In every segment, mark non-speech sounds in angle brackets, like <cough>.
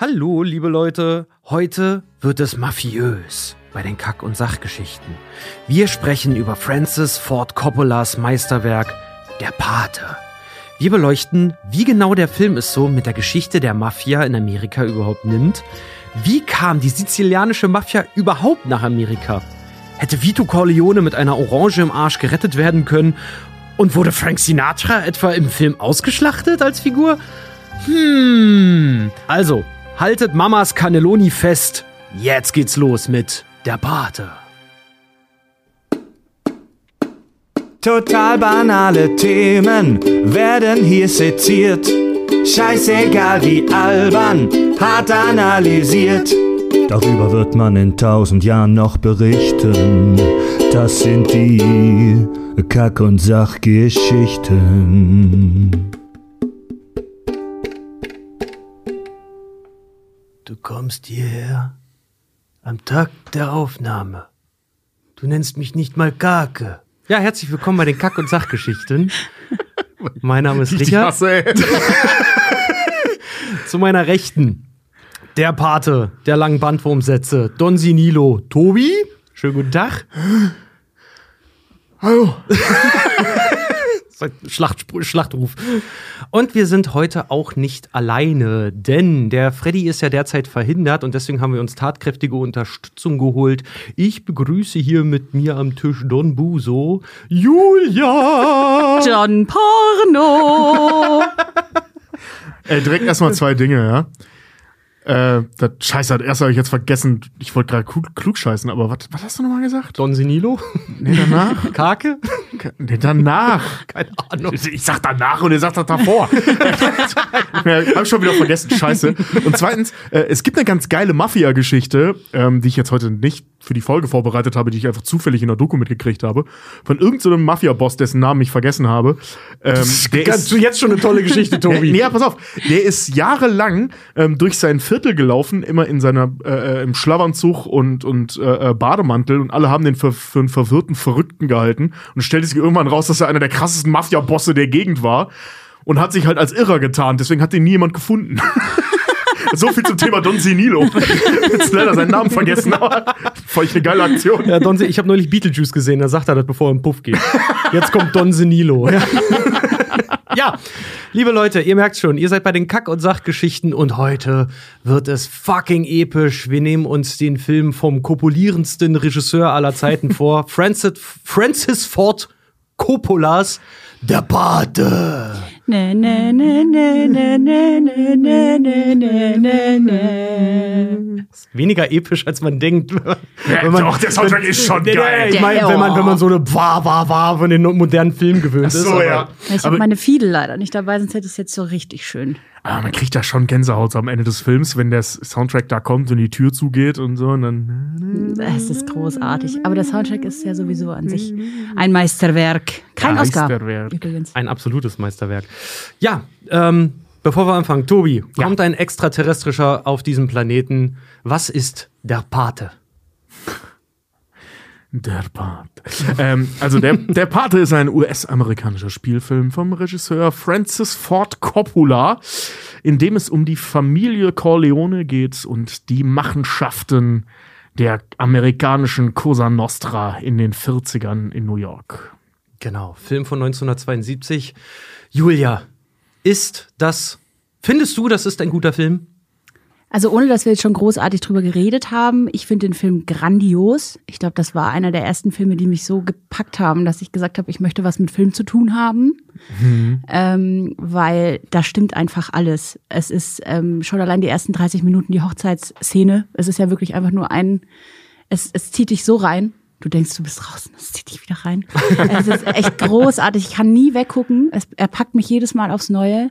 Hallo, liebe Leute. Heute wird es mafiös bei den Kack- und Sachgeschichten. Wir sprechen über Francis Ford Coppolas Meisterwerk Der Pate. Wir beleuchten, wie genau der Film es so mit der Geschichte der Mafia in Amerika überhaupt nimmt. Wie kam die sizilianische Mafia überhaupt nach Amerika? Hätte Vito Corleone mit einer Orange im Arsch gerettet werden können? Und wurde Frank Sinatra etwa im Film ausgeschlachtet als Figur? Hm. Also, haltet Mamas Cannelloni fest. Jetzt geht's los mit Der Pate. Total banale Themen werden hier seziert. Scheißegal wie albern, hart analysiert. Darüber wird man in tausend Jahren noch berichten. Das sind die Kack- und Sachgeschichten. Du kommst hierher am Tag der Aufnahme. Du nennst mich nicht mal Kake. Ja, herzlich willkommen bei den Kack- und Sachgeschichten. <laughs> Mein Name ist Richard. <laughs> Zu meiner Rechten der Pate der langen Bandwurmsätze, Don Sinilo. Tobi, schönen guten Tag. Hallo. <laughs> Schlachtspr Schlachtruf. Und wir sind heute auch nicht alleine, denn der Freddy ist ja derzeit verhindert und deswegen haben wir uns tatkräftige Unterstützung geholt. Ich begrüße hier mit mir am Tisch Don Buso, Julia. John Porno. <laughs> Ey, direkt erstmal zwei Dinge, ja. Äh, das Scheiße hat erst habe ich jetzt vergessen. Ich wollte gerade klug, klug scheißen, aber was, was hast du nochmal gesagt? Don Sinilo? Nee, danach? <laughs> Kake? nee, danach. <laughs> Keine Ahnung. Ich sag danach und ihr sagt das davor. <laughs> ja, hab ich schon wieder vergessen, scheiße. Und zweitens, äh, es gibt eine ganz geile Mafia-Geschichte, ähm, die ich jetzt heute nicht für die Folge vorbereitet habe, die ich einfach zufällig in der Doku mitgekriegt habe, von irgendeinem so Mafia-Boss, dessen Namen ich vergessen habe. Ähm, der Kannst du jetzt schon eine tolle Geschichte, <laughs> Tobi? Nee, ja, pass auf. Der ist jahrelang ähm, durch sein Viertel gelaufen, immer in seiner äh, im Schlafanzug und und äh, Bademantel und alle haben den für, für einen verwirrten Verrückten gehalten und stellte sich irgendwann raus, dass er einer der krassesten Mafia-Bosse der Gegend war und hat sich halt als Irrer getan. Deswegen hat den nie jemand gefunden. <laughs> so viel zum Thema Don Sinilo. Jetzt leider seinen Namen vergessen, aber voll eine geile Aktion. Ja, Don, ich habe neulich Beetlejuice gesehen, da sagt er das, bevor er im Puff geht. Jetzt kommt Don Senilo. Ja. ja, liebe Leute, ihr merkt schon, ihr seid bei den Kack- und Sachgeschichten und heute wird es fucking episch. Wir nehmen uns den Film vom kopulierendsten Regisseur aller Zeiten vor, <laughs> Francis, Francis Ford Coppolas Der Pate. Ne, ne, ne, ne, ne, ne, ne, ne, ne, ne, ne, ne. Weniger episch, als man denkt. Ja, doch, der Soundtrack ist schon geil. Ich meine, wenn man, wenn man so eine Wah, Wah, Wah von den modernen Filmen gewöhnt ist. so, aber- ja. Ich habe meine Fiedel leider nicht dabei, sonst hätte ich es jetzt so richtig schön. Aber man kriegt da schon Gänsehaut am Ende des Films, wenn der Soundtrack da kommt und die Tür zugeht und so. Und dann Es ist großartig. Aber der Soundtrack ist ja sowieso an sich ein Meisterwerk. Kein Ja, Oscar. Meisterwerk. Übrigens. Ein absolutes Meisterwerk. Ja, ähm, bevor wir anfangen, Tobi, kommt ein Extraterrestrischer auf diesem Planeten. Was ist der Pate? Der Pate. ähm, also der, der Pate ist ein US-amerikanischer Spielfilm vom Regisseur Francis Ford Coppola, in dem es um die Familie Corleone geht und die Machenschaften der amerikanischen Cosa Nostra in den 40ern in New York. Genau, Film von 1972. Julia, ist das, findest du, das ist ein guter Film? Also ohne, dass wir jetzt schon großartig drüber geredet haben, ich finde den Film grandios. Ich glaube, das war einer der ersten Filme, die mich so gepackt haben, dass ich gesagt habe, ich möchte was mit Film zu tun haben, ähm, weil da stimmt einfach alles. Es ist ähm, schon allein die ersten 30 Minuten die Hochzeitsszene. Es ist ja wirklich einfach nur ein, es, es zieht dich so rein. Du denkst, du bist draußen, es zieht dich wieder rein. <laughs> es ist echt großartig. Ich kann nie weggucken. Es, er packt mich jedes Mal aufs Neue.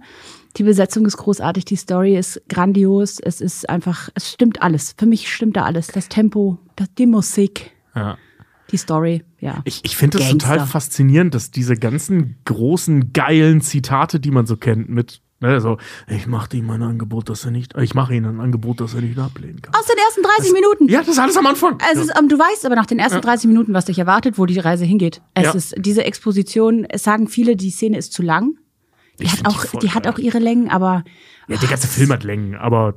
Die Besetzung ist großartig, die Story ist grandios. Es ist einfach, es stimmt alles. Für mich stimmt da alles. Das Tempo, das, die Musik, Ja. die Story, ja. Ich, ich finde es total faszinierend, dass diese ganzen großen, geilen Zitate, die man so kennt, mit, ne, so, ich mache ihm ein Angebot, das er nicht, ich mache ihnen ein Angebot, das er nicht ablehnen kann. Aus den ersten 30 Minuten. Ja, das ist alles am Anfang. Es ist, ähm, du weißt aber nach den ersten 30 Minuten, was dich erwartet, wo die Reise hingeht. Es Ja. ist diese Exposition, es sagen viele, die Szene ist zu lang. Die Ich hat find die auch, voll die hat auch ihre Längen, aber Ja, der ganze Film hat Längen, aber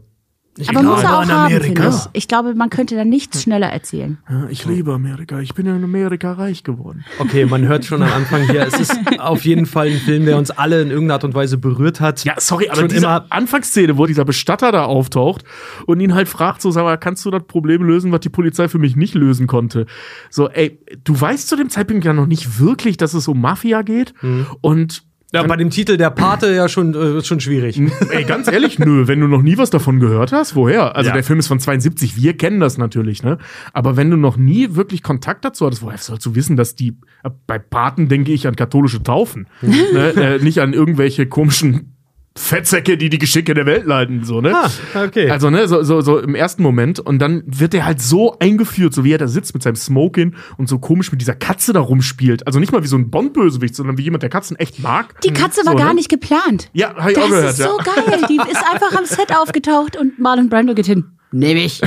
Aber muss er auch haben, finde ich. Ich glaube, man könnte da nichts schneller erzählen. Ja, ich liebe Amerika. Ich bin in Amerika reich geworden. Okay, man hört schon am Anfang hier, es ist <laughs> auf jeden Fall ein Film, der uns alle in irgendeiner Art und Weise berührt hat. Ja, sorry, aber Schon diese immer- Anfangsszene, wo dieser Bestatter da auftaucht und ihn halt fragt, so, sag mal, kannst du das Problem lösen, was die Polizei für mich nicht lösen konnte? So, ey, du weißt zu dem Zeitpunkt ja noch nicht wirklich, dass es um Mafia geht und Ja, bei dem Titel Der Pate ja schon, äh, schon schwierig. Ey, ganz ehrlich, nö, wenn du noch nie was davon gehört hast, woher? Also Ja. der Film ist von 72, wir kennen das natürlich, ne? Aber wenn du noch nie wirklich Kontakt dazu hattest, woher sollst du wissen, dass die, äh, bei Paten denke ich an katholische Taufen, ne? äh, nicht an irgendwelche komischen Fettsäcke, die die Geschicke der Welt leiten, so, ne? Ah, okay. Also, ne, so, so, so im ersten Moment. Und dann wird er halt so eingeführt, so wie er da sitzt mit seinem Smoking und so komisch mit dieser Katze da rumspielt. Also nicht mal wie so ein Bond-Bösewicht, sondern wie jemand, der Katzen echt mag. Die Katze war So, gar ne? nicht geplant. Ja, hab ich Das auch gehört, ist ja. so geil. Die ist einfach am Set aufgetaucht und Marlon Brando geht hin. Nehme ich.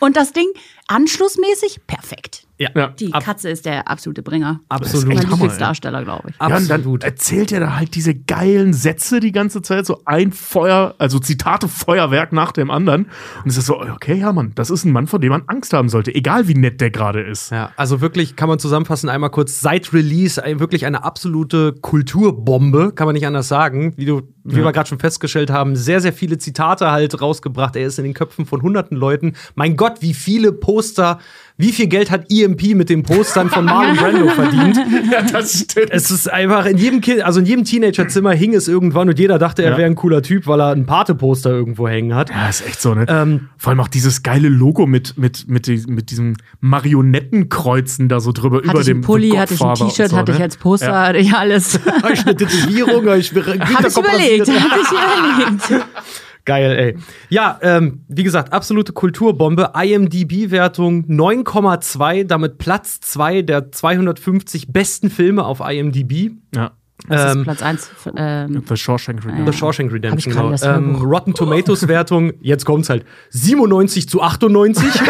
Und das Ding, anschlussmäßig, perfekt. Ja, Ja. Die ab, Katze ist der absolute Bringer. absolut. Mein Hammer, Lieblingsdarsteller, glaube ich. Ja, und dann absolut. erzählt er da halt diese geilen Sätze die ganze Zeit, so ein Feuer, also Zitate Feuerwerk nach dem anderen. Und es ist so, okay, ja, Mann, das ist ein Mann, vor dem man Angst haben sollte, egal wie nett der gerade ist. Ja, also wirklich kann man zusammenfassen, einmal kurz seit Release wirklich eine absolute Kulturbombe, kann man nicht anders sagen. Wie, du, wie wir gerade schon festgestellt haben, sehr, sehr viele Zitate halt rausgebracht. Er ist in den Köpfen von hunderten Leuten. Mein Gott, wie viele Poster, wie viel Geld hat EMP mit den Postern von Marlon <laughs> Brando verdient? Ja, das stimmt. Es ist einfach in jedem Kind, also in jedem Teenagerzimmer hing es irgendwann und jeder dachte, er Ja. wäre ein cooler Typ, weil er ein Pate-Poster irgendwo hängen hat. Ja, ist echt so, ne? Ähm, Vor allem auch dieses geile Logo mit, mit, mit, die, mit diesem Marionettenkreuzen da so drüber über Hatte ich dem Pulli, hatte ich ein T-Shirt, so, hatte ich ne? als Poster, Ja. hatte ich alles. Ich eine Tätowierung, ich Hab ich <laughs> überlegt, hab ich überlegt. <laughs> Geil, ey. Ja, ähm, wie gesagt, absolute Kulturbombe. IMDb-Wertung 9,2, damit Platz 2 der 250 besten Filme auf IMDb. Ja. Das Ähm, ist Platz 1. Ähm, The Shawshank Redemption. The Shawshank Redemption, genau. Ähm. Rotten Tomatoes Wertung, jetzt kommt's halt, 97 zu 98. <laughs>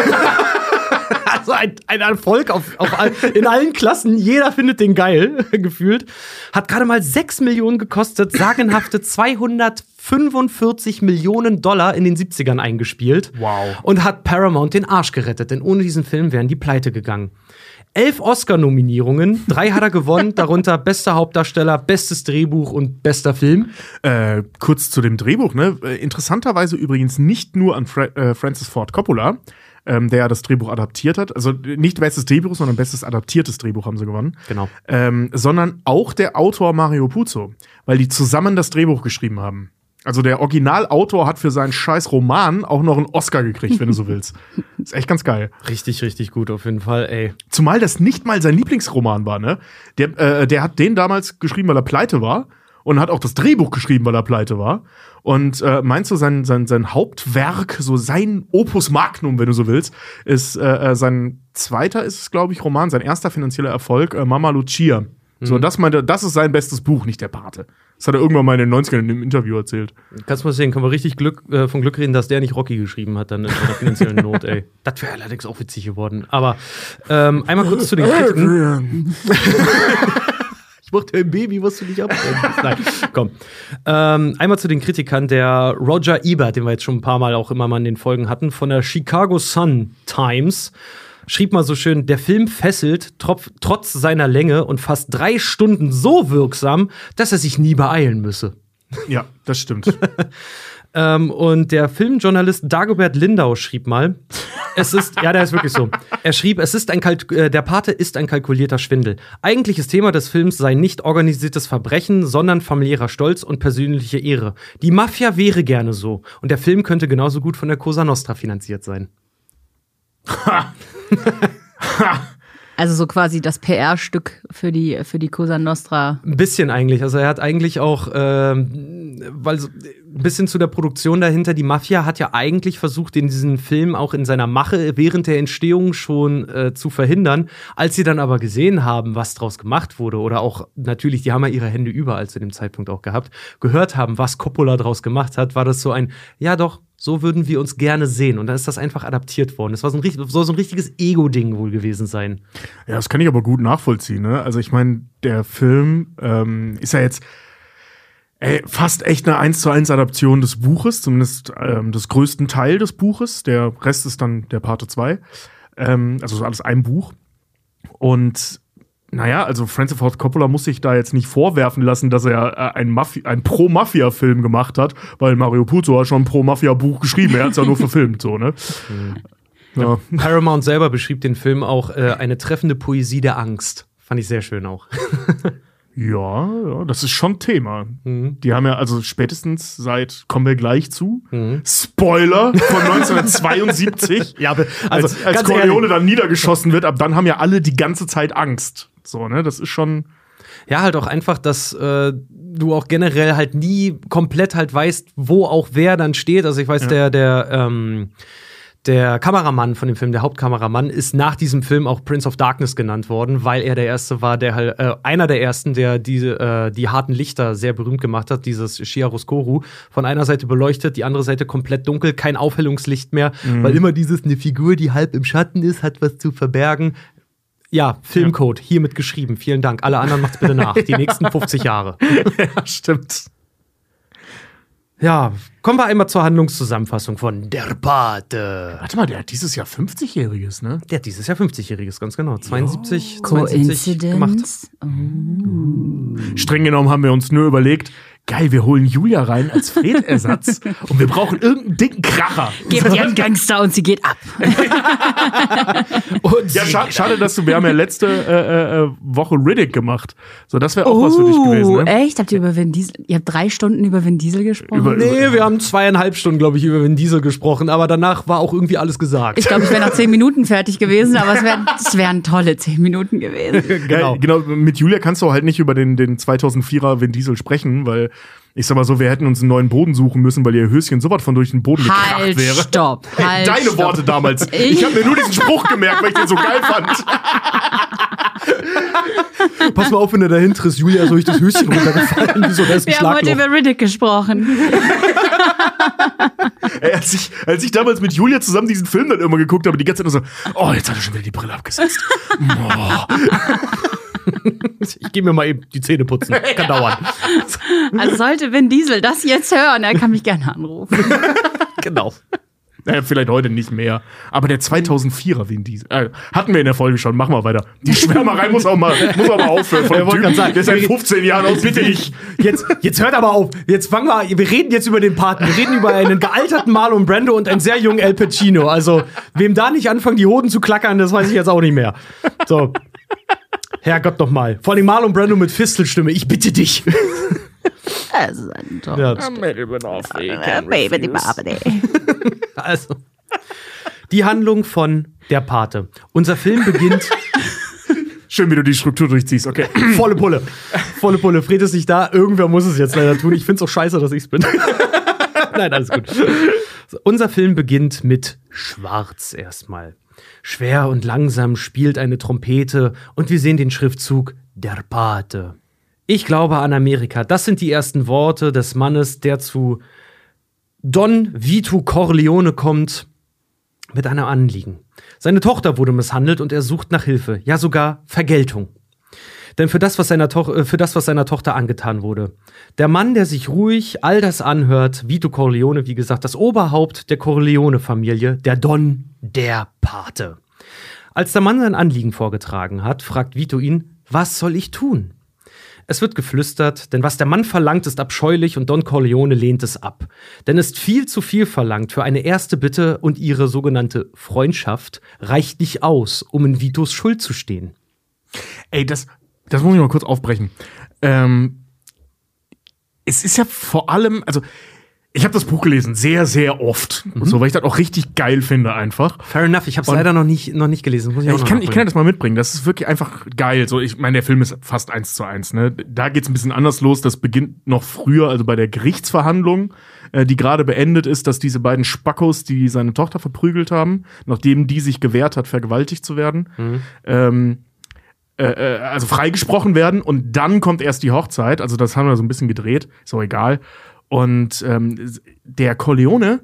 <laughs> also ein, ein Erfolg auf, auf all, in allen Klassen. Jeder findet den geil, <laughs> gefühlt. Hat gerade mal 6 Millionen gekostet, sagenhafte <laughs> 245 Millionen Dollar in den 70ern eingespielt. Wow. Und hat Paramount den Arsch gerettet, denn ohne diesen Film wären die pleite gegangen. Elf Oscar-Nominierungen, drei hat er gewonnen, darunter bester Hauptdarsteller, bestes Drehbuch und bester Film. Äh, kurz zu dem Drehbuch, ne? Äh, Interessanterweise übrigens nicht nur an Fra äh, Francis Ford Coppola, ähm, der ja das Drehbuch adaptiert hat. Also nicht bestes Drehbuch, sondern bestes adaptiertes Drehbuch haben sie gewonnen. Genau. Ähm, sondern auch der Autor Mario Puzo, weil die zusammen das Drehbuch geschrieben haben. Also der Originalautor hat für seinen scheiß Roman auch noch einen Oscar gekriegt, wenn du so willst. <laughs> Ist echt ganz geil. Richtig, richtig gut auf jeden Fall, ey. Zumal das nicht mal sein Lieblingsroman war, ne? Der, äh, der hat den damals geschrieben, weil er pleite war. Und hat auch das Drehbuch geschrieben, weil er pleite war. Und äh, meinst du, sein, sein, sein Hauptwerk, so sein Opus Magnum, wenn du so willst, ist äh, äh, sein zweiter, ist es, glaube ich, Roman, sein erster finanzieller Erfolg, äh, Mama Lucia. So, und das meinte, das ist sein bestes Buch, nicht der Pate. Das hat er irgendwann mal in den 90ern in einem Interview erzählt. Kannst du mal sehen, können wir richtig Glück, äh, von Glück reden, dass der nicht Rocky geschrieben hat, dann in seiner finanziellen Not, ey. <laughs> Das wäre allerdings auch witzig geworden. Aber ähm, einmal kurz zu den Kritiken. <laughs> Ich mach dein Baby, was du nicht abbrennst. Nein, komm. Ähm, einmal zu den Kritikern. Der Roger Ebert, den wir jetzt schon ein paar Mal auch immer mal in den Folgen hatten, von der Chicago Sun Times, schrieb mal so schön, der Film fesselt tropf, trotz seiner Länge und fast drei Stunden so wirksam, dass er sich nie beeilen müsse. Ja, das stimmt. <laughs> Ähm, und der Filmjournalist Dagobert Lindau schrieb mal, es ist, ja, der ist wirklich so. Er schrieb, es ist ein Kalk äh, der Pate ist ein kalkulierter Schwindel. Eigentliches Thema des Films sei nicht organisiertes Verbrechen, sondern familiärer Stolz und persönliche Ehre. Die Mafia wäre gerne so. Und der Film könnte genauso gut von der Cosa Nostra finanziert sein. <laughs> also so quasi das PR-Stück für die, für die Cosa Nostra. Ein bisschen eigentlich. Also er hat eigentlich auch, ähm, weil so, bisschen zu der Produktion dahinter, die Mafia hat ja eigentlich versucht, in diesen Film auch in seiner Mache während der Entstehung schon äh, zu verhindern. Als sie dann aber gesehen haben, was draus gemacht wurde, oder auch natürlich, die haben ja ihre Hände überall zu dem Zeitpunkt auch gehabt, gehört haben, was Coppola draus gemacht hat, war das so ein, ja doch, so würden wir uns gerne sehen. Und dann ist das einfach adaptiert worden. Das war so ein, soll so ein richtiges Ego-Ding wohl gewesen sein. Ja, das kann ich aber gut nachvollziehen. Ne? Also ich meine, der Film ähm, ist ja jetzt Ey, fast echt eine 1 zu 1 Adaption des Buches, zumindest ähm, des größten Teil des Buches. Der Rest ist dann der Parte 2. Ähm, also alles ein Buch. Und naja, also Francis Ford Coppola muss sich da jetzt nicht vorwerfen lassen, dass er äh, ein, Mafi ein Pro-Mafia-Film gemacht hat, weil Mario Puzo hat schon ein Pro-Mafia-Buch geschrieben, er hat es ja nur verfilmt, so, ne? Ja. Paramount selber beschrieb den Film auch äh, eine treffende Poesie der Angst. Fand ich sehr schön auch. <laughs> Ja, ja, das ist schon Thema. Mhm. Die haben ja also spätestens seit kommen wir gleich zu. Mhm. Spoiler <laughs> von 1972. Ja, aber als, als Corleone ehrlich, dann niedergeschossen wird, ab dann haben ja alle die ganze Zeit Angst. So, ne? Das ist schon. Ja, halt auch einfach, dass äh, du auch generell halt nie komplett halt weißt, wo auch wer dann steht. Also ich weiß, der, der, ähm, der Kameramann von dem Film, der Hauptkameramann, ist nach diesem Film auch Prince of Darkness genannt worden, weil er der erste war, der halt, äh, einer der ersten, der diese, äh, die harten Lichter sehr berühmt gemacht hat, dieses Chiaroscuro. Von einer Seite beleuchtet, die andere Seite komplett dunkel, kein Aufhellungslicht mehr, weil immer dieses, eine Figur, die halb im Schatten ist, hat was zu verbergen. Ja, Filmcode, hiermit geschrieben. Vielen Dank. Alle anderen macht's bitte nach. Die nächsten 50 Jahre. <laughs> ja, stimmt. Ja, kommen wir einmal zur Handlungszusammenfassung von Der Pate. Warte mal, der hat dieses Jahr 50-Jähriges, ne? Der hat dieses Jahr 50-Jähriges, ganz genau. 72, 72 gemacht. Coincidence? Streng genommen haben wir uns nur überlegt, geil, wir holen Julia rein als Fred-Ersatz <laughs> und wir brauchen irgendeinen dicken Kracher. Gebt ihr einen Gangster und sie geht ab. <laughs> Und Ja, scha schade, dass du, wir haben ja letzte äh, äh, Woche Riddick gemacht. So, das wäre auch was für dich gewesen, Oh, ne? echt? Habt ihr über Vin Diesel? Ihr habt drei Stunden über Vin Diesel gesprochen? Über- Nee, wir haben zweieinhalb Stunden, glaube ich, über Vin Diesel gesprochen, aber danach war auch irgendwie alles gesagt. ich glaube, ich wäre nach zehn Minuten fertig gewesen, aber es wären wären tolle zehn Minuten gewesen. genau. Genau, mit Julia kannst du halt nicht über den, den 2004er Vin Diesel sprechen, weil ich sag mal so, wir hätten uns einen neuen Boden suchen müssen, weil ihr Höschen so was von durch den Boden gekracht Halt, wäre. stopp. <laughs> Halt, Deine stopp. Worte damals. Ich, Ich- habe mir nur diesen Spruch gemerkt, weil ich den so geil fand. <laughs> Pass mal auf, wenn er dahinter ist, Julia ist durch das Höschen runtergefallen, wie so ein Wir haben heute über Riddick gesprochen. <laughs> Ey, als, ich, als ich damals mit Julia zusammen diesen Film dann immer geguckt habe, die ganze Zeit nur so, oh, jetzt hat er schon wieder die Brille abgesetzt. Boah. Ich gehe mir mal eben die Zähne putzen. Kann dauern. Also sollte Vin Diesel das jetzt hören, er kann mich gerne anrufen. <laughs> genau. Naja, vielleicht heute nicht mehr. Aber der 2004er Vin Diesel. Äh, hatten wir in der Folge schon. Machen wir weiter. Die Schwärmerei muss auch mal, muss auch mal aufhören. Von dem Typen, sagen, der seit wir- 15 Jahren aussieht Bitte nicht. Jetzt, jetzt hört aber auf. Jetzt fangen wir, wir reden jetzt über den Paten. Wir reden über einen gealterten Marlon Brando und einen sehr jungen El Pacino. Also, wem da nicht anfangen, die Hoden zu klackern, das weiß ich jetzt auch nicht mehr. So. Herrgott noch mal. Vor allem Marlon Brando mit Fistelstimme. Ich bitte dich. <laughs> Also, ein. Ja, Äh, Baby, die Babede. <laughs> also. Die Handlung von Der Pate. Unser Film beginnt <laughs> Schön, wie du die Struktur durchziehst. Okay. <coughs> volle Pulle. Volle Pulle. Fred ist nicht da. Irgendwer muss es jetzt leider tun. Ich find's auch scheiße, dass ich's bin. Nein, alles gut. So, unser Film beginnt mit Schwarz erstmal. Schwer und langsam spielt eine Trompete und wir sehen den Schriftzug Der Pate. Ich glaube an Amerika. Das sind die ersten Worte des Mannes, der zu Don Vito Corleone kommt mit einem Anliegen. Seine Tochter wurde misshandelt und er sucht nach Hilfe, ja sogar Vergeltung. Denn für das, was seiner, Toch äh, für das, was seiner Tochter angetan wurde. Der Mann, der sich ruhig all das anhört, Vito Corleone, wie gesagt, das Oberhaupt der Corleone-Familie, der Don, der Pate. Als der Mann sein Anliegen vorgetragen hat, fragt Vito ihn, was soll ich tun? Es wird geflüstert, denn was der Mann verlangt, ist abscheulich und Don Corleone lehnt es ab. Denn es ist viel zu viel verlangt für eine erste Bitte und ihre sogenannte Freundschaft reicht nicht aus, um in Vitos Schuld zu stehen. Ey, das, das muss ich mal kurz aufbrechen. Ähm, es ist ja vor allem, also ich habe das Buch gelesen, sehr, sehr oft. Mhm. So, weil ich das auch richtig geil finde einfach. Fair enough, ich habe es leider noch nicht, noch nicht gelesen. Muss ich Ja, ich, kann, ich kann das mal mitbringen. Das ist wirklich einfach geil. So, ich meine, der Film ist fast eins zu eins. Ne? Da geht's ein bisschen anders los. Das beginnt noch früher, also bei der Gerichtsverhandlung, äh, die gerade beendet ist, dass diese beiden Spackos, die seine Tochter verprügelt haben, nachdem die sich gewehrt hat, vergewaltigt zu werden, ähm, äh, äh, also freigesprochen werden. Und dann kommt erst die Hochzeit. Also das haben wir so ein bisschen gedreht. Ist auch egal. Und ähm, der Corleone,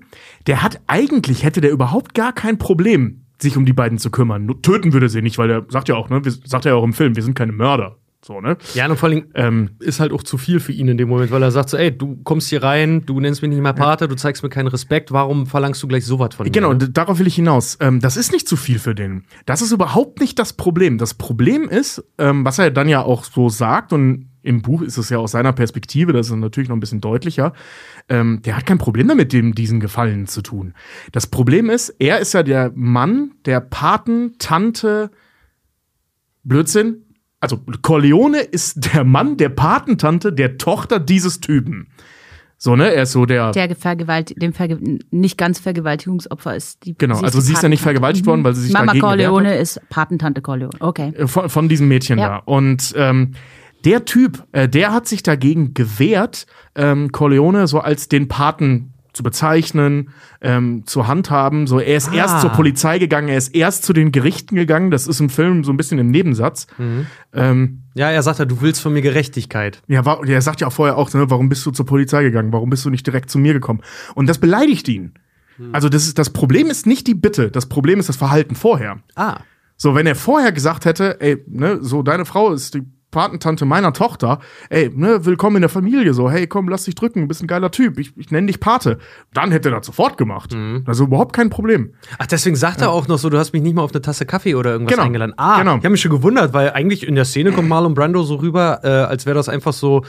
der hat eigentlich, hätte der überhaupt gar kein Problem, sich um die beiden zu kümmern. Töten würde sie nicht, weil der sagt ja auch, ne, sagt er ja auch im Film, wir sind keine Mörder. So, ne? Ja, und vor allem Ähm, ist halt auch zu viel für ihn in dem Moment, weil er sagt so, ey, du kommst hier rein, du nennst mich nicht mehr Pate, du zeigst mir keinen Respekt, warum verlangst du gleich sowas von mir? Genau, ne? darauf will ich hinaus. Ähm, das ist nicht zu viel für den. Das ist überhaupt nicht das Problem. Das Problem ist, ähm, was er dann ja auch so sagt, und im Buch ist es ja aus seiner Perspektive, das ist natürlich noch ein bisschen deutlicher, ähm, der hat kein Problem damit, dem diesen Gefallen zu tun. Das Problem ist, er ist ja der Mann der Patentante Blödsinn. Also Corleone ist der Mann der Patentante der Tochter dieses Typen. So, ne? Er ist so der Der Vergewalt dem Verge nicht ganz Vergewaltigungsopfer ist. Die, Genau, sie also sie ist ja nicht vergewaltigt worden, weil sie sich Mama dagegen Corleone ist Patentante Corleone. Okay. Äh, von, von diesem Mädchen Ja. da. Und ähm, der Typ, äh, der hat sich dagegen gewehrt, ähm, Corleone so als den Paten zu bezeichnen, ähm, zu handhaben. So, er ist Ah. erst zur Polizei gegangen, er ist erst zu den Gerichten gegangen. Das ist im Film so ein bisschen im Nebensatz. Mhm. Ähm, Ja, er sagt ja, du willst von mir Gerechtigkeit. ja, war, er sagt ja auch vorher auch, ne, warum bist du zur Polizei gegangen? Warum bist du nicht direkt zu mir gekommen? Und das beleidigt ihn. Hm. Also das, ist, das Problem ist nicht die Bitte, das Problem ist das Verhalten vorher. Ah. So, wenn er vorher gesagt hätte, ey, ne, so deine Frau ist die Patentante meiner Tochter, ey, ne, willkommen in der Familie, so, hey, komm, lass dich drücken, du bist ein geiler Typ, ich, ich nenne dich Pate. Dann hätte er das sofort gemacht. Also überhaupt kein Problem. Ach, deswegen sagt er auch noch so, du hast mich nicht mal auf eine Tasse Kaffee oder irgendwas Genau. eingeladen. Ah, Genau. ich habe mich schon gewundert, weil eigentlich in der Szene kommt Marlon Brando so rüber, äh, als wäre das einfach so,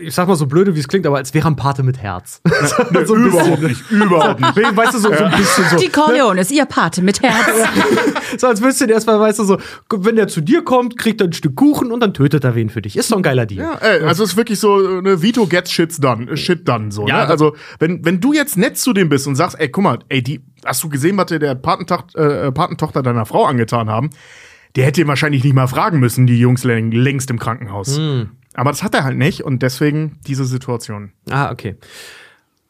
ich sag mal so blöde, wie es klingt, aber als wäre ein Pate mit Herz. <laughs> <laughs> so ein überhaupt nicht, überhaupt nicht. Weißt du, so, so ein bisschen so. Die Corleone ist ihr Pate mit Herz. <laughs> So als würdest du erstmal, weißt du, so, wenn der zu dir kommt, kriegt er ein Stück Kuchen und dann tötet er wen für dich. Ist doch ein geiler Deal. Ja, ey, also es ist wirklich so, ne, Vito gets shit done, äh, shit done, so, Ja, ne? Also, wenn, wenn du jetzt nett zu dem bist und sagst, ey, guck mal, ey, die, hast du gesehen, was dir der Patentach, äh, Patentochter deiner Frau angetan haben? Der hätte ihn wahrscheinlich nicht mal fragen müssen, die Jungs läng- längst im Krankenhaus. Aber das hat er halt nicht und deswegen diese Situation. Ah, okay.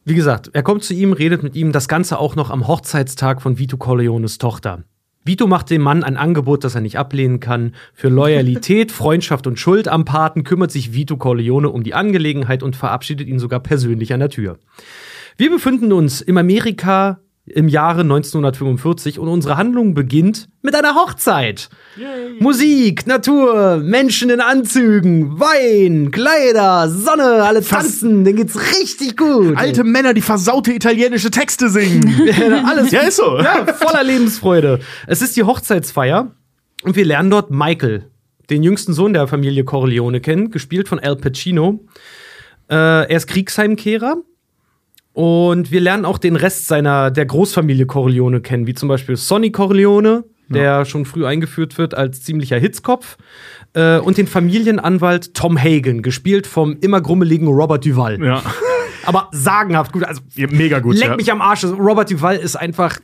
Wie gesagt, er kommt zu ihm, redet mit ihm, das Ganze auch noch am Hochzeitstag von Vito Corleones Tochter. Vito macht dem Mann ein Angebot, das er nicht ablehnen kann. Für Loyalität, <laughs> Freundschaft und Schuld am Paten kümmert sich Vito Corleone um die Angelegenheit und verabschiedet ihn sogar persönlich an der Tür. Wir befinden uns im Amerika im Jahre 1945 und unsere Handlung beginnt mit einer Hochzeit. Musik, Natur, Menschen in Anzügen, Wein, Kleider, Sonne, alle tanzen, denen geht's richtig gut. Alte Männer, die versaute italienische Texte singen. <laughs> alles ja, ist so. ja, voller Lebensfreude. Es ist die Hochzeitsfeier und wir lernen dort Michael, den jüngsten Sohn der Familie Corleone kennen, gespielt von Al Pacino. Äh, er ist Kriegsheimkehrer und wir lernen auch den Rest seiner der Großfamilie Corleone kennen, wie zum Beispiel Sonny Corleone, der schon früh eingeführt wird als ziemlicher Hitzkopf, äh, und den Familienanwalt Tom Hagen, gespielt vom immer grummeligen Robert Duval. Ja. <laughs> Aber sagenhaft gut. Also Ja, mega gut. Leck ja. mich am Arsch. Robert Duval ist einfach.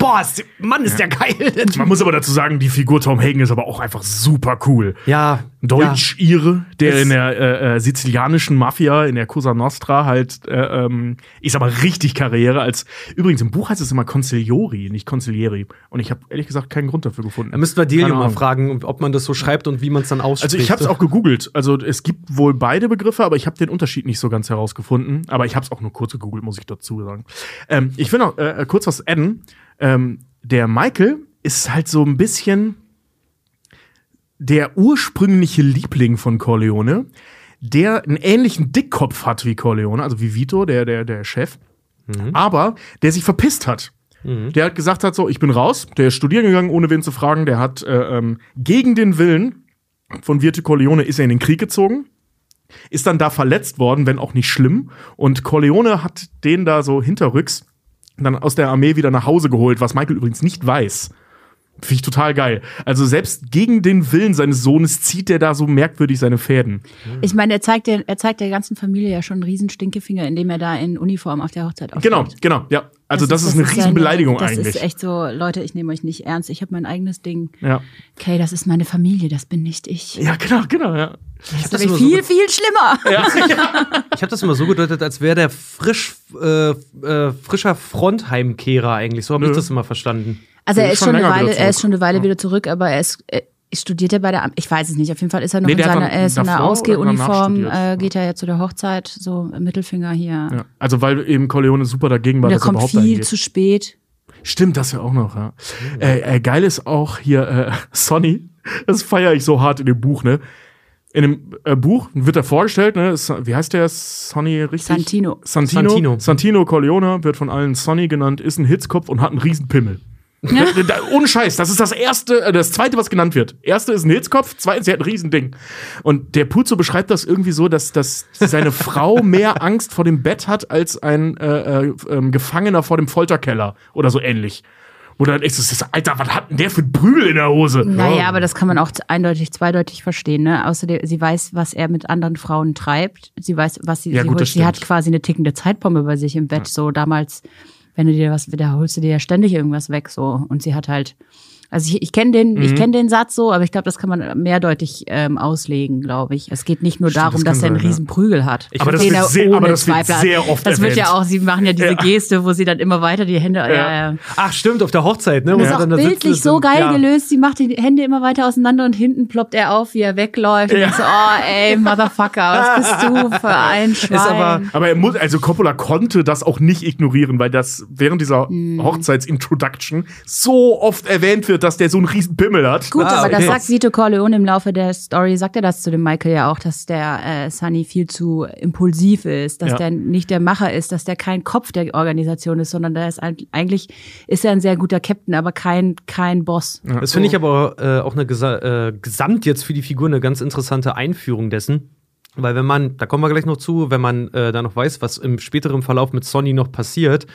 Boah, ist, Mann, ist der geil. der Typ. Man muss aber dazu sagen, die Figur Tom Hagen ist aber auch einfach super cool. Ja. Deutsch-Ire, der Es- in der äh, äh, sizilianischen Mafia, in der Cosa Nostra halt, äh, ähm, ich sag mal, richtig Karriere als, übrigens im Buch heißt es immer Consigliori, nicht Consiglieri. Und ich habe ehrlich gesagt keinen Grund dafür gefunden. Da müssten wir Delio mal fragen, ob man das so schreibt und wie man es dann ausspricht. Also ich habe es auch gegoogelt. Also es gibt wohl beide Begriffe, aber ich habe den Unterschied nicht so ganz herausgefunden. Aber ich habe es auch nur kurz gegoogelt, muss ich dazu sagen. Ähm, ich will noch äh, kurz was adden. Ähm, der Michael ist halt so ein bisschen der ursprüngliche Liebling von Corleone, der einen ähnlichen Dickkopf hat wie Corleone, also wie Vito, der, der, der Chef, aber der sich verpisst hat. Der hat gesagt hat so, ich bin raus, der ist studieren gegangen, ohne wen zu fragen, der hat äh, ähm, gegen den Willen von Vito Corleone ist er in den Krieg gezogen, ist dann da verletzt worden, wenn auch nicht schlimm. Und Corleone hat den da so hinterrücks dann aus der Armee wieder nach Hause geholt, was Michael übrigens nicht weiß. Finde ich total geil. Also selbst gegen den Willen seines Sohnes zieht er da so merkwürdig seine Fäden. Ich meine, er zeigt, der, er zeigt der ganzen Familie ja schon einen riesen Stinkefinger, indem er da in Uniform auf der Hochzeit aufsteht. Genau, genau, ja. Also das, ist, eine ja Riesenbeleidigung das eigentlich. ist echt so, Leute, ich nehme euch nicht ernst, ich habe mein eigenes Ding. ja. Okay, das ist meine Familie, das bin nicht ich. ja, genau, genau, ja. ich Das wäre viel, viel schlimmer. <laughs> Ich habe das immer so gedeutet, als wäre der frisch, äh, äh, frischer Frontheimkehrer eigentlich. So habe ich das immer verstanden. Also er ist ist schon eine Weile, wieder er ist zurück. schon eine Weile wieder zurück, aber er ist äh, studiert er bei der, Am- ich weiß es nicht, auf jeden Fall ist er noch Nee, in der seiner, er der oder danach Ausgehuniform, äh, geht er ja zu der Hochzeit, so Mittelfinger hier. ja. Also weil eben Corleone super dagegen war, Und er dass er kommt überhaupt viel zu spät. Stimmt, das ja auch noch, ja. Äh, äh, geil ist auch hier äh, <laughs> Sonny. Das feiere ich so hart in dem Buch, ne? in dem äh, Buch wird er vorgestellt, ne? Wie heißt der Sonny richtig? Santino. Santino. Santino. Santino Corleone wird von allen Sonny genannt, ist ein Hitzkopf und hat einen riesen Pimmel. Da, <laughs> da, ohne Scheiß, das ist das erste, äh, das zweite, was genannt wird. Erste ist ein Hitzkopf, zweitens, sie hat ein Riesending. Und der Puzo beschreibt das irgendwie so, dass, dass seine Frau <laughs> mehr Angst vor dem Bett hat als ein äh, äh, ähm, Gefangener vor dem Folterkeller oder so ähnlich. Oder dann ist, Alter, was hat denn der für ein Prügel in der Hose? Naja, aber das kann man auch eindeutig, zweideutig verstehen. Ne? Außerdem, sie weiß, was er mit anderen Frauen treibt. Sie weiß, was sie, Ja, sie, gut, sie hat quasi eine tickende Zeitbombe bei sich im Bett. So damals, wenn du dir was, da holst du dir ja ständig irgendwas weg. So und sie hat halt, also ich, ich kenne den, Mhm. ich kenne den Satz so, aber ich glaube, das kann man mehrdeutig ähm, auslegen, glaube ich. Es geht nicht nur Stimmt, darum, das dass er einen sein, ja. riesen Prügel hat. Aber das wird sehr- aber das wird Zweifel hat. sehr oft Das wird ja erwähnt. auch, sie machen ja diese Ja. Geste, wo sie dann immer weiter die Hände. Ja. Ja, Ach, stimmt, auf der Hochzeit, ne? das sie ist auch bildlich so geil ja. gelöst. Sie macht die Hände immer weiter auseinander und hinten ploppt er auf, wie er wegläuft. Und Ja. ich so, oh ey, Motherfucker, was bist du für ein <laughs> Schwein? aber- Aber er muss, also Coppola konnte das auch nicht ignorieren, weil das während dieser Hm. Hochzeitsintroduction so oft erwähnt wird, dass der so einen riesen Pimmel hat. Gut, Ah, aber das okay. sagt Vito Corleone im Laufe der Story, sagt er das zu dem Michael ja auch, dass der äh, Sunny viel zu impulsiv ist, dass Ja. der nicht der Macher ist, dass der kein Kopf der Organisation ist, sondern der ist ein, eigentlich ist er ein sehr guter Captain, aber kein kein Boss. Das finde ich aber äh, auch eine gesa äh, gesamt jetzt für die Figur eine ganz interessante Einführung dessen. Weil wenn man, da kommen wir gleich noch zu, wenn man äh, da noch weiß, was im späteren Verlauf mit Sonny noch passiert,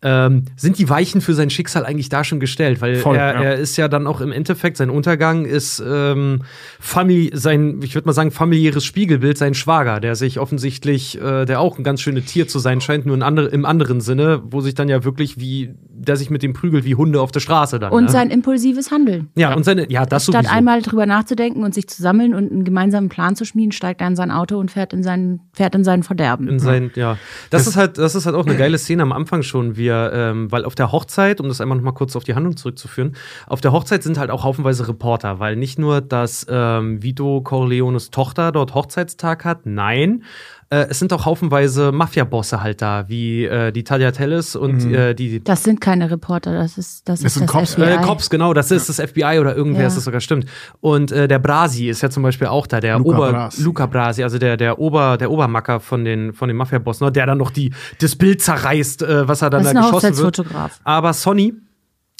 ähm, sind die Weichen für sein Schicksal eigentlich da schon gestellt. Weil Voll, er, ja. er ist ja dann auch im Endeffekt, sein Untergang ist ähm, Famili sein, ich würde mal sagen, familiäres Spiegelbild, sein Schwager, der sich offensichtlich, äh, der auch ein ganz schönes Tier zu sein scheint, nur in andere, im anderen Sinne, wo sich dann ja wirklich wie, der sich mit dem prügelt wie Hunde auf der Straße dann. Und ne? sein impulsives Handeln. Ja, und seine, ja, das Statt sowieso. einmal drüber nachzudenken und sich zu sammeln und einen gemeinsamen Plan zu schmieden, steigt er in sein Auto und fährt in sein, fährt in sein Verderben. in sein, ja. Das, ist halt, das ist halt auch eine geile Szene am Anfang schon, wie er, ähm, weil auf der Hochzeit, um das einmal noch mal kurz auf die Handlung zurückzuführen, auf der Hochzeit sind halt auch haufenweise Reporter, weil nicht nur, dass ähm, Vito Corleones Tochter dort Hochzeitstag hat, nein, äh, es sind auch haufenweise Mafia-Bosse halt da, wie äh, die Tagliatelles und äh, die Das sind keine Reporter, das ist das, Das ist sind das Cops, FBI. Äh, Cops, genau, das ist das FBI oder irgendwer Ja. ist das sogar stimmt. Und äh, der Brasi ist ja zum Beispiel auch da, der Luca Ober Brasi. Luca Brasi, also der der Ober der Obermacker von den von den Mafia-Bossen, ne, der dann noch die das Bild zerreißt, äh, was er dann Das ist da ein geschossen wird. Aber Sonny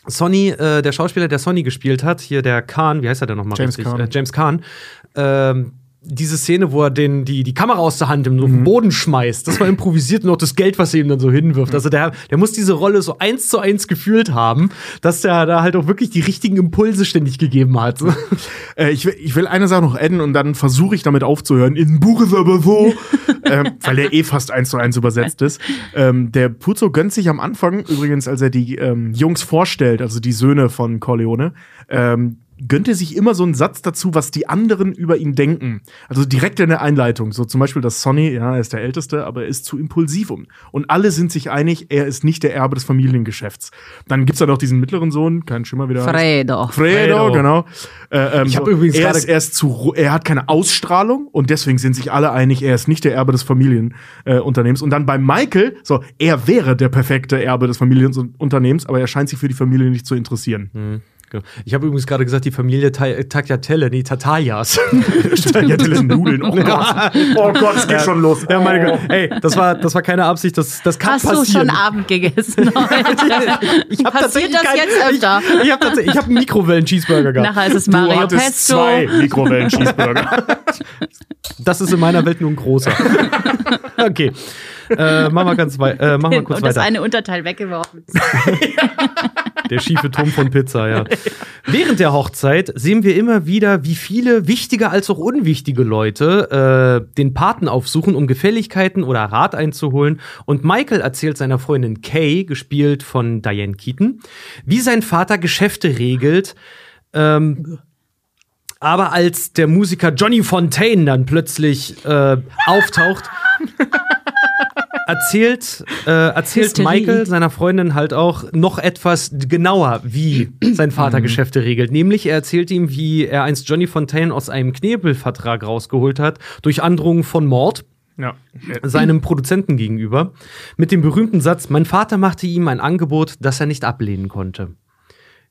Sonny, äh, der Schauspieler, der Sonny gespielt hat, hier der Khan, wie heißt er denn nochmal James richtig? Caan. Äh, James Kahn. Ähm, diese Szene, wo er den, die, die Kamera aus der Hand im Mhm. Boden schmeißt, das war improvisiert und auch das Geld, was er ihm dann so hinwirft. Also der, der muss diese Rolle so eins zu eins gefühlt haben, dass der da halt auch wirklich die richtigen Impulse ständig gegeben hat. <laughs> Äh, ich, will, ich will eine Sache noch adden und dann versuche ich damit aufzuhören. Im Buch ist aber so, <laughs> ähm, weil der eh fast eins zu eins übersetzt ist. Ähm, der Puzo gönnt sich am Anfang, übrigens, als er die ähm, Jungs vorstellt, also die Söhne von Corleone, ähm, gönnt er sich immer so einen Satz dazu, was die anderen über ihn denken. Also direkt in der Einleitung. So zum Beispiel, dass Sonny, ja, er ist der Älteste, aber er ist zu impulsiv um. Und alle sind sich einig, er ist nicht der Erbe des Familiengeschäfts. Dann gibt's da noch diesen mittleren Sohn, kein Schimmer wieder. Fredo. Fredo, Fredo. genau. Äh, ähm, Ich hab so, übrigens er gerade- ist, er ist zu, er hat keine Ausstrahlung und deswegen sind sich alle einig, er ist nicht der Erbe des Familienunternehmens. Äh, und dann bei Michael, so, er wäre der perfekte Erbe des Familienunternehmens, aber er scheint sich für die Familie nicht zu interessieren. Genau. Ich habe übrigens gerade gesagt, die Familie Ta Tagliatelle, nee, Tatalias. ja, diese Nudeln. Oh Gott. <laughs> Oh Gott, es geht schon los. ja, meine Güte. Ey, das war, das war keine Absicht, das, das kann Hast du passieren. schon Abend gegessen <laughs> heute? ich hab Passiert das kein- jetzt öfter? Ich, ich habe tatsächlich, ich habe einen Mikrowellen-Cheeseburger gehabt. Nachher ist es Du Mario hattest Pesto. zwei Mikrowellen-Cheeseburger. <laughs> Das ist in meiner Welt nur ein großer. okay. Äh, machen wir ganz wei äh, machen wir kurz Und das weiter. eine Unterteil weggeworfen. Der schiefe Turm von Pizza, ja. Während der Hochzeit sehen wir immer wieder, wie viele wichtige als auch unwichtige Leute äh, den Paten aufsuchen, um Gefälligkeiten oder Rat einzuholen. Und Michael erzählt seiner Freundin Kay, gespielt von Diane Keaton, wie sein Vater Geschäfte regelt. Ähm, aber als der Musiker Johnny Fontaine dann plötzlich äh, auftaucht, erzählt, äh, erzählt Hysterie. Michael seiner Freundin halt auch noch etwas genauer, wie sein Vater Geschäfte regelt. Nämlich, er erzählt ihm, wie er einst Johnny Fontaine aus einem Knebelvertrag rausgeholt hat, durch Androhung von Mord ja. seinem Produzenten gegenüber, mit dem berühmten Satz, mein Vater machte ihm ein Angebot, das er nicht ablehnen konnte.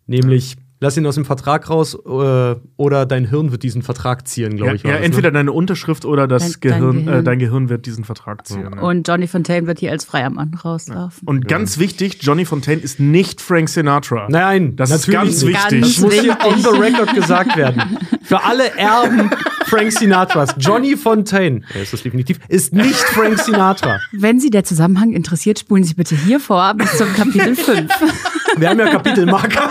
Nämlich, lass ihn aus dem Vertrag raus äh, oder dein Hirn wird diesen Vertrag ziehen, glaube Ja, ich. ja das, entweder ne? deine Unterschrift oder das Dein- dein Gehirn, Gehirn. Äh, dein Gehirn wird diesen Vertrag ziehen. ja. Und Johnny Fontaine wird hier als freier Mann rauslaufen. Und ganz wichtig, Johnny Fontaine ist nicht Frank Sinatra. Nein, Das ist ganz nicht. wichtig. Das muss hier Ganz on the record gesagt werden. Für alle Erben Frank Sinatras. Johnny Fontaine, er ist das definitiv, ist nicht Frank Sinatra. Wenn Sie der Zusammenhang interessiert, spulen Sie bitte hier vor bis zum Kapitel <laughs> 5. Wir haben ja Kapitelmarker.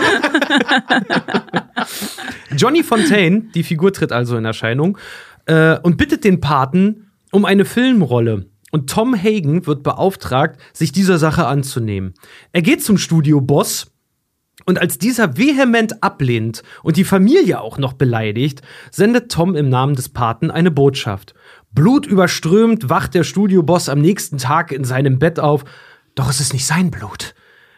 Johnny Fontaine, die Figur tritt also in Erscheinung äh, und bittet den Paten um eine Filmrolle. Und Tom Hagen wird beauftragt, sich dieser Sache anzunehmen. Er geht zum Studioboss und als dieser vehement ablehnt und die Familie auch noch beleidigt, sendet Tom im Namen des Paten eine Botschaft. Blutüberströmt wacht der Studioboss am nächsten Tag in seinem Bett auf. Doch es ist nicht sein Blut.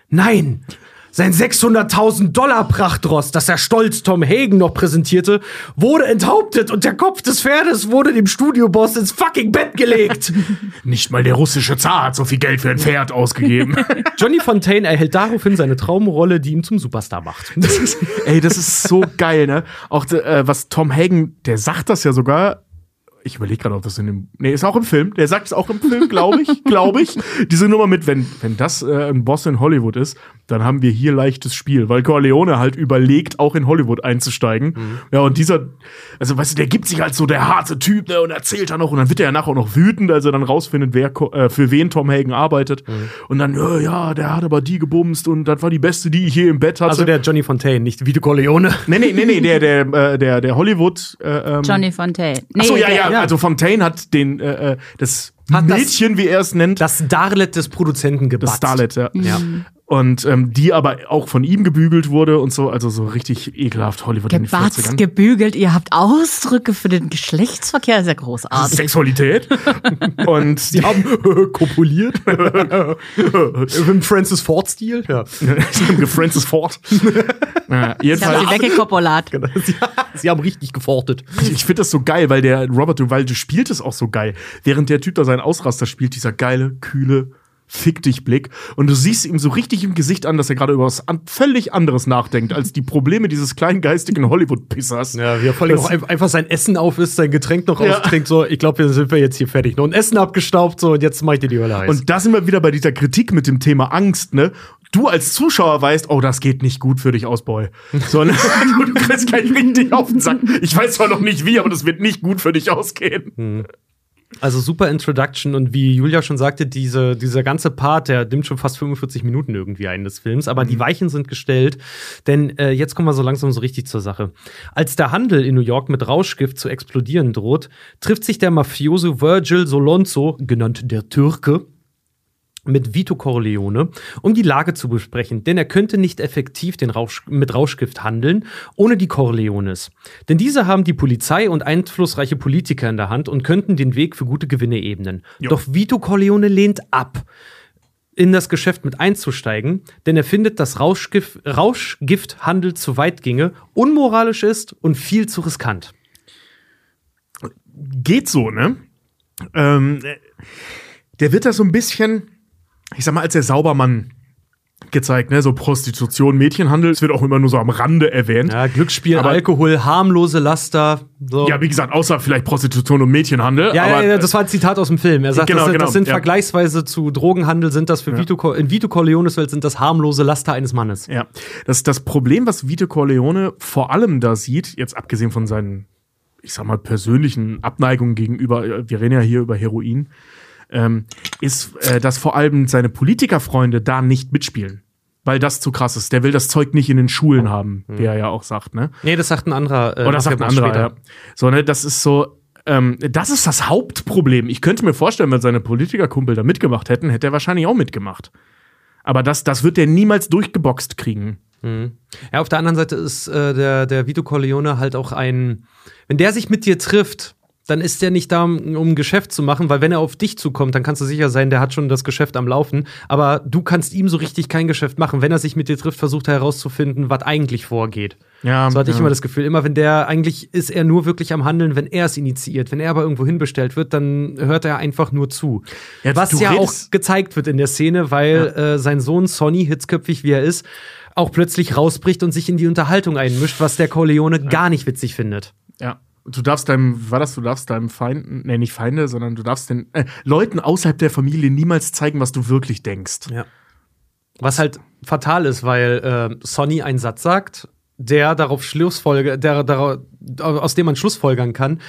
Nein! Sein 600.000 Dollar Prachtross, das er stolz Tom Hagen noch präsentierte, wurde enthauptet und der Kopf des Pferdes wurde dem Studioboss ins fucking Bett gelegt. <laughs> Nicht mal der russische Zar hat so viel Geld für ein Pferd ausgegeben. <laughs> Johnny Fontaine erhält daraufhin seine Traumrolle, die ihn zum Superstar macht. <laughs> Ey, das ist so geil, ne? Auch äh, was Tom Hagen, der sagt das ja sogar. Ich überlege gerade, ob das in dem. Nee, ist auch im Film. Der sagt es auch im Film, glaube ich. glaube ich. Diese Nummer mit, wenn, wenn das äh, ein Boss in Hollywood ist, dann haben wir hier leichtes Spiel, weil Corleone halt überlegt, auch in Hollywood einzusteigen. Ja, und dieser, also weißt du, der gibt sich als so der harte Typ, ne, und erzählt dann noch, und dann wird er ja nachher auch noch wütend, als er dann rausfindet, wer äh, für wen Tom Hagen arbeitet. Und dann, äh, ja, der hat aber die gebumst und das war die beste, die ich je im Bett hatte. Also der Johnny Fontaine, nicht Vito Corleone. <laughs> Nee, nee, nee, nee, der, der, äh, der, der Hollywood. Äh, ähm, Johnny Fontaine. Nee, Achso, ja, ja, ja. Also Fontaine hat den, äh, äh, das Hat das- Mädchen, wie er es nennt, Das Starlet des Produzenten gebatzt. das Starlet, ja. Ja. Und ähm, die aber auch von ihm gebügelt wurde und so, also so richtig ekelhaft Hollywood in den Gebatzt, 40ern. gebügelt, ihr habt Ausdrücke für den Geschlechtsverkehr, ja großartig. Sexualität. <laughs> und Sie haben <laughs> kopuliert. Im Francis Ford-Stil. Ja. <laughs> Francis Ford. ja, Ich habe jedenfalls, sie weggekopolat. Sie, Sie haben richtig gefortet. ich finde das so geil, weil der Robert Duvalde spielt es auch so geil. Während der Typ da seinen Ausraster spielt, dieser geile, kühle, fick dich Blick. Und du siehst ihm so richtig im Gesicht an, dass er gerade über was an völlig anderes nachdenkt, als die Probleme dieses kleingeistigen Hollywood-Pissers. Ja, wie er vor allem auch ein- einfach sein Essen auf ist, sein Getränk noch Ja. austrinkt. So, ich glaube, wir sind wir jetzt hier fertig. Noch ein Essen abgestaubt, so, und jetzt mach ich dir die Hölle heiß. Und da sind wir wieder bei dieser Kritik mit dem Thema Angst, ne? Du als Zuschauer weißt, oh, das geht nicht gut für dich aus, Boy. So, ne? du, <laughs> du kriegst gleich richtig auf den Sack. Ich weiß zwar noch nicht wie, aber das wird nicht gut für dich ausgehen. Also super Introduction und wie Julia schon sagte, diese, dieser ganze Part, der nimmt schon fast 45 Minuten irgendwie ein des Films, aber die Weichen sind gestellt, denn äh, jetzt kommen wir so langsam so richtig zur Sache. Als der Handel in New York mit Rauschgift zu explodieren droht, trifft sich der Mafioso Virgil Solonzo, genannt der Türke, mit Vito Corleone, um die Lage zu besprechen, denn er könnte nicht effektiv den Rausch mit Rauschgift handeln, ohne die Corleones. Denn diese haben die Polizei und einflussreiche Politiker in der Hand und könnten den Weg für gute Gewinne ebnen. Doch Vito Corleone lehnt ab, in das Geschäft mit einzusteigen, denn er findet, dass Rauschgift, Rauschgifthandel zu weit ginge, unmoralisch ist und viel zu riskant. Geht so, ne? Ähm, der wird da so ein bisschen, ich sag mal, als der Saubermann gezeigt, ne? So Prostitution, Mädchenhandel. Es wird auch immer nur so am Rande erwähnt. Ja, Glücksspiel, Aber- Alkohol, harmlose Laster. So. Ja, wie gesagt, außer vielleicht Prostitution und Mädchenhandel. Ja, aber, ja, ja, das war ein Zitat aus dem Film. Er sagt, Genau, das, sind- genau, das sind ja. vergleichsweise zu Drogenhandel, sind das für Vito, Co- in Vito Corleones Welt sind das harmlose Laster eines Mannes. Ja, das, das Problem, was Vito Corleone vor allem da sieht, jetzt abgesehen von seinen, ich sag mal, persönlichen Abneigungen gegenüber, wir reden ja hier über Heroin, ähm, ist, äh, dass vor allem seine Politikerfreunde da nicht mitspielen. Weil das zu krass ist. Der will das Zeug nicht in den Schulen haben, wie er ja auch sagt, ne? Nee, das sagt ein anderer. Äh, Oder sagt ein anderer, ja. So, ne, das ist so, ähm, das ist das Hauptproblem. Ich könnte mir vorstellen, wenn seine Politikerkumpel da mitgemacht hätten, hätte er wahrscheinlich auch mitgemacht. Aber das, das wird er niemals durchgeboxt kriegen. Ja, auf der anderen Seite ist äh, der, der Vito Corleone halt auch ein. Wenn der sich mit dir trifft, dann ist der nicht da, um ein Geschäft zu machen, weil wenn er auf dich zukommt, dann kannst du sicher sein, der hat schon das Geschäft am Laufen. Aber du kannst ihm so richtig kein Geschäft machen. Wenn er sich mit dir trifft, versucht er herauszufinden, was eigentlich vorgeht. Ja, So hatte ich ja. immer das Gefühl. Immer wenn der, eigentlich ist er nur wirklich am Handeln, wenn er es initiiert. Wenn er aber irgendwo hinbestellt wird, dann hört er einfach nur zu. Ja, Was ja auch gezeigt wird in der Szene, weil äh, sein Sohn Sonny, hitzköpfig wie er ist, auch plötzlich rausbricht und sich in die Unterhaltung einmischt, was der Corleone gar nicht witzig findet. Ja. Du darfst deinem, war das, du darfst deinem Feinden, nee, nicht Feinde, sondern du darfst den äh, Leuten außerhalb der Familie niemals zeigen, was du wirklich denkst. Ja. Was halt fatal ist, weil äh, Sonny einen Satz sagt, der darauf Schlussfolge, der, der, aus dem man Schlussfolgern kann,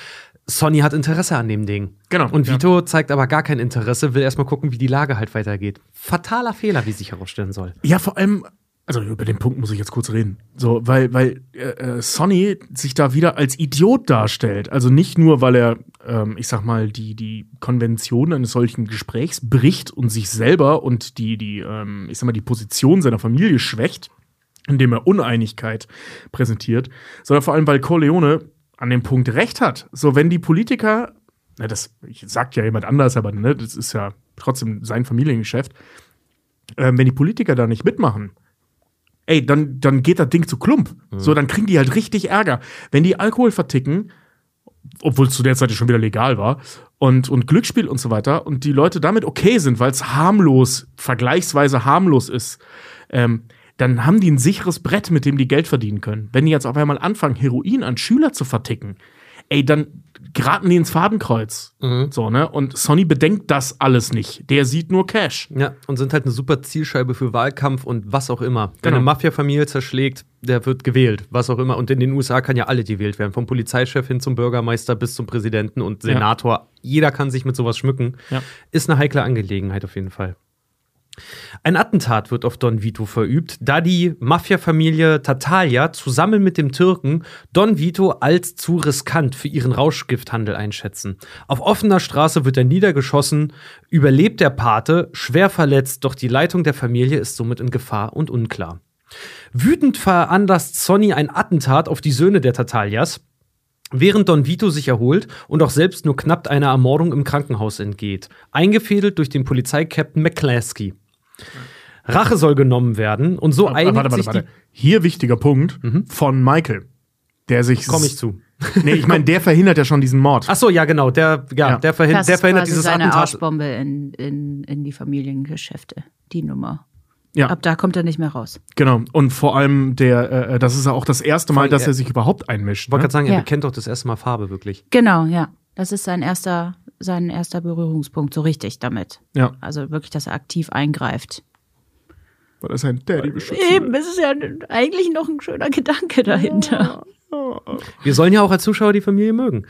Sonny hat Interesse an dem Ding. Genau, Und ja. Vito zeigt aber gar kein Interesse, will erstmal gucken, wie die Lage halt weitergeht. Fataler Fehler, wie sich herausstellen soll. Ja, vor allem, also über den Punkt muss ich jetzt kurz reden. So, weil, weil äh, äh, Sonny sich da wieder als Idiot darstellt. Also nicht nur, weil er, ähm, ich sag mal, die, die Konvention eines solchen Gesprächs bricht und sich selber und die, die, ähm, ich sag mal, die Position seiner Familie schwächt, indem er Uneinigkeit präsentiert, sondern vor allem, weil Corleone an dem Punkt recht hat. So, wenn die Politiker, na, das sagt ja jemand anders, aber ne, das ist ja trotzdem sein Familiengeschäft, ähm, wenn die Politiker da nicht mitmachen, ey, dann, dann geht das Ding zu Klump. So, dann kriegen die halt richtig Ärger. Wenn die Alkohol verticken, obwohl es zu der Zeit ja schon wieder legal war, und, und Glücksspiel und so weiter, und die Leute damit okay sind, weil es harmlos, vergleichsweise harmlos ist, ähm, dann haben die ein sicheres Brett, mit dem die Geld verdienen können. Wenn die jetzt auf einmal anfangen, Heroin an Schüler zu verticken, ey, dann geraten die ins Fadenkreuz. So, ne? Und Sonny bedenkt das alles nicht. Der sieht nur Cash. Ja, und sind halt eine super Zielscheibe für Wahlkampf und was auch immer. Wenn Genau. eine Mafia-Familie zerschlägt, der wird gewählt, was auch immer. Und in den USA kann ja alle gewählt werden, vom Polizeichef hin zum Bürgermeister bis zum Präsidenten und Senator. Jeder kann sich mit sowas schmücken. Ja. Ist eine heikle Angelegenheit auf jeden Fall. Ein Attentat wird auf Don Vito verübt, da die Mafia-Familie Tartaglia zusammen mit dem Türken Don Vito als zu riskant für ihren Rauschgifthandel einschätzen. Auf offener Straße wird er niedergeschossen, überlebt der Pate, schwer verletzt, doch die Leitung der Familie ist somit in Gefahr und unklar. Wütend veranlasst Sonny ein Attentat auf die Söhne der Tartaglias, Während Don Vito sich erholt und auch selbst nur knapp einer Ermordung im Krankenhaus entgeht, eingefädelt durch den Polizeikapitän McClaskey. Rache soll genommen werden und so einigt warte, warte, sich warte. Hier wichtiger Punkt von Michael, der sich. die. Komm ich zu. Nee, ich <laughs> meine, der verhindert ja schon diesen Mord. Ach so, ja genau, der, ja, Ja. der, verhin Das der ist verhindert dieses seine Attentat. Arschbombe in, in, in die Familiengeschäfte, die Nummer. Ja. Ab da kommt er nicht mehr raus. Genau. Und vor allem der, äh, das ist ja auch das erste Mal, dass er- er sich überhaupt einmischt. Ich wollte Ne? gerade sagen, er Ja. bekennt doch das erste Mal Farbe wirklich. Genau, ja. Das ist sein erster, sein erster Berührungspunkt, so richtig damit. Ja, Also wirklich, dass er aktiv eingreift. weil er sein Daddy beschützt. Eben, es ist ja eigentlich noch ein schöner Gedanke dahinter. Wir sollen ja auch als Zuschauer die Familie mögen.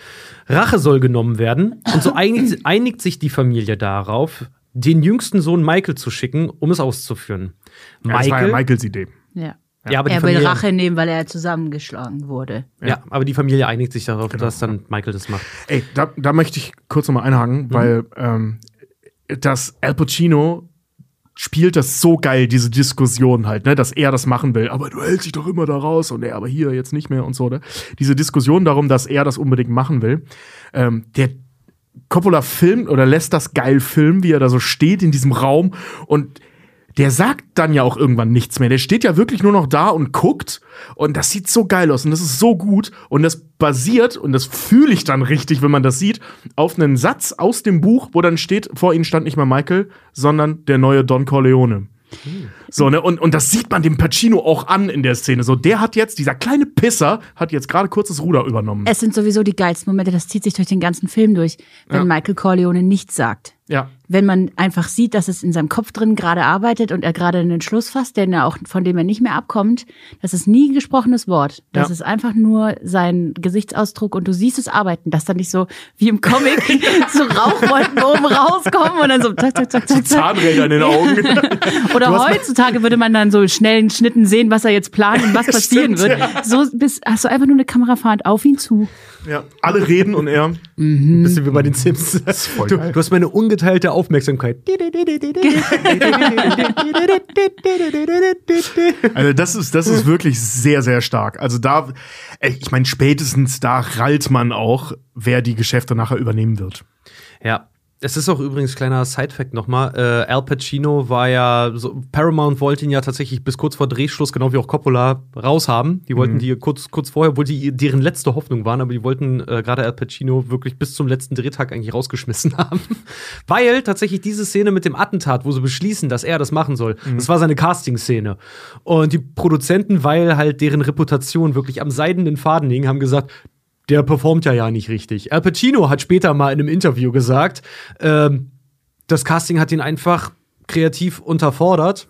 Rache soll genommen werden und so einigt, <laughs> einigt sich die Familie darauf, den jüngsten Sohn Michael zu schicken, um es auszuführen. Ja, das war ja Michael, Michaels Idee. Ja. Ja, aber die Er will Familie, Rache nehmen, weil er zusammengeschlagen wurde. Ja, aber die Familie einigt sich darauf, Genau. dass dann Michael das macht. Ey, da, da möchte ich kurz nochmal einhaken, Mhm. weil ähm, das Al Pacino spielt das so geil, diese Diskussion halt, ne, dass er das machen will, aber du hältst dich doch immer da raus und er aber hier jetzt nicht mehr und so, ne? Diese Diskussion darum, dass er das unbedingt machen will. Ähm, der Coppola filmt oder lässt das geil filmen, wie er da so steht in diesem Raum und der sagt dann ja auch irgendwann nichts mehr. Der steht ja wirklich nur noch da und guckt und das sieht so geil aus und das ist so gut und das basiert und das fühle ich dann richtig, wenn man das sieht, auf einen Satz aus dem Buch, wo dann steht, vor ihnen stand nicht mehr Michael, sondern der neue Don Corleone. So, ne, und, und das sieht man dem Pacino auch an in der Szene. So, der hat jetzt, dieser kleine Pisser, hat jetzt gerade kurz das Ruder übernommen. Es sind sowieso die geilsten Momente, das zieht sich durch den ganzen Film durch, wenn Ja. Michael Corleone nichts sagt. ja. Wenn man einfach sieht, dass es in seinem Kopf drin gerade arbeitet und er gerade einen Schluss fasst, den er auch, von dem er nicht mehr abkommt, das ist nie ein gesprochenes Wort. Das Ja. ist einfach nur sein Gesichtsausdruck und du siehst es arbeiten, dass dann nicht so wie im Comic <laughs> so Rauchwolken oben rauskommen und dann so zack, zack, zack, zack. Zahnräder in den Augen. <laughs> Oder hast- heutzutage würde man dann so schnellen Schnitten sehen, was er jetzt plant und was <laughs> passieren Stimmt, wird. So bist, hast du einfach nur eine Kamerafahrt auf ihn zu. ja. Alle reden und er. Ein bisschen wie bei den Simpsons. voll Du, du hast meine ungeteilte Aufmerksamkeit. <laughs> Also das ist, das ist wirklich sehr, sehr stark. Also da, ich meine, spätestens da rallt man auch, wer die Geschäfte nachher übernehmen wird. ja. Es ist auch übrigens kleiner Side-Fact nochmal. Äh, Al Pacino war ja, so, Paramount wollte ihn ja tatsächlich bis kurz vor Drehschluss, genau wie auch Coppola, raushaben. Die wollten die kurz, kurz vorher, obwohl die deren letzte Hoffnung waren, aber die wollten äh, gerade Al Pacino wirklich bis zum letzten Drehtag eigentlich rausgeschmissen <laughs> haben. Weil tatsächlich diese Szene mit dem Attentat, wo sie beschließen, dass er das machen soll, das war seine Casting-Szene. Und die Produzenten, weil halt deren Reputation wirklich am seidenen Faden hing, haben gesagt, der performt ja ja nicht richtig. Al Pacino hat später mal in einem Interview gesagt, ähm, das Casting hat ihn einfach kreativ unterfordert.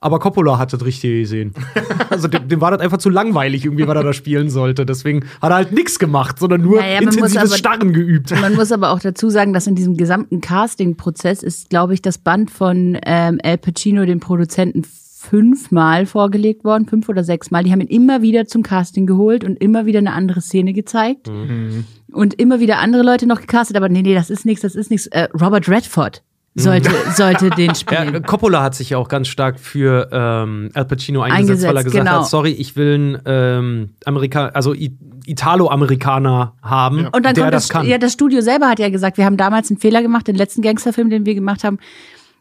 Aber Coppola hat das richtig gesehen. <laughs> also dem, dem war das einfach zu langweilig, irgendwie, was er da spielen sollte. Deswegen hat er halt nichts gemacht, sondern nur Naja, intensives aber- Starren geübt. Man muss aber auch dazu sagen, dass in diesem gesamten Casting-Prozess ist, glaube ich, das Band von ähm, Al Pacino den Produzenten fünfmal vorgelegt worden, fünf oder sechs Mal. Die haben ihn immer wieder zum Casting geholt und immer wieder eine andere Szene gezeigt. Und immer wieder andere Leute noch gecastet, aber nee, nee, das ist nichts, das ist nichts. Äh, Robert Redford sollte, <laughs> sollte den Ja, spielen. Coppola hat sich ja auch ganz stark für ähm, Al Pacino eingesetzt, weil er Eingesetzt, gesagt genau. hat, sorry, ich will einen ähm, Amerika also I Italo-Amerikaner haben, Und dann der kommt das das, kann. ja, das Studio selber hat ja gesagt, wir haben damals einen Fehler gemacht, den letzten Gangsterfilm, den wir gemacht haben.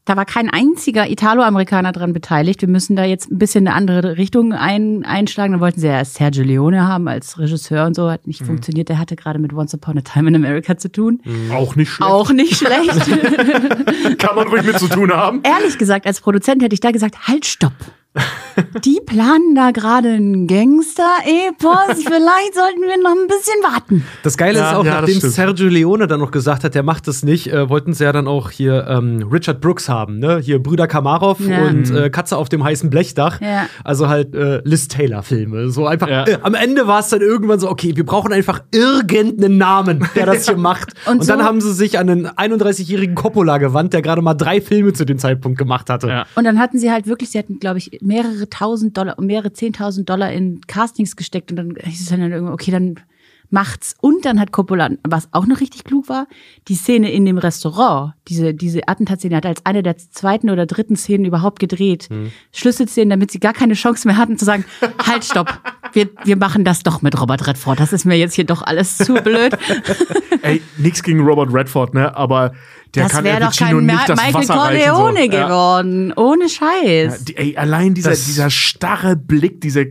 Da war kein einziger Italo-Amerikaner dran beteiligt. Wir müssen da jetzt ein bisschen eine andere Richtung ein, einschlagen. Dann wollten sie ja erst Sergio Leone haben als Regisseur und so. Hat Mhm. nicht funktioniert. Der hatte gerade mit Once Upon a Time in America zu tun. Auch nicht schlecht. Auch nicht schlecht. <laughs> Kann man ruhig mit zu tun haben. Ehrlich gesagt, als Produzent hätte ich da gesagt, halt, stopp. <laughs> Die planen da gerade einen Gangster-Epos. Vielleicht sollten wir noch ein bisschen warten. Das Geile Ja, ist auch, ja, nachdem. Sergio Leone dann noch gesagt hat, der macht das nicht, äh, wollten sie ja dann auch hier ähm, Richard Brooks haben, ne? Hier Brüder Kamarov Ja. und äh, Katze auf dem heißen Blechdach. Ja. Also halt äh, Liz Taylor-Filme. So einfach. Ja. Äh, am Ende war es dann irgendwann so, okay, wir brauchen einfach irgendeinen Namen, der das hier <laughs> macht. Und Und, dann so- haben sie sich an einen 31-jährigen Coppola gewandt, der gerade mal drei Filme zu dem Zeitpunkt gemacht hatte. Ja. Und dann hatten sie halt wirklich, sie hatten, glaube ich, mehrere tausend Dollar, mehrere zehntausend Dollar in Castings gesteckt und dann hieß es dann irgendwann, okay, dann macht's. Und dann hat Coppola, was auch noch richtig klug war, die Szene in dem Restaurant, diese, diese Attentatszene hat als eine der zweiten oder dritten Szenen überhaupt gedreht. Schlüsselszenen, damit sie gar keine Chance mehr hatten zu sagen, <laughs> halt, stopp, wir, wir machen das doch mit Robert Redford. Das ist mir jetzt hier doch alles zu blöd. <laughs> Ey, nix gegen Robert Redford, ne? Aber der das kann wäre doch kein Ma nicht das Michael Wasser Corleone so. Ja. geworden. Ohne Scheiß. Ja, die, ey, allein dieser, Das- dieser starre Blick, diese,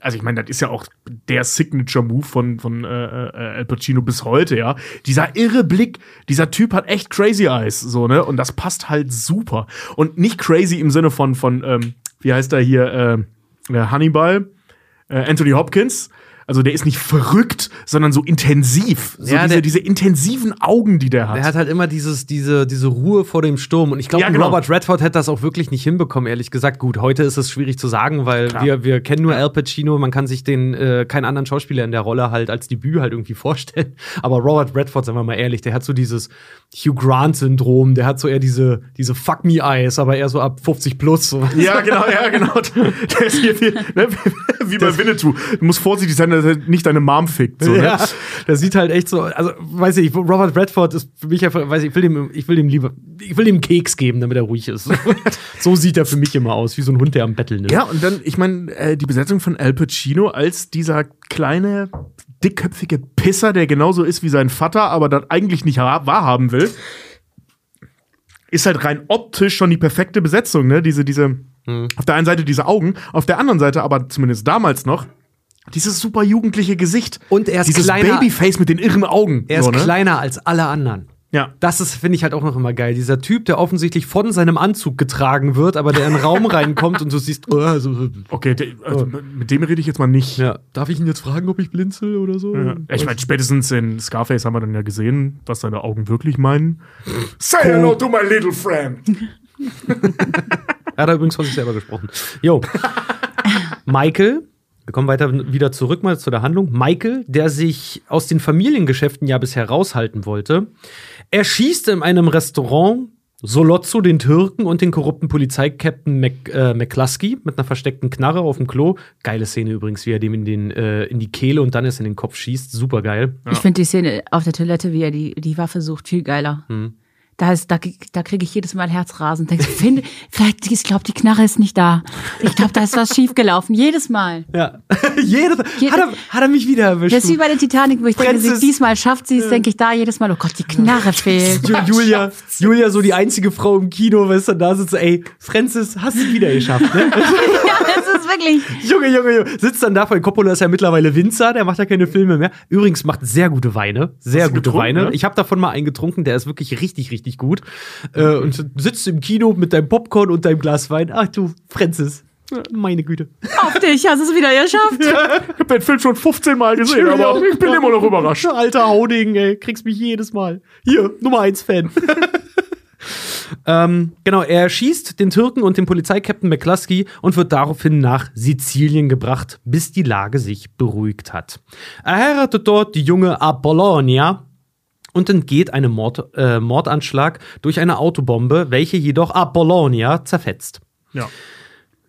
also ich meine, das ist ja auch der Signature-Move von, von äh, äh, Al Pacino bis heute, ja. Dieser irre Blick, dieser Typ hat echt crazy eyes, so, ne? Und das passt halt super. Und nicht crazy im Sinne von, von ähm, wie heißt er hier, äh, äh, Hannibal, äh, Anthony Hopkins. Also der ist nicht verrückt, sondern so intensiv. So Ja, diese, der- diese intensiven Augen, die der hat. Der hat halt immer dieses, diese, diese Ruhe vor dem Sturm. Und ich glaube, Ja, genau. Robert Redford hätte das auch wirklich nicht hinbekommen, ehrlich gesagt. Gut, heute ist es schwierig zu sagen, weil Klar. wir, wir kennen nur Al Pacino. Man kann sich den äh, keinen anderen Schauspieler in der Rolle halt als Debüt halt irgendwie vorstellen. Aber Robert Redford, sagen wir mal ehrlich, der hat so dieses Hugh Grant-Syndrom. Der hat so eher diese, diese Fuck me eyes, aber eher so ab 50 plus. So. Ja, genau, ja, genau. <laughs> Der ist hier wie, ne, wie bei Winnetou. Du musst vorsichtig sein, dass er nicht deine Mom fickt. So, ne? Ja, der sieht halt echt so, also weiß ich, Robert Redford ist für mich einfach, weiß ich, ich will dem, ich will dem lieber, ich will dem Keks geben, damit er ruhig ist. <laughs> so sieht er für mich immer aus, wie so ein Hund, der am Betteln ist. Ja, und dann, ich meine, äh, die Besetzung von Al Pacino als dieser kleine, dickköpfige Pisser, der genauso ist wie sein Vater, aber das eigentlich nicht ha- wahrhaben will, ist halt rein optisch schon die perfekte Besetzung, ne? Diese, diese, auf der einen Seite diese Augen, auf der anderen Seite aber zumindest damals noch, dieses super jugendliche Gesicht. Und er ist dieses kleiner- Babyface mit den irren Augen. Er ist so, ne? kleiner als alle anderen. Ja. Das ist, finde ich halt auch noch immer geil. Dieser Typ, der offensichtlich von seinem Anzug getragen wird, aber der in den Raum reinkommt und du siehst, oh, also, Okay, de, also, mit dem rede ich jetzt mal nicht. ja, darf ich ihn jetzt fragen, ob ich blinzel oder so? Ja. Ich meine, spätestens in Scarface haben wir dann ja gesehen, was seine Augen wirklich meinen. Say hello to my little friend. Er hat übrigens von sich selber gesprochen. Jo. Michael, wir kommen weiter wieder zurück mal zu der Handlung. Michael, der sich aus den Familiengeschäften ja bisher raushalten wollte, erschießt in einem Restaurant Solozzo, den Türken und den korrupten Polizeikapitän Mc, äh, McCluskey mit einer versteckten Knarre auf dem Klo. Geile Szene übrigens, wie er dem in, den, äh, in die Kehle und dann erst in den Kopf schießt. Super geil. Ich finde die Szene auf der Toilette, wie er die, die Waffe sucht, viel geiler. Mhm. Da, ist, da, da kriege ich jedes Mal Herzrasen. Denke, finde, vielleicht, ich glaube, die Knarre ist nicht da. Ich glaube, da ist was schiefgelaufen. Jedes Mal. Ja. <laughs> Jedes, Jede- hat, er, hat er mich wieder erwischt. Das ist wie bei der Titanic, wo ich denke, Francis- sie, diesmal schafft sie es, denke ich da jedes Mal, oh Gott, die Knarre <laughs> fehlt. Ju- Julia, Julia, so die einzige Frau im Kino, weißt du, da sitzt, ey, Francis, hast du wieder geschafft, ne? <laughs> ja, das ist wirklich. Junge, Junge, Junge. Sitzt dann da, weil Coppola ist ja mittlerweile Winzer, der macht ja keine Filme mehr. Übrigens macht sehr gute Weine. Sehr gute Weine. ne? Ich habe davon mal einen getrunken, der ist wirklich richtig, richtig gut. Äh, und sitzt im Kino mit deinem Popcorn und deinem Glas Wein. Ach du, Francis. Meine Güte. Auf dich, hast du es wieder geschafft. <laughs> Ich habe den Film schon 15 Mal gesehen, aber ich bin immer noch überrascht. Alter Hauding, ey. Kriegst mich jedes Mal. Hier, Nummer 1 Fan. <laughs> ähm, genau, er schießt den Türken und den Polizeikapitän McCluskey und wird daraufhin nach Sizilien gebracht, bis die Lage sich beruhigt hat. Er heiratet dort die junge Apollonia und entgeht einem Mord, äh, Mordanschlag durch eine Autobombe, welche jedoch Apollonia zerfetzt. Ja.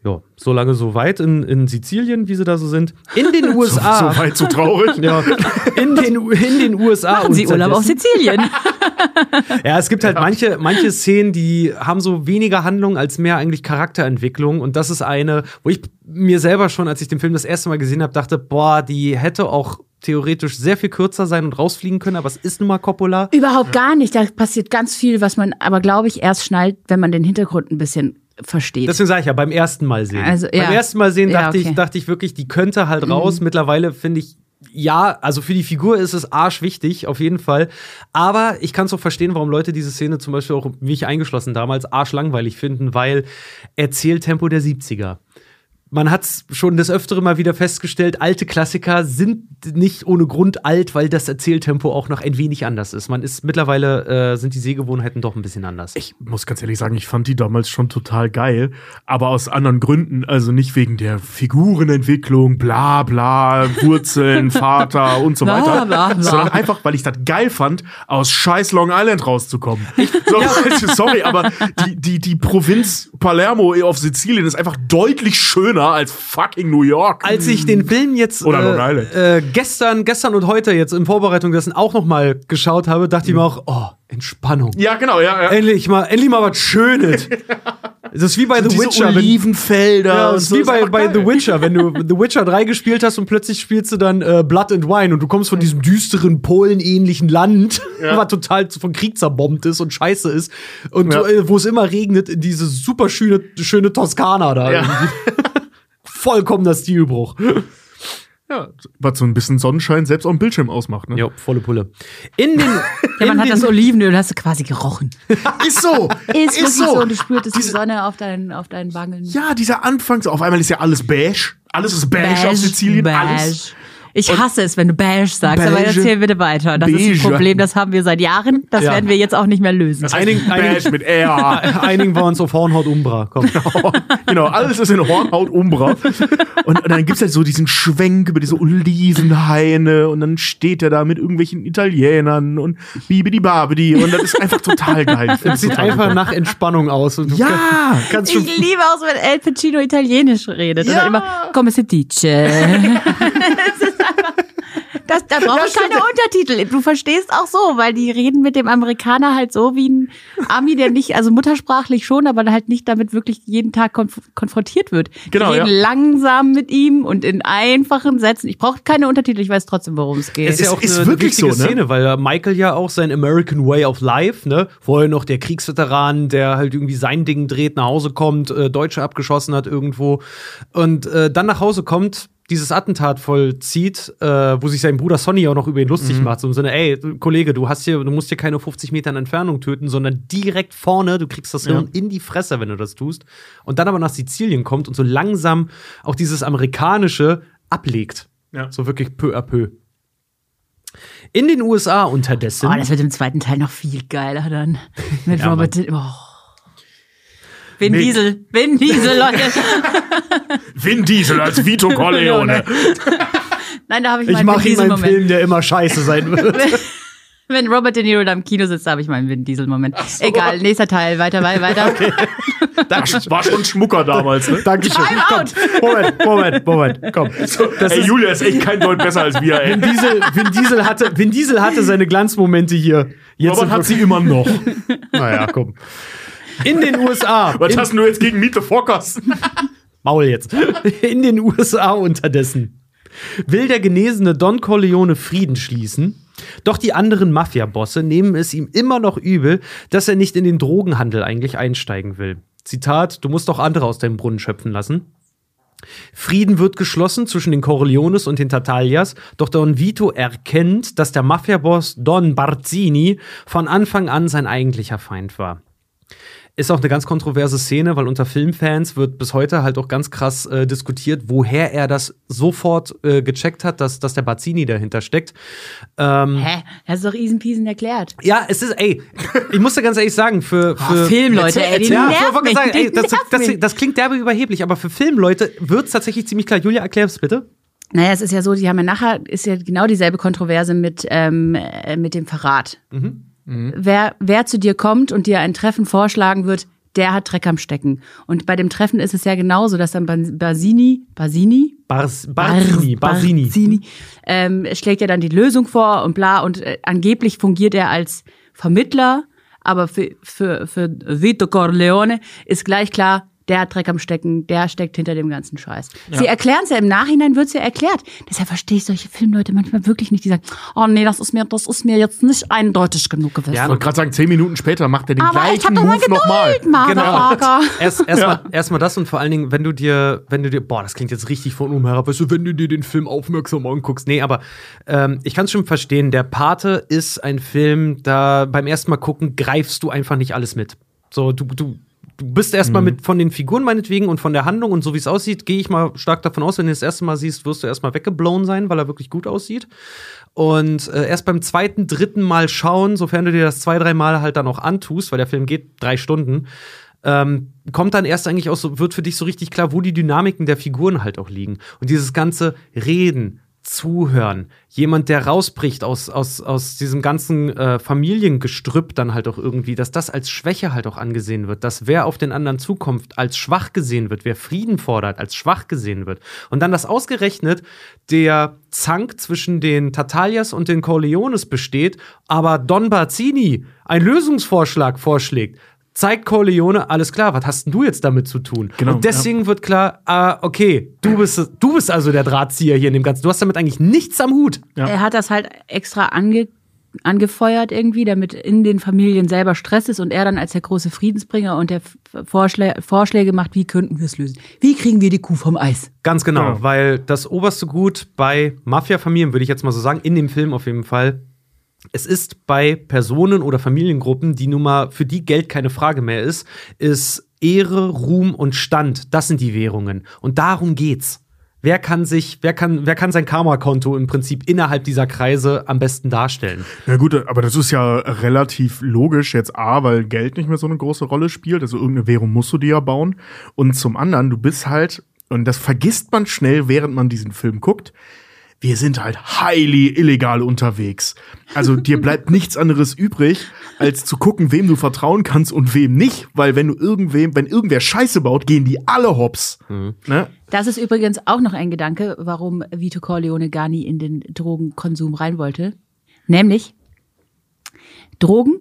Ja, so lange so weit in, in Sizilien, wie sie da so sind. In den <laughs> USA. So weit, so traurig. Ja, in den, in den USA. Machen Sie Urlaub auf Sizilien. <laughs> Ja, es gibt halt manche, manche Szenen, die haben so weniger Handlung als mehr eigentlich Charakterentwicklung. Und das ist eine, wo ich mir selber schon, als ich den Film das erste Mal gesehen habe, dachte, boah, die hätte auch theoretisch sehr viel kürzer sein und rausfliegen können, aber es ist nun mal Coppola. Überhaupt gar nicht. Da passiert ganz viel, was man aber, glaube ich, erst schnallt, wenn man den Hintergrund ein bisschen versteht. Deswegen sage ich ja, beim ersten Mal sehen. Also, ja. Beim ersten Mal sehen Ja, dachte, okay. ich, dachte ich wirklich, die könnte halt raus. Mittlerweile finde ich, ja, also für die Figur ist es arschwichtig, auf jeden Fall. Aber ich kann es auch verstehen, warum Leute diese Szene zum Beispiel auch, wie ich eingeschlossen damals, arschlangweilig finden, weil Erzähltempo der 70er. Man hat es schon des Öfteren mal wieder festgestellt, alte Klassiker sind nicht ohne Grund alt, weil das Erzähltempo auch noch ein wenig anders ist. Man ist mittlerweile, äh, sind die Sehgewohnheiten doch ein bisschen anders. Ich muss ganz ehrlich sagen, ich fand die damals schon total geil, aber aus anderen Gründen, also nicht wegen der Figurenentwicklung, bla bla, Wurzeln, <laughs> Vater und so Bla, weiter, bla, bla. sondern einfach, weil ich das geil fand, aus scheiß Long Island rauszukommen. <laughs> So, <laughs> sorry, aber die, die, die Provinz Palermo auf Sizilien ist einfach deutlich schöner als fucking New York. als ich den Film jetzt äh, äh, gestern, gestern und heute jetzt in Vorbereitung dessen auch noch mal geschaut habe, dachte ich mir auch, oh, Entspannung. ja, genau, ja, ja. Endlich mal, endlich mal was Schönes. <laughs> Das ist wie bei The Diese Witcher. Olivenfelder. ja, das ist so, wie bei, bei. The Witcher, wenn du The Witcher 3 gespielt hast und plötzlich spielst du dann äh, Blood and Wine und du kommst von diesem düsteren Polen-ähnlichen Land, <laughs> was total von Krieg zerbombt ist und scheiße ist und Ja. äh, wo es immer regnet, in diese super schöne, schöne Toskana da. Ja. <laughs> Vollkommener Stilbruch. Ja, was so ein bisschen Sonnenschein selbst auf dem Bildschirm ausmacht, ne? Ja, volle Pulle. In den. ja, man in hat den, das Olivenöl, hast du quasi gerochen. <laughs> Ist so! Ist, wirklich so. und du spürtest die Sonne auf deinen, auf deinen Wangen. Ja, dieser Anfang, so auf einmal ist ja alles beige. Alles ist beige, auf Sizilien. Alles. Ich hasse es, wenn du beige sagst, aber Beige. erzähl bitte weiter. Das ist Beige. ein Problem, das haben wir seit Jahren. Das Ja. werden wir jetzt auch nicht mehr lösen. Einigen, Beige einigen, mit R. <laughs> einigen wir uns auf Hornhaut Umbra. Komm. <laughs> genau, alles ist in Hornhaut Umbra. Und, und dann gibt's halt so diesen Schwenk über diese Olivenhaine und dann steht er da mit irgendwelchen Italienern und bibidi babidi und das ist einfach total geil. Das sieht einfach nach Entspannung aus. Und Ja! kannst schon. Ich liebe auch so, wenn El Pacino italienisch redet. Ja. Und dann immer, come si dice. <laughs> <laughs> das da brauche ich keine Untertitel. Du verstehst auch so, weil die reden mit dem Amerikaner halt so wie ein Ami, der nicht, also muttersprachlich schon, aber halt nicht damit wirklich jeden Tag konf konfrontiert wird. Genau, die reden ja. langsam mit ihm und in einfachen Sätzen. Ich brauche keine Untertitel, ich weiß trotzdem, worum es geht. Es ist ja auch ist eine, wirklich eine wichtige so, ne? Szene, weil Michael ja auch sein American Way of Life, ne, vorher noch der Kriegsveteran, der halt irgendwie sein Ding dreht, nach Hause kommt, äh, Deutsche abgeschossen hat irgendwo und äh, dann nach Hause kommt, dieses Attentat vollzieht, äh, wo sich sein Bruder Sonny auch noch über ihn Mhm. lustig macht, so im Sinne, ey, Kollege, du hast hier, du musst hier keine 50 Meter in Entfernung töten, sondern direkt vorne, du kriegst das Hirn in die Fresse, wenn du das tust. Und dann aber nach Sizilien kommt und so langsam auch dieses amerikanische ablegt. Ja. So wirklich peu à peu. In den USA unterdessen. Oh, das wird im zweiten Teil noch viel geiler dann. Mit Ja, Robert. Oh. Vin Mit- Diesel. Vin Diesel, Leute. <laughs> Vin Diesel als Vito Corleone. <laughs> Nein, da habe ich, ich mal einen mache Vin ihm einen Diesel-Moment. Film, der immer scheiße sein <laughs> wird. Wenn Robert De Niro da im Kino sitzt, habe ich meinen Vin Diesel-Moment. Egal, nächster Teil, weiter, weiter, weiter. War schon Schmucker damals, ne? Dankeschön. Time Komm, out. Moment, Moment, Moment. Komm. Das ey, ist, Julia ist echt kein Deut besser als wir, ey. Vin, Diesel, Vin, Diesel hatte, Vin Diesel hatte seine Glanzmomente hier. Jetzt Robert hat sie immer noch. Naja, komm. In den USA. Was hast du jetzt gegen Meet the Fockers? <laughs> Maul jetzt. In den USA unterdessen will der genesene Don Corleone Frieden schließen. Doch die anderen Mafia-Bosse nehmen es ihm immer noch übel, dass er nicht in den Drogenhandel eigentlich einsteigen will. Zitat: Du musst doch andere aus deinem Brunnen schöpfen lassen. Frieden wird geschlossen zwischen den Corleones und den Tartaglias, doch Don Vito erkennt, dass der Mafia-Boss Don Barzini von Anfang an sein eigentlicher Feind war. Ist auch eine ganz kontroverse Szene, weil unter Filmfans wird bis heute halt auch ganz krass äh, diskutiert, woher er das sofort äh, gecheckt hat, dass, dass der Barzini dahinter steckt. Ähm, Hä? Das ist doch peasy erklärt. ja, es ist, ey, ich muss dir ganz ehrlich sagen, für, für Filmleute, ey, die ja, nerven mich, sagen, ey, das, das, das, das klingt derbe überheblich, aber für Filmleute wird es tatsächlich ziemlich klar. Julia, erklär es bitte. Naja, es ist ja so, die haben ja nachher, ist ja genau dieselbe Kontroverse mit, ähm, äh, mit dem Verrat. Wer, wer zu dir kommt und dir ein Treffen vorschlagen wird, der hat Dreck am Stecken. Und bei dem Treffen ist es ja genauso, dass dann Bas- Basini, Basini? Bars, Barzini, Bar- Barzini. Barzini, ähm, schlägt ja dann die Lösung vor und bla. Und äh, angeblich fungiert er als Vermittler, aber für, für, für Vito Corleone ist gleich klar, der hat Dreck am Stecken, der steckt hinter dem ganzen Scheiß. Sie erklären es ja im Nachhinein, wird es ja erklärt. Deshalb verstehe ich solche Filmleute manchmal wirklich nicht, die sagen, oh nee, das ist mir, das ist mir jetzt nicht eindeutig genug gewesen. Ich wollte gerade sagen, zehn Minuten später macht er den aber ich gleichen hab doch <laughs> mal Move nochmal. Geduld, Motherfucker. Erst erstmal erst mal das und vor allen Dingen, wenn du dir, wenn du dir, boah, das klingt jetzt richtig von oben herab, weißt du, wenn du dir den Film aufmerksam anguckst. Nee, aber ähm, ich kann es schon verstehen. Der Pate ist ein Film, da beim ersten Mal gucken, greifst du einfach nicht alles mit. So, du, du, du bist erstmal mit von den Figuren meinetwegen und von der Handlung und so wie es aussieht, gehe ich mal stark davon aus, wenn du das erste Mal siehst, wirst du erstmal weggeblown sein, weil er wirklich gut aussieht. Und äh, erst beim zweiten, dritten Mal schauen, sofern du dir das zwei, drei Mal halt dann auch antust, weil der Film geht drei Stunden, ähm, kommt dann erst eigentlich auch so, wird für dich so richtig klar, wo die Dynamiken der Figuren halt auch liegen. Und dieses ganze Reden, Zuhören, jemand, der rausbricht aus, aus, aus diesem ganzen äh, Familiengestrüpp dann halt auch irgendwie, dass das als Schwäche halt auch angesehen wird, dass wer auf den anderen zukommt, als schwach gesehen wird, wer Frieden fordert, als schwach gesehen wird. Und dann das ausgerechnet der Zank zwischen den Tartalias und den Corleones besteht, aber Don Barzini einen Lösungsvorschlag vorschlägt zeigt Corleone, alles klar, was hast denn du jetzt damit zu tun? Genau, und deswegen wird klar, ah, okay, du bist, du bist also der Drahtzieher hier in dem Ganzen. Du hast damit eigentlich nichts am Hut. Ja. Er hat das halt extra ange angefeuert irgendwie, damit in den Familien selber Stress ist und er dann als der große Friedensbringer und der Vorschlä Vorschläge macht, wie könnten wir es lösen? Wie kriegen wir die Kuh vom Eis? Ganz genau, Ja. weil das oberste Gut bei Mafia-Familien, würde ich jetzt mal so sagen, in dem Film auf jeden Fall, es ist bei Personen oder Familiengruppen, die nun mal für die Geld keine Frage mehr ist, ist Ehre, Ruhm und Stand. Das sind die Währungen. Und darum geht's. Wer kann sich, wer kann, wer kann sein Karma-Konto im Prinzip innerhalb dieser Kreise am besten darstellen? Na gut, aber das ist ja relativ logisch jetzt A, weil Geld nicht mehr so eine große Rolle spielt, also irgendeine Währung musst du dir ja bauen. Und zum anderen, du bist halt, und das vergisst man schnell, während man diesen Film guckt, wir sind halt highly illegal unterwegs. Also dir bleibt <laughs> nichts anderes übrig, als zu gucken, wem du vertrauen kannst und wem nicht, weil wenn du irgendwem, wenn irgendwer Scheiße baut, gehen die alle hops. Ne? Das ist übrigens auch noch ein Gedanke, warum Vito Corleone gar nie in den Drogenkonsum rein wollte. Nämlich Drogen,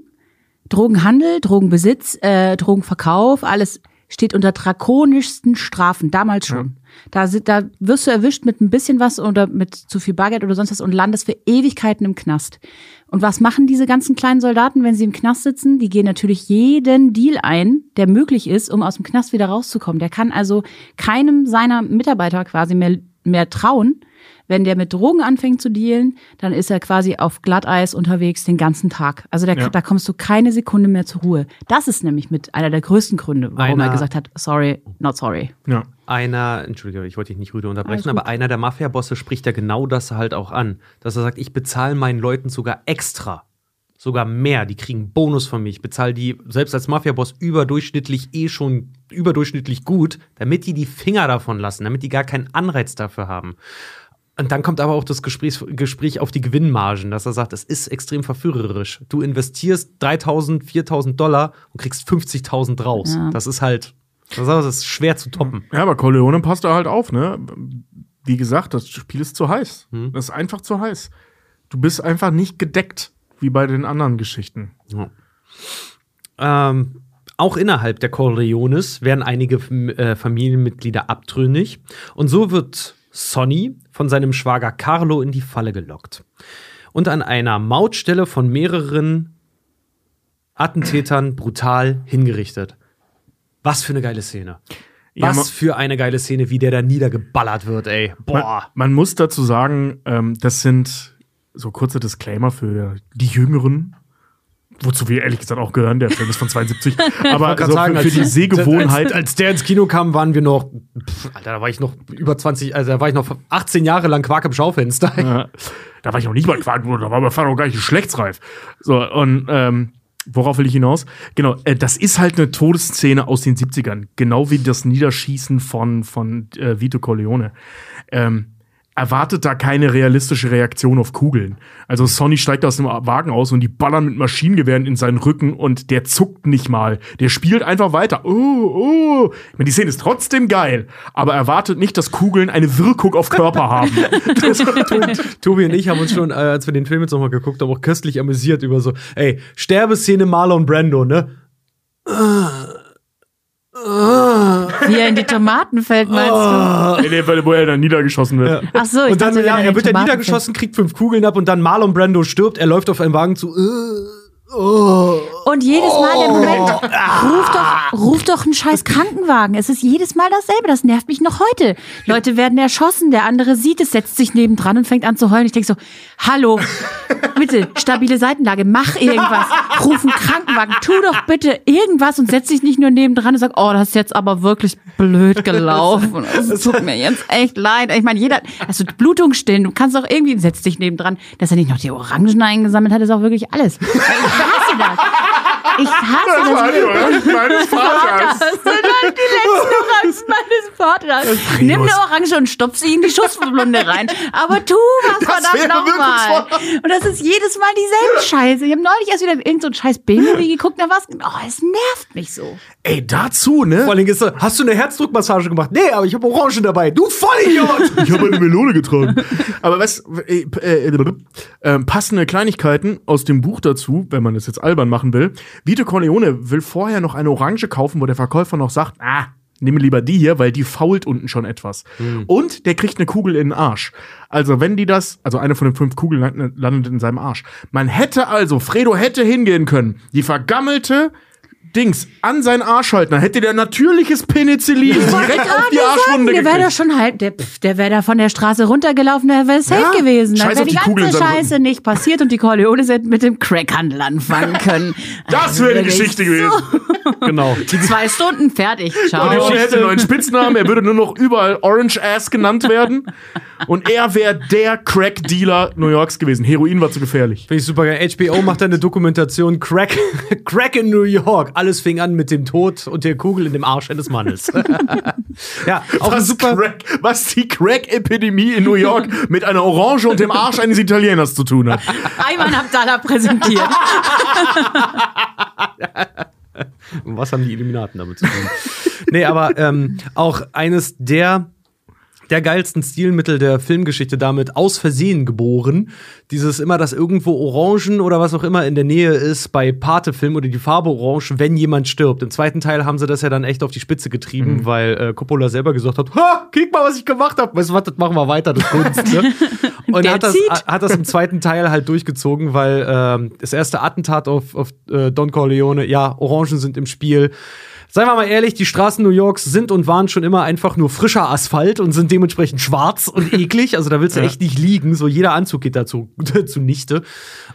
Drogenhandel, Drogenbesitz, äh, Drogenverkauf, alles steht unter drakonischsten Strafen, damals schon. Da, sind- da wirst du erwischt mit ein bisschen was oder mit zu viel Bargeld oder sonst was und landest für Ewigkeiten im Knast. Und was machen diese ganzen kleinen Soldaten, wenn sie im Knast sitzen? Die gehen natürlich jeden Deal ein, der möglich ist, um aus dem Knast wieder rauszukommen. Der kann also keinem seiner Mitarbeiter quasi mehr, mehr trauen. Wenn der mit Drogen anfängt zu dealen, dann ist er quasi auf Glatteis unterwegs den ganzen Tag. Also der, Ja. da kommst du keine Sekunde mehr zur Ruhe. Das ist nämlich mit einer der größten Gründe, warum Einer- er gesagt hat, sorry, not sorry. Ja. einer, entschuldige, ich wollte dich nicht rüde unterbrechen, aber einer der Mafia-Bosse spricht ja genau das halt auch an, dass er sagt, ich bezahle meinen Leuten sogar extra. Sogar mehr, die kriegen Bonus von mir. Ich bezahle die selbst als Mafia-Boss überdurchschnittlich eh schon überdurchschnittlich gut, damit die die Finger davon lassen, damit die gar keinen Anreiz dafür haben. Und dann kommt aber auch das Gespräch, Gespräch auf die Gewinnmargen, dass er sagt, es ist extrem verführerisch. Du investierst 3000, 4000 Dollar und kriegst 50.000 raus. Ja. Das ist halt, das ist schwer zu toppen. Ja, aber Corleone passt da halt auf, ne? Wie gesagt, das Spiel ist zu heiß. Das ist einfach zu heiß. Du bist einfach nicht gedeckt, wie bei den anderen Geschichten. Ähm, auch innerhalb der Corleones werden einige äh, Familienmitglieder abtrünnig. Und so wird Sonny von seinem Schwager Carlo in die Falle gelockt. Und an einer Mautstelle von mehreren Attentätern brutal hingerichtet. Was für eine geile Szene. Was für eine geile Szene, wie der da niedergeballert wird, ey. Man, Boah. man muss dazu sagen, ähm, das sind so kurze Disclaimer für die Jüngeren, wozu wir ehrlich gesagt auch gehören. Der Film ist von 72. <laughs> Aber so grad für, für die <laughs> Sehgewohnheit. Als, als der ins Kino kam, waren wir noch, pff, Alter, da war ich noch über 20, also da war ich noch 18 Jahre lang Quark im Schaufenster. Ja, da war ich noch nicht mal Quark, da war mein Vater noch gar nicht geschlechtsreif. So, und ähm, worauf will ich hinaus? Genau, äh, das ist halt eine Todesszene aus den 70ern. Genau wie das Niederschießen von, von äh, Vito Corleone. Ähm, erwartet da keine realistische Reaktion auf Kugeln. Also Sonny steigt aus dem Wagen aus und die ballern mit Maschinengewehren in seinen Rücken und der zuckt nicht mal. Der spielt einfach weiter. Oh, oh. Ich meine, die Szene ist trotzdem geil, aber erwartet nicht, dass Kugeln eine Wirkung auf Körper <laughs> haben. Das, Tobi und ich haben uns schon, äh, als wir den Film jetzt nochmal geguckt haben, auch köstlich amüsiert über so, ey, Sterbeszene Marlon Brando, ne? Wie er in die Tomaten fällt, meinst in dem Fall, wo er dann niedergeschossen wird. du? Ach so, ich und dann, dachte, ja, er wird ja Tomaten niedergeschossen, kriegt fünf Kugeln ab und dann Marlon Brando stirbt, er läuft auf einen Wagen zu, äh, oh. Und jedes Mal der Moment, ruf doch, ruf doch einen scheiß Krankenwagen. Es ist jedes Mal dasselbe. Das nervt mich noch heute. Leute werden erschossen, der andere sieht es, setzt sich nebendran und fängt an zu heulen. Ich denke so, hallo, bitte, stabile Seitenlage, mach irgendwas. Ruf einen Krankenwagen, tu doch bitte irgendwas und setz dich nicht nur nebendran und sag, oh, das ist jetzt aber wirklich blöd gelaufen. Es tut mir jetzt echt leid. Ich meine, jeder, also Blutung stillen, du kannst doch irgendwie, setz dich nebendran, dass er nicht noch die Orangen eingesammelt hat, ist auch wirklich alles. 什么新的 Ich hasse das. Ich hasse das. meines Vaters. Das sind halt die letzten Orangen meines Vaters. Nimm eine Orange und stopf sie in die Schusswunde rein. Aber tu was, Das verdammt nochmal. Und das ist jedes Mal dieselbe Scheiße. Ich habe neulich erst wieder irgendein so ein scheiß B-Movie geguckt, da war's, oh, es nervt mich so. Ey, dazu, ne? Vor allem ist so, hast du eine Herzdruckmassage gemacht? Nee, aber ich habe Orangen dabei. Du Vollidiot! <laughs> Ich habe eine Melone getragen. Aber was, äh, äh, äh, passende Kleinigkeiten aus dem Buch dazu, wenn man das jetzt albern machen will. Vito Corleone will vorher noch eine Orange kaufen, wo der Verkäufer noch sagt, ah, nimm lieber die hier, weil die fault unten schon etwas. Und der kriegt eine Kugel in den Arsch. Also wenn die das, also eine von den fünf Kugeln landet in seinem Arsch. Man hätte also, Fredo hätte hingehen können, die vergammelte Dings an seinen Arsch halten, dann hätte der natürliches Penicillin direkt auf die Arschwunde der wäre doch schon halb, der, pff, der wäre da von der Straße runtergelaufen, der wäre safe Ja, gewesen. Dann scheiß wäre auf die die Kugel ganze seinem Scheiße nicht passiert und die Corleones hätten mit dem Crackhandel anfangen <laughs> können. Das wäre die Geschichte gewesen. genau. Die zwei Stunden fertig. Ciao. Und er hätte einen neuen Spitznamen, er würde nur noch überall Orange Ass genannt werden. Und er wäre der Crack-Dealer New Yorks gewesen. Heroin war zu gefährlich. Finde ich super geil. HBO macht eine Dokumentation Crack, <laughs> Crack in New York. Alles fing an mit dem Tod und der Kugel in dem Arsch eines Mannes. <laughs> ja, auch Was, super. Crack, was die Crack-Epidemie in New York mit einer Orange und dem Arsch eines Italieners zu tun hat. Ayman Abdallah präsentiert. <laughs> Was haben die Illuminaten damit zu tun? nee, aber ähm, auch eines der der geilsten Stilmittel der Filmgeschichte damit aus Versehen geboren. Dieses immer, dass irgendwo Orangen oder was auch immer in der Nähe ist bei Pate-Film oder die Farbe Orange, wenn jemand stirbt. Im zweiten Teil haben sie das ja dann echt auf die Spitze getrieben, weil äh, Coppola selber gesagt hat, ha, guck mal, was ich gemacht habe. Weißt du was, das machen wir weiter, das Kunst. Ne? <laughs> Und Der er hat das, zieht. hat das im zweiten Teil halt durchgezogen, weil ähm, das erste Attentat auf, auf äh, Don Corleone, ja, Orangen sind im Spiel. Seien wir mal ehrlich, die Straßen New Yorks sind und waren schon immer einfach nur frischer Asphalt und sind dementsprechend schwarz und <laughs> eklig. Also da willst du echt nicht liegen. So jeder Anzug geht dazu <laughs> zunichte.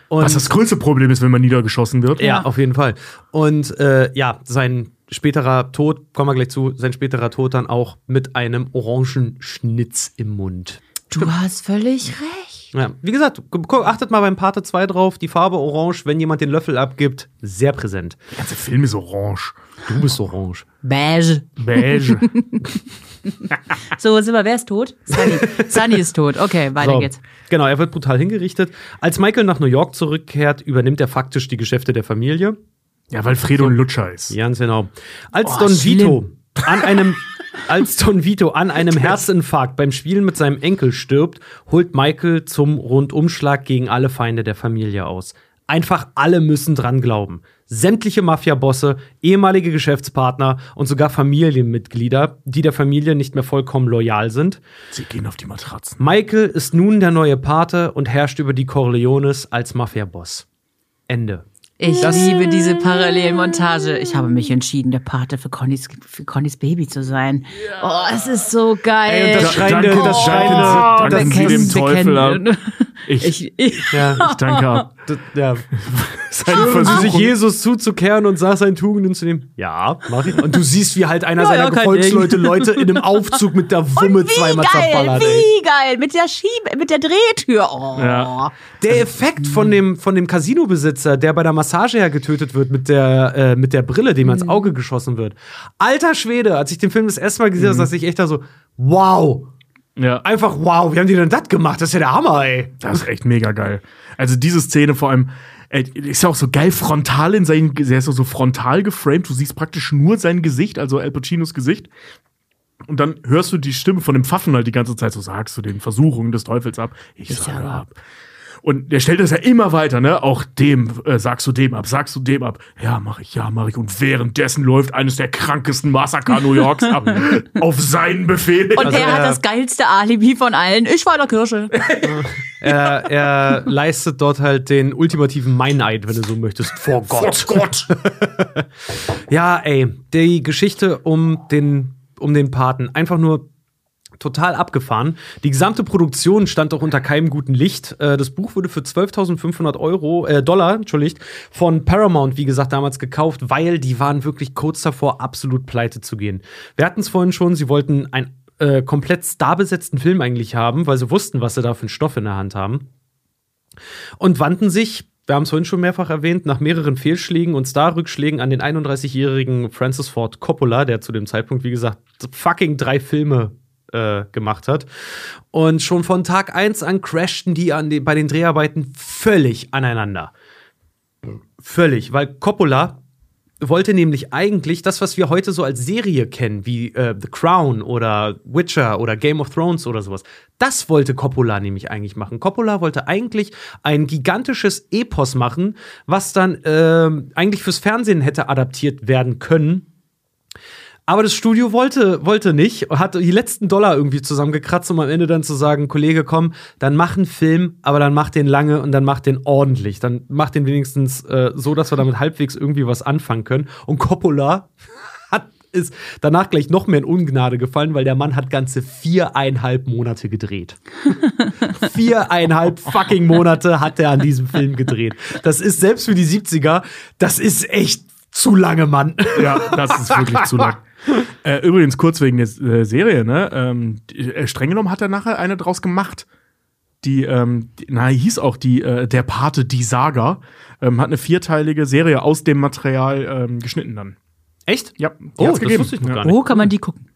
Und Was das größte Problem ist, wenn man niedergeschossen wird. ja, auf jeden Fall. Und äh, ja, sein späterer Tod, kommen wir gleich zu, sein späterer Tod dann auch mit einem Orangenschnitz im Mund. Du hast völlig recht. Ja, wie gesagt, achtet mal beim Pate 2 drauf, die Farbe Orange, wenn jemand den Löffel abgibt, sehr präsent. Der ganze Film ist orange. Du bist orange. Beige. Beige. <laughs> So, sind wir, wer ist tot? Sunny. Sunny ist tot. Okay, weiter So, geht's. Genau, er wird brutal hingerichtet. Als Michael nach New York zurückkehrt, übernimmt er faktisch die Geschäfte der Familie. Ja, weil Fredo ein Lutscher ist. Ganz genau. Als Oh, Don schlimm. Vito an einem <laughs> als Don Vito an einem Herzinfarkt beim Spielen mit seinem Enkel stirbt, holt Michael zum Rundumschlag gegen alle Feinde der Familie aus. Einfach alle müssen dran glauben. Sämtliche Mafia-Bosse, ehemalige Geschäftspartner und sogar Familienmitglieder, die der Familie nicht mehr vollkommen loyal sind. Sie gehen auf die Matratzen. Michael ist nun der neue Pate und herrscht über die Corleones als Mafia-Boss. Ende. Ich liebe diese Parallelmontage. Ich habe mich entschieden, der Pate für Connys, für Connys Baby zu sein. Oh, es ist so geil. Ey, und das Da- schreiende, danke, das schreiende, Sie- danke das, Sie dem Sie Teufel kennen- ab. Ich, Ich, ich, ja, ich danke ab. Das, ja. <laughs> Versuchen sie sich. Jesus zuzukehren und sag seinen Tugenden zu nehmen. Ja, mach ich. Und du siehst, wie halt einer Ja, seiner ja, Gefolgsleute Leute in einem <laughs> Aufzug mit der Wumme zweimal geil, zerballert. Ey. wie geil. Mit der Schiebe, mit der Drehtür. Oh. Ja. Der Effekt von dem, von dem Casino-Besitzer, der bei der Massage ja getötet wird mit der, äh, mit der Brille, dem ins Auge geschossen wird. Alter Schwede, als ich den Film das erste Mal gesehen habe, saß ich echt da so, wow. Ja. Einfach wow, wie haben die denn das gemacht? Das ist ja der Hammer, ey. Das ist echt mega geil. Also diese Szene vor allem, ey, ist ja auch so geil frontal in seinen, er ist so, so frontal geframed. Du siehst praktisch nur sein Gesicht, also Al Pacinos Gesicht. Und dann hörst du die Stimme von dem Pfaffen halt die ganze Zeit, so sagst du den Versuchungen des Teufels ab. Ich, sage ab. Und der stellt das ja immer weiter, ne? Auch dem äh, sagst du dem ab, sagst du dem ab. Ja, mach ich, ja, mach ich. Und währenddessen läuft eines der krankesten Massaker New Yorks ab. <laughs> auf seinen Befehl. Und Also er hat das geilste Alibi von allen. Ich war in der Kirche. <laughs> Er, er leistet dort halt den ultimativen Meineid, wenn du so möchtest, vor Gott. Gott, Gott. <laughs> Ja, ey, die Geschichte um den, um den Paten, einfach nur total abgefahren. Die gesamte Produktion stand auch unter keinem guten Licht. Äh, Das Buch wurde für 12.500 Euro, äh, Dollar, entschuldigt, von Paramount, wie gesagt, damals gekauft, weil die waren wirklich kurz davor, absolut pleite zu gehen. Wir hatten es vorhin schon, sie wollten einen äh, komplett starbesetzten Film eigentlich haben, weil sie wussten, was sie da für einen Stoff in der Hand haben und wandten sich, wir haben es vorhin schon mehrfach erwähnt, nach mehreren Fehlschlägen und Starrückschlägen an den 31-jährigen Francis Ford Coppola, der zu dem Zeitpunkt, wie gesagt, fucking drei Filme äh, gemacht hat. Und schon von Tag 1 an crashten die, an die bei den Dreharbeiten völlig aneinander. Völlig, weil Coppola wollte nämlich eigentlich das, was wir heute so als Serie kennen, wie äh, The Crown oder Witcher oder Game of Thrones oder sowas, das wollte Coppola nämlich eigentlich machen. Coppola wollte eigentlich ein gigantisches Epos machen, was dann ähm, eigentlich fürs Fernsehen hätte adaptiert werden können. Aber das Studio wollte, wollte nicht, hat die letzten Dollar irgendwie zusammengekratzt, um am Ende dann zu sagen, Kollege, komm, dann mach einen Film, aber dann mach den lange und dann mach den ordentlich. Dann mach den wenigstens äh, so, dass wir damit halbwegs irgendwie was anfangen können. Und Coppola <laughs> hat ist danach gleich noch mehr in Ungnade gefallen, weil der Mann hat ganze viereinhalb Monate gedreht. <laughs> viereinhalb fucking Monate hat er an diesem Film gedreht. Das ist selbst für die 70er, das ist echt zu lange, Mann. Ja, das ist wirklich zu lang. <laughs> <laughs> Äh, übrigens, kurz wegen der äh, Serie, ne? Ähm, die, äh, streng genommen hat er nachher eine draus gemacht. Die, ähm, die, na, hieß auch die, äh, der Pate, die Saga, ähm, hat eine vierteilige Serie aus dem Material ähm, geschnitten dann. Echt? Ja, Oh, das wusste ich noch ja. gar nicht. Wo kann man die gucken?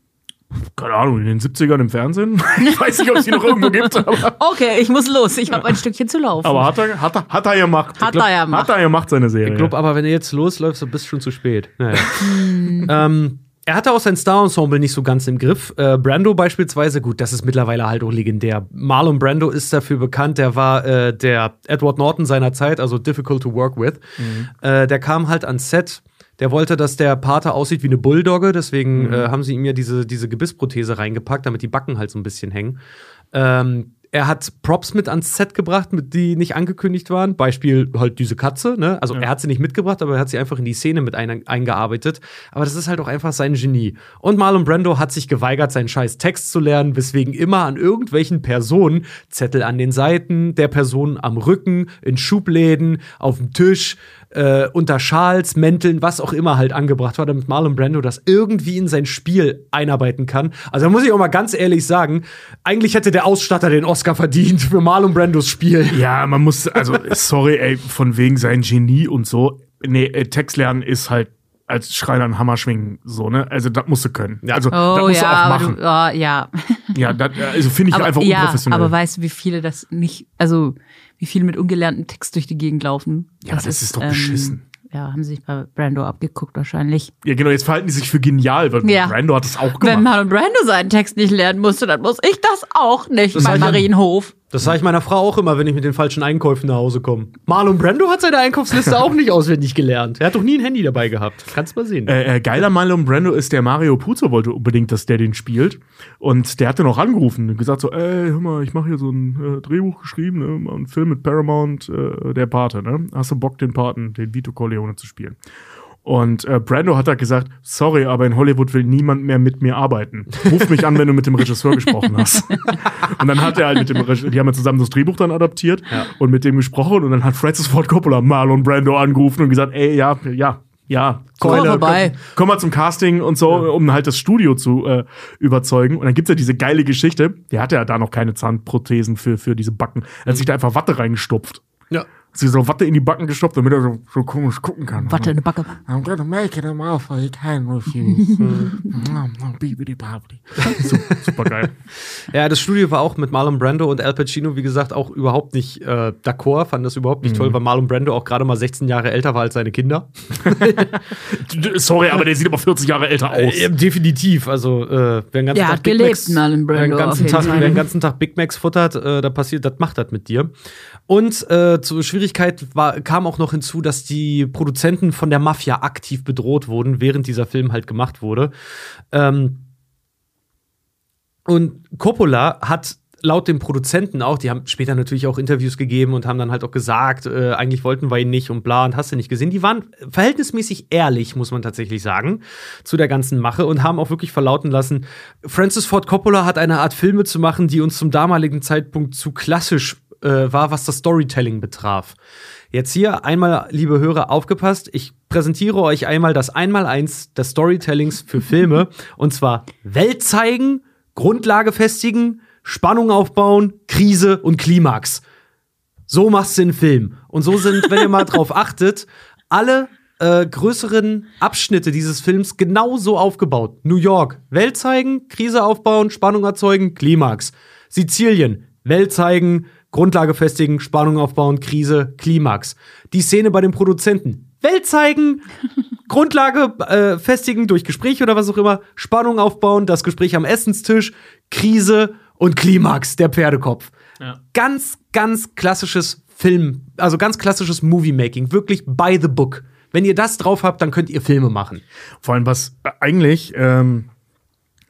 Keine Ahnung, in den 70ern im Fernsehen. <laughs> ich weiß nicht, ob es die noch irgendwo gibt, <laughs> aber, Okay, ich muss los. Ich habe ein Stückchen zu laufen. aber hat, er, hat, er, hat er gemacht. Hat Ich er ja gemacht. Hat er gemacht, seine Serie. Ich glaube aber, wenn du jetzt losläufst, dann bist du schon zu spät. Naja. ähm, er hatte auch sein Star-Ensemble nicht so ganz im Griff. Äh, Brando beispielsweise, gut, das ist mittlerweile halt auch legendär. Marlon Brando ist dafür bekannt, der war äh, der Edward Norton seiner Zeit, also difficult to work with. Äh, der kam halt ans Set. Der wollte, dass der Pater aussieht wie eine Bulldogge, deswegen äh, haben sie ihm ja diese, diese Gebissprothese reingepackt, damit die Backen halt so ein bisschen hängen. Ähm, er hat Props mit ans Set gebracht, mit die nicht angekündigt waren. Beispiel halt diese Katze, ne? Also er hat sie nicht mitgebracht, aber er hat sie einfach in die Szene mit ein eingearbeitet. Aber das ist halt auch einfach sein Genie. Und Marlon Brando hat sich geweigert, seinen scheiß Text zu lernen, weswegen immer an irgendwelchen Personen Zettel an den Seiten, der Person am Rücken, in Schubläden, auf dem Tisch, äh, unter Schals, Mänteln, was auch immer halt angebracht war, damit Marlon Brando das irgendwie in sein Spiel einarbeiten kann. Also da muss ich auch mal ganz ehrlich sagen, eigentlich hätte der Ausstatter den Oscar verdient für Marlon Brandos Spiel. Ja, man muss, also, sorry, ey, von wegen sein Genie und so. Nee, äh, Text lernen ist halt als Schreiner einen Hammer schwingen, so, ne? Also, das musst du können. Ja. Also, das Oh musst ja, du auch aber machen. du, oh, ja. Ja, das, also finde ich aber, einfach ja, unprofessionell. aber weißt du, wie viele das nicht, also wie viele mit ungelernten Text durch die Gegend laufen? Ja, das ist doch beschissen. Ja, haben sie sich bei Brando abgeguckt wahrscheinlich. ja, genau, jetzt verhalten die sich für genial, weil Ja. Brando hat es auch Wenn gemacht. Marlon Brando seinen Text nicht lernen musste, dann muss ich das auch nicht Das bei Marienhof. Das sage ich meiner Frau auch immer, wenn ich mit den falschen Einkäufen nach Hause komme. Marlon Brando hat seine Einkaufsliste auch nicht auswendig gelernt. Er hat doch nie ein Handy dabei gehabt. Kannst mal sehen. Äh, äh, geiler Marlon Brando ist der Mario Puzo wollte unbedingt, dass der den spielt. Und der hat dann auch angerufen und gesagt so, ey, hör mal, ich mache hier so ein äh, Drehbuch geschrieben, ne, mal einen Film mit Paramount, äh, der Pate, ne? Hast du Bock, den Paten, den Vito Corleone zu spielen? Und äh, Brando hat da gesagt, sorry, aber in Hollywood will niemand mehr mit mir arbeiten. Ruf mich an, wenn du mit dem Regisseur gesprochen hast. <laughs> und dann hat er halt mit dem Regisseur, die haben ja zusammen das Drehbuch dann adaptiert und mit dem gesprochen und dann hat Francis Ford Coppola Marlon Brando angerufen und gesagt, ey, ja, ja, ja, Komm mal vorbei. Komm, komm mal zum Casting und so, um halt das Studio zu äh, überzeugen. Und dann gibt's ja diese geile Geschichte, der hatte ja da noch keine Zahnprothesen für, für diese Backen. Er hat sich da einfach Watte reingestopft. Ja. Sich so Watte in die Backen gestopft, damit er so, so komisch gucken kann. Warte, eine Backe. I'm gonna make it a mouth I can with you. Babidi. Super geil. Ja, das Studio war auch mit Marlon Brando und Al Pacino, wie gesagt, auch überhaupt nicht äh, d'accord, fand das überhaupt nicht toll, weil Marlon Brando auch gerade mal 16 Jahre älter war als seine Kinder. <laughs> Sorry, aber der sieht aber 40 Jahre älter aus. Äh, definitiv. Also, äh, wer den ganzen Der Tag hat gelebt, Marlon wer den Brando, ganzen jeden Tag, Fall. wer den ganzen Tag Big Macs futtert, äh, da passiert, das macht das mit dir. Und äh, zur Schwierigkeit war, kam auch noch hinzu, dass die Produzenten von der Mafia aktiv bedroht wurden, während dieser Film halt gemacht wurde. Ähm, und Coppola hat laut dem Produzenten auch, die haben später natürlich auch Interviews gegeben und haben dann halt auch gesagt, äh, eigentlich wollten wir ihn nicht und bla und hast du nicht gesehen. Die waren verhältnismäßig ehrlich, muss man tatsächlich sagen, zu der ganzen Mache und haben auch wirklich verlauten lassen, Francis Ford Coppola hat eine Art Filme zu machen, die uns zum damaligen Zeitpunkt zu klassisch äh, war, was das Storytelling betraf. Jetzt hier einmal, liebe Hörer, aufgepasst. Ich präsentiere euch einmal das Einmaleins des Storytellings für <laughs> Filme. und zwar Welt zeigen, Grundlage festigen, Spannung aufbauen, Krise und Klimax. So machst du einen Film. Und so sind, wenn ihr mal drauf <laughs> achtet, alle äh, größeren Abschnitte dieses Films genauso aufgebaut. New York, Welt zeigen, Krise aufbauen, Spannung erzeugen, Klimax. Sizilien, Welt zeigen, Grundlage festigen, Spannung aufbauen, Krise, Klimax. Die Szene bei den Produzenten. Welt zeigen, <laughs> Grundlage äh, festigen durch Gespräch oder was auch immer, Spannung aufbauen, das Gespräch am Essenstisch, Krise und Klimax, der Pferdekopf. Ganz, ganz klassisches Film, also ganz klassisches Movie-Making, wirklich by the book. Wenn ihr das drauf habt, dann könnt ihr Filme machen. Vor allem, was eigentlich, ähm,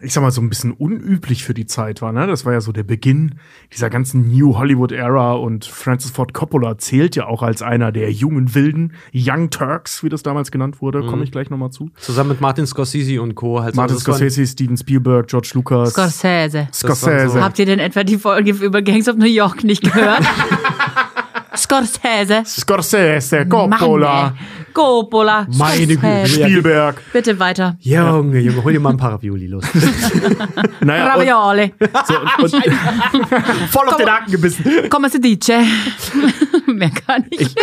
ich sag mal, so ein bisschen unüblich für die Zeit war, ne? Das war ja so der Beginn dieser ganzen New Hollywood-Ära und Francis Ford Coppola zählt ja auch als einer der jungen Wilden, Young Turks, wie das damals genannt wurde, komme ich gleich nochmal zu. Zusammen mit Martin Scorsese und Co. Halt so. Martin Scorsese, Steven Spielberg, George Lucas. Scorsese. Scorsese. so- Habt ihr denn etwa die Folge über Gangs of New York nicht gehört? <laughs> Scorsese. Scorsese, Coppola, Mann. Coppola. Meine Güte. Spielberg. Bitte weiter. Junge, Junge, hol dir mal ein paar Ravioli los. <laughs> Naja, und, Ravioli. so, und, <laughs> voll auf den Haken gebissen. Come si dice. <laughs> Mehr kann ich.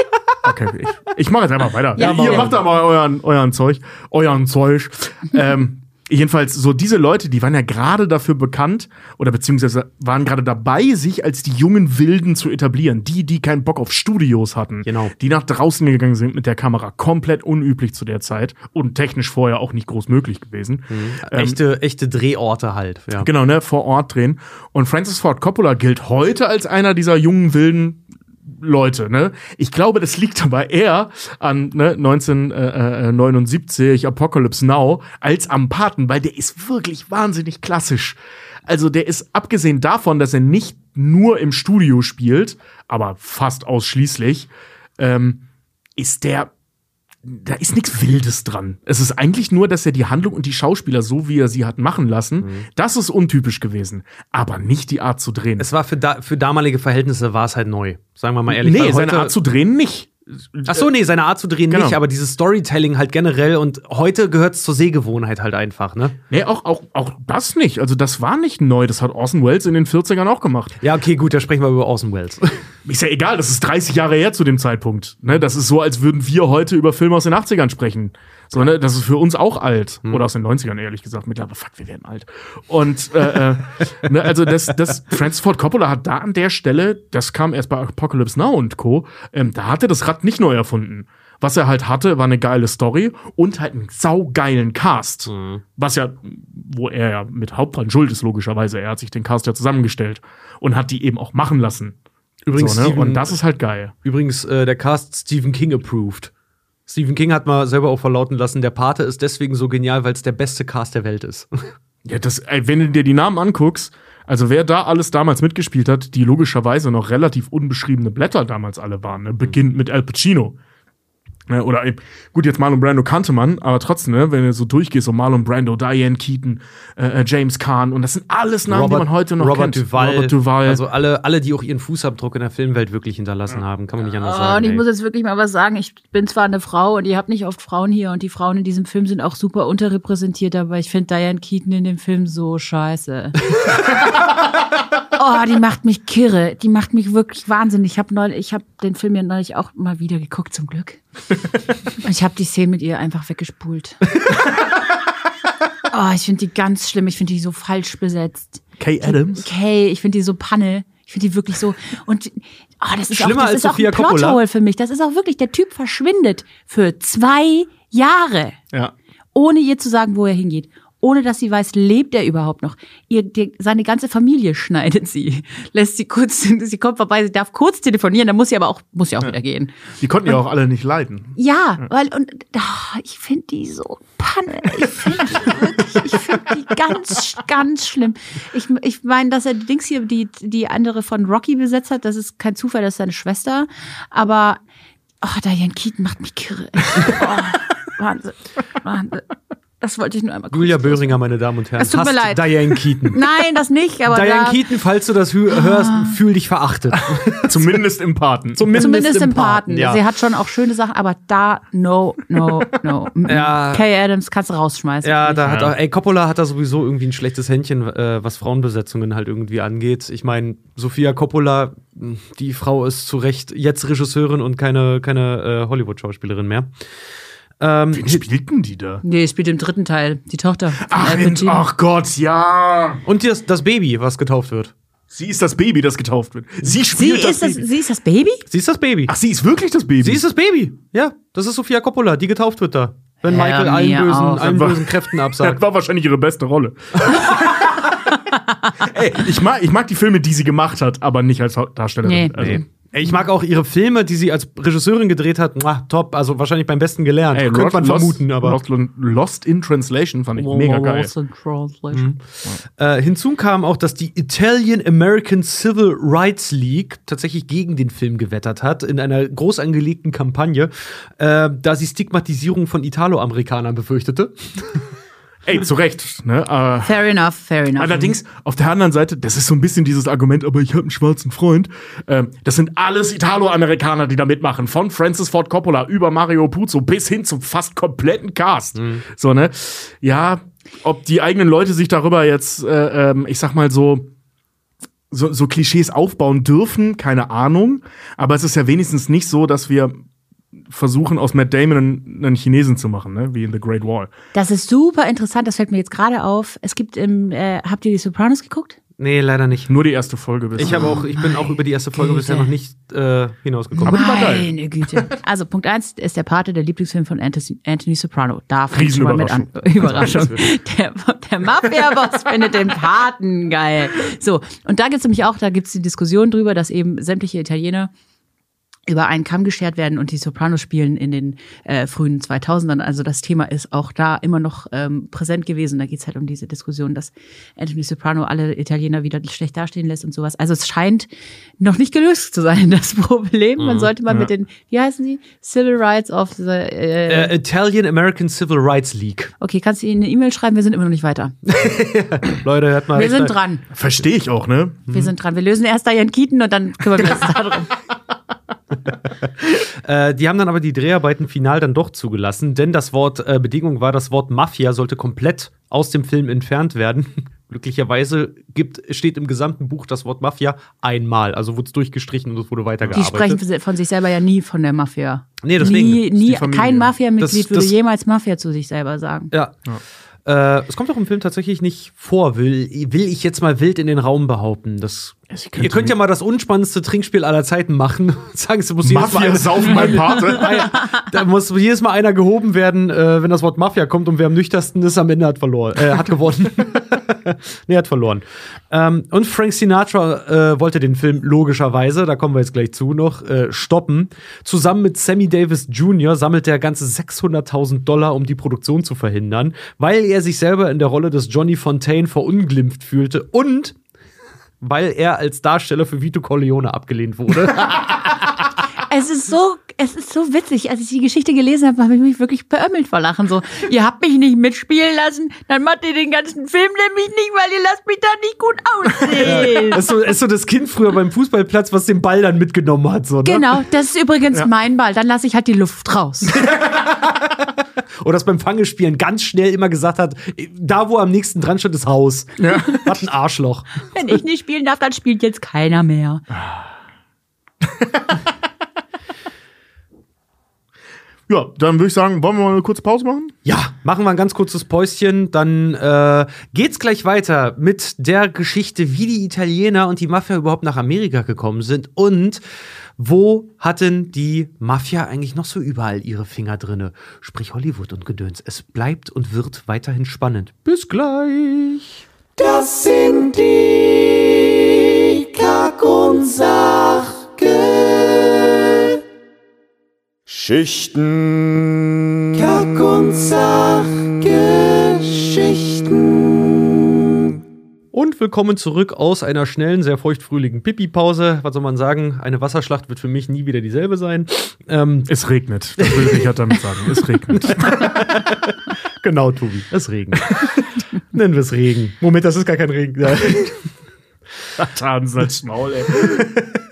Okay, ich, ich mache jetzt einfach weiter. Ja, Ihr mach. macht da mal euren, euren Zeug. Euren Zeug. ähm, jedenfalls, so diese Leute, die waren ja gerade dafür bekannt oder beziehungsweise waren gerade dabei, sich als die jungen Wilden zu etablieren. Die, die keinen Bock auf Studios hatten. Genau. Die nach draußen gegangen sind mit der Kamera. Komplett unüblich zu der Zeit und technisch vorher auch nicht groß möglich gewesen. Ähm, echte, echte Drehorte halt. Ja. Genau, ne, vor Ort drehen. Und Francis Ford Coppola gilt heute als einer dieser jungen, wilden Leute, ne? Ich glaube, das liegt aber eher an ne, 1979 Apocalypse Now als am Paten, weil der ist wirklich wahnsinnig klassisch. Also der ist abgesehen davon, dass er nicht nur im Studio spielt, aber fast ausschließlich, ähm, ist der da ist nichts Wildes dran. Es ist eigentlich nur, dass er die Handlung und die Schauspieler so, wie er sie hat machen lassen, das ist untypisch gewesen. Aber nicht die Art zu drehen. Es war für, da, für damalige Verhältnisse war es halt neu. Sagen wir mal ehrlich. nee, seine Art zu drehen nicht. Ach so, nee, seine Art zu drehen Genau. nicht, aber dieses Storytelling halt generell und heute gehört es zur Sehgewohnheit halt einfach, ne? Nee, auch, auch, auch das nicht. Also das war nicht neu. Das hat Orson Welles in den 40ern auch gemacht. Ja, okay, gut, da sprechen wir über Orson Welles. <laughs> Ist ja egal, das ist 30 Jahre her zu dem Zeitpunkt. Ne, das ist so, als würden wir heute über Filme aus den 80ern sprechen. So, ne, das ist für uns auch alt. Hm. Oder aus den 90ern, ehrlich gesagt. Mittlerweile, fuck, wir werden alt. Und, äh, äh, <laughs> ne, also das, das, Francis Ford Coppola hat da an der Stelle, das kam erst bei Apocalypse Now und Co., ähm, da hat er das Rad nicht neu erfunden. Was er halt hatte, war eine geile Story und halt einen saugeilen Cast. Mhm. Was ja, wo er ja mit Hauptdran schuld ist, logischerweise. Er hat sich den Cast ja zusammengestellt und hat die eben auch machen lassen. Übrigens, so, ne? Stephen- Und das ist halt geil. Übrigens, äh, der Cast Stephen King approved. Stephen King hat mal selber auch verlauten lassen, der Pate ist deswegen so genial, weil es der beste Cast der Welt ist. <laughs> Ja, das, ey, wenn du dir die Namen anguckst, also wer da alles damals mitgespielt hat, die logischerweise noch relativ unbeschriebene Blätter damals alle waren, ne? beginnt mit Al Pacino. Ne? Oder eben, gut, jetzt Marlon Brando kannte man, aber trotzdem, ne? wenn du so durchgehst, so Marlon Brando, Diane Keaton, äh, äh, James Caan, und das sind alles Namen, die man heute noch Robert kennt. Duval. Robert Duval. Also alle, alle, die auch ihren Fußabdruck in der Filmwelt wirklich hinterlassen haben, kann man nicht anders Oh, sagen. und ich ey. muss jetzt wirklich mal was sagen. Ich bin zwar eine Frau und ihr habt nicht oft Frauen hier und die Frauen in diesem Film sind auch super unterrepräsentiert, aber ich finde Diane Keaton in dem Film so scheiße. <laughs> <laughs> oh, die macht mich kirre. Die macht mich wirklich wahnsinnig. Ich habe neulich, ich habe den Film ja neulich auch mal wieder geguckt, zum Glück. Und <laughs> ich habe die Szene mit ihr einfach weggespult. <laughs> Oh, ich finde die ganz schlimm. Ich finde die so falsch besetzt. Kay Adams. Okay, ich finde die so Panne. Ich finde die wirklich so. Und oh, das ist Schlimmer auch, das ist auch ein. Plothole für mich. Das ist auch wirklich, der Typ verschwindet für zwei Jahre, Ja. ohne ihr zu sagen, wo er hingeht. Ohne dass sie weiß, lebt er überhaupt noch. Ihr, die, seine ganze Familie <laughs> schneidet sie. Lässt sie kurz, <laughs> sie kommt vorbei, sie darf kurz telefonieren, dann muss sie aber auch, muss sie auch wieder gehen. Die konnten ja auch alle nicht leiden. Ja, weil, und ah, ich finde die so Panne. Ich finde die wirklich, ich finde die ganz, ganz schlimm. Ich, ich meine, dass er die Dings hier, die, die andere von Rocky besetzt hat, das ist kein Zufall, das ist seine Schwester. Aber, oh, Diane Keaton macht mich kirre. Oh, Wahnsinn, Wahnsinn. Das wollte ich nur einmal Julia. Böhringer, meine Damen und Herren. Es tut mir leid. Diane Keaton. <laughs> Nein, das nicht, aber Diane da, Keaton, falls du das hü hörst, fühl dich verachtet. <laughs> Zumindest im Paten. zumindest im Paten. Ja. Sie hat schon auch schöne Sachen, aber da, no, no, no. <laughs> Ja. Kay Adams kannst du rausschmeißen. Ja, da hat auch, ey, Coppola hat da sowieso irgendwie ein schlechtes Händchen, äh, was Frauenbesetzungen halt irgendwie angeht. Ich meine, Sophia Coppola, mh, die Frau ist zu Recht jetzt Regisseurin und keine, keine äh, Hollywood-Schauspielerin mehr. Ähm, Wen spielten die da? Nee, spielt im dritten Teil. Die Tochter. Ach, ach Gott, ja. und das, das Baby, was getauft wird. Sie ist das Baby, das getauft wird. Sie Sie spielt das ist, das, Baby. sie ist das Baby? Sie ist das Baby. Ach, sie ist wirklich das Baby. Sie ist das Baby. Ja, das ist Sophia Coppola, die getauft wird da. Wenn Hör Michael allen bösen, allen bösen Kräften Das absagt. <laughs> war wahrscheinlich ihre beste Rolle. <laughs> Ey, ich mag, ich mag die Filme, die sie gemacht hat, aber nicht als Darstellerin. Nee. Also, Nee. Ich mag auch ihre Filme, die sie als Regisseurin gedreht hat. Mwah, top, also wahrscheinlich beim besten gelernt. Ey, Könnte man Lost- vermuten, aber. Lost, Lost in Translation fand ich mega geil. Lost in Translation. Äh, hinzu kam auch, dass die Italian American Civil Rights League tatsächlich gegen den Film gewettert hat, in einer groß angelegten Kampagne, äh, da sie Stigmatisierung von Italoamerikanern befürchtete. Ey, zu Recht. Ne? Äh, Fair enough, fair enough. Allerdings, auf der anderen Seite, das ist so ein bisschen dieses Argument, aber ich habe einen schwarzen Freund. Ähm, das sind alles Italo-Amerikaner, die da mitmachen. Von Francis Ford Coppola über Mario Puzo bis hin zum fast kompletten Cast. So, ne? Ja, ob die eigenen Leute sich darüber jetzt, äh, ähm, ich sag mal so, so, so Klischees aufbauen dürfen, keine Ahnung. Aber es ist ja wenigstens nicht so, dass wir versuchen, aus Matt Damon einen, einen Chinesen zu machen, ne? wie in The Great Wall. Das ist super interessant, das fällt mir jetzt gerade auf. Es gibt im, äh, habt ihr die Sopranos geguckt? Nee, leider nicht. Nur die erste Folge. bisher. Ich habe auch, ich bin auch über die erste Folge Güte. bisher noch nicht äh, hinausgekommen. Aber die war geil. Meine Güte. Also Punkt eins ist der Pate, der Lieblingsfilm von Anthony, Anthony Soprano. Da fängt schon mal mit an. <laughs> Überraschung. Der, der Mafia-Boss <laughs> findet den Paten geil. So, und da gibt's nämlich auch, da gibt's die Diskussion drüber, dass eben sämtliche Italiener über einen Kamm geschert werden und die Sopranos spielen in den äh, frühen 2000ern. Also das Thema ist auch da immer noch ähm, präsent gewesen. Da geht's halt um diese Diskussion, dass Anthony Soprano alle Italiener wieder schlecht dastehen lässt und sowas. Also es scheint noch nicht gelöst zu sein, <laughs> das Problem. Man sollte mal mit den, wie heißen sie? Civil Rights of the... Äh, Äh, Italian American Civil Rights League. okay, kannst du ihnen eine E-Mail schreiben? Wir sind immer noch nicht weiter. <laughs> Leute, hört mal. Wir sind dran. Verstehe ich auch, ne? Wir sind dran. Wir lösen erst Diane Keaton und dann kümmern wir uns <laughs> darum. <laughs> Äh, die haben dann aber die Dreharbeiten final dann doch zugelassen, denn das Wort äh, Bedingung war, das Wort Mafia sollte komplett aus dem Film entfernt werden. <laughs> Glücklicherweise gibt, steht im gesamten Buch das Wort Mafia einmal. Also wurde es durchgestrichen und es wurde Die weitergearbeitet. sprechen von sich selber ja nie von der Mafia. Nee, deswegen. Nie, die nie, kein Mafia-Mitglied würde das- jemals Mafia zu sich selber sagen. Ja. Äh, es kommt auch im Film tatsächlich nicht vor, will, will ich jetzt mal wild in den Raum behaupten. Das, ihr könnte könnt ja mal das unspannendste Trinkspiel aller Zeiten machen. <laughs> Sagen Sie, muss jedes Mal Mafia einer- saufen mein Pate. <laughs> da muss jedes Mal einer gehoben werden, äh, wenn das Wort Mafia kommt und wer am nüchternsten ist, am Ende hat verloren, äh, hat gewonnen. <laughs> nee, hat verloren. Ähm, und Frank Sinatra äh, wollte den Film logischerweise, da kommen wir jetzt gleich zu noch, äh, stoppen. Zusammen mit Sammy Davis Jr. sammelt er ganze 600.000 Dollar, um die Produktion zu verhindern, weil er sich selber in der Rolle des Johnny Fontaine verunglimpft fühlte und weil er als Darsteller für Vito Corleone abgelehnt wurde. <laughs> Es ist so, es ist so witzig. Als ich die Geschichte gelesen habe, habe ich mich wirklich beömmelt vor Lachen. So, ihr habt mich nicht mitspielen lassen, dann macht ihr den ganzen Film nämlich nicht, weil ihr lasst mich da nicht gut aussehen. Das ist so, ist so das Kind früher beim Fußballplatz, was den Ball dann mitgenommen hat. So, ne? Genau, das ist übrigens mein Ball. Dann lasse ich halt die Luft raus. <laughs> Oder das beim Fangespielen ganz schnell immer gesagt hat, da wo am nächsten dran steht, ist Haus. Was ein Arschloch. Wenn ich nicht spielen darf, dann spielt jetzt keiner mehr. <laughs> Ja, dann würde ich sagen, wollen wir mal eine kurze Pause machen? Ja, machen wir ein ganz kurzes Päuschen, dann äh, geht's gleich weiter mit der Geschichte, wie die Italiener und die Mafia überhaupt nach Amerika gekommen sind und wo hatten die Mafia eigentlich noch so überall ihre Finger drinne? Sprich Hollywood und Gedöns. Es bleibt und wird weiterhin spannend. Bis gleich. Das sind die Kack- und Sachgeschichten. Kack- und Sachgeschichten. Und willkommen zurück aus einer schnellen, sehr feuchtfröhligen Pipi-Pause. Was soll man sagen? Eine Wasserschlacht wird für mich nie wieder dieselbe sein. Ähm, Es regnet. Das will Richard damit sagen. Es regnet. <laughs> genau, Tobi. Es regnet. <laughs> Nennen wir es Regen. Moment, das ist gar kein Regen. <laughs> Tanzen als Maul, ey. <laughs>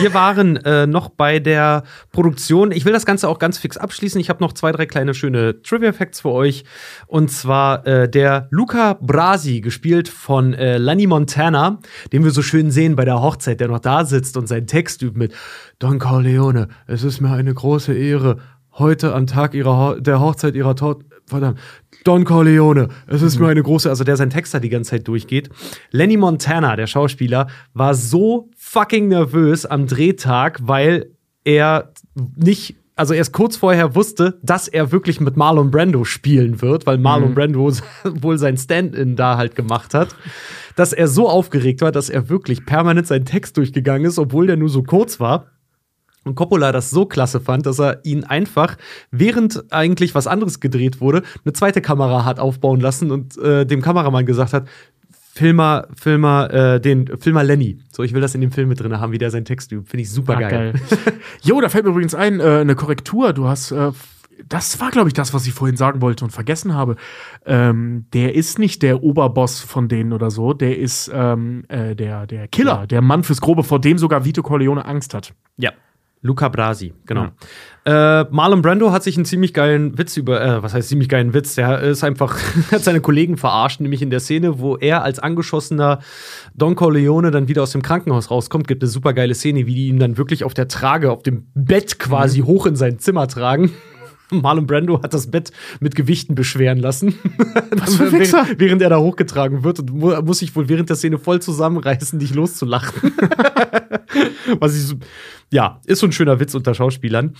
Wir waren äh, noch bei der Produktion. Ich will das Ganze auch ganz fix abschließen. Ich habe noch zwei, drei kleine schöne Trivia-Facts für euch. Und zwar äh, der Luca Brasi, gespielt von äh, Lanny Montana, den wir so schön sehen bei der Hochzeit, der noch da sitzt und seinen Text übt mit Don Corleone, es ist mir eine große Ehre, heute am Tag ihrer Ho der Hochzeit ihrer Tochter, verdammt, Don Corleone, es ist mir eine große, also der sein Text da die ganze Zeit durchgeht. Lenny Montana, der Schauspieler, war so fucking nervös am Drehtag, weil er nicht, also erst kurz vorher wusste, dass er wirklich mit Marlon Brando spielen wird, weil Marlon Brando <laughs> wohl sein Stand-in da halt gemacht hat, dass er so aufgeregt war, dass er wirklich permanent seinen Text durchgegangen ist, obwohl der nur so kurz war. Und Coppola das so klasse fand, dass er ihn einfach, während eigentlich was anderes gedreht wurde, eine zweite Kamera hat aufbauen lassen und äh, dem Kameramann gesagt hat, Filmer, Filmer, äh, den Filmer Lenny. So, ich will das in dem Film mit drin haben, wie der seinen Text übt. Finde ich super geil. <laughs> Jo, da fällt mir übrigens ein, äh, eine Korrektur. Du hast, äh, das war, glaube ich, das, was ich vorhin sagen wollte und vergessen habe. Ähm, der ist nicht der Oberboss von denen oder so. Der ist ähm, äh, der, der Killer, der Mann fürs Grobe, vor dem sogar Vito Corleone Angst hat. Ja. Luca Brasi, genau. Äh, Marlon Brando hat sich einen ziemlich geilen Witz über, äh, was heißt ziemlich geilen Witz? Der ist einfach, <laughs> hat seine Kollegen verarscht, nämlich in der Szene, wo er als angeschossener Don Corleone dann wieder aus dem Krankenhaus rauskommt, gibt eine super geile Szene, wie die ihn dann wirklich auf der Trage, auf dem Bett quasi hoch in sein Zimmer tragen. <laughs> Marlon Brando hat das Bett mit Gewichten beschweren lassen. <laughs> Was für während, während er da hochgetragen wird und mu muss sich wohl während der Szene voll zusammenreißen, nicht loszulachen. <laughs> Was ich so, ja, ist so ein schöner Witz unter Schauspielern.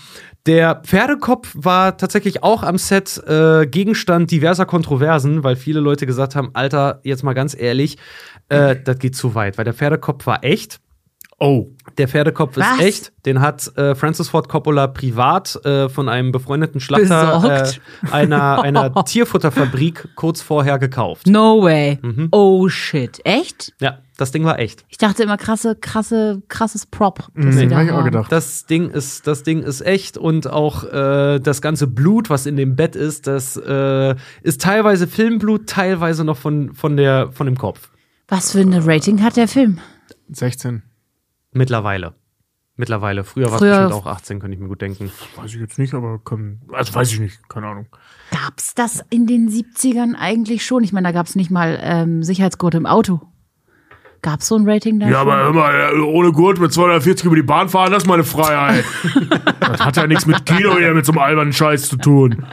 Der Pferdekopf war tatsächlich auch am Set äh, Gegenstand diverser Kontroversen, weil viele Leute gesagt haben: Alter, jetzt mal ganz ehrlich, äh, das geht zu weit, weil der Pferdekopf war echt. Oh. Der Pferdekopf Was? ist echt. Den hat äh, Francis Ford Coppola privat äh, von einem befreundeten Schlachter äh, einer, einer <laughs> Tierfutterfabrik kurz vorher gekauft. No way. Mhm. Oh shit. Echt? Ja, das Ding war echt. Ich dachte immer krasse, krasse, krasses Prop. das Nee, hab ich auch gedacht. Das Ding ist, das Ding ist echt und auch äh, das ganze Blut, was in dem Bett ist, das äh, ist teilweise Filmblut, teilweise noch von, von, der, von dem Kopf. Was für eine Rating hat der Film? 16. Mittlerweile. Mittlerweile. Früher war es Früher- bestimmt auch 18, könnte ich mir gut denken. Weiß ich jetzt nicht, aber kann, also weiß ich nicht, keine Ahnung. Gab's das in den 70ern eigentlich schon? Ich meine, da gab's nicht mal ähm, Sicherheitsgurte im Auto. Gab's so ein Rating da? Ja, schon? aber immer ohne Gurt mit 240 über die Bahn fahren, das ist meine Freiheit. <laughs> das hat ja nichts mit Kino hier mit so einem albernen Scheiß zu tun.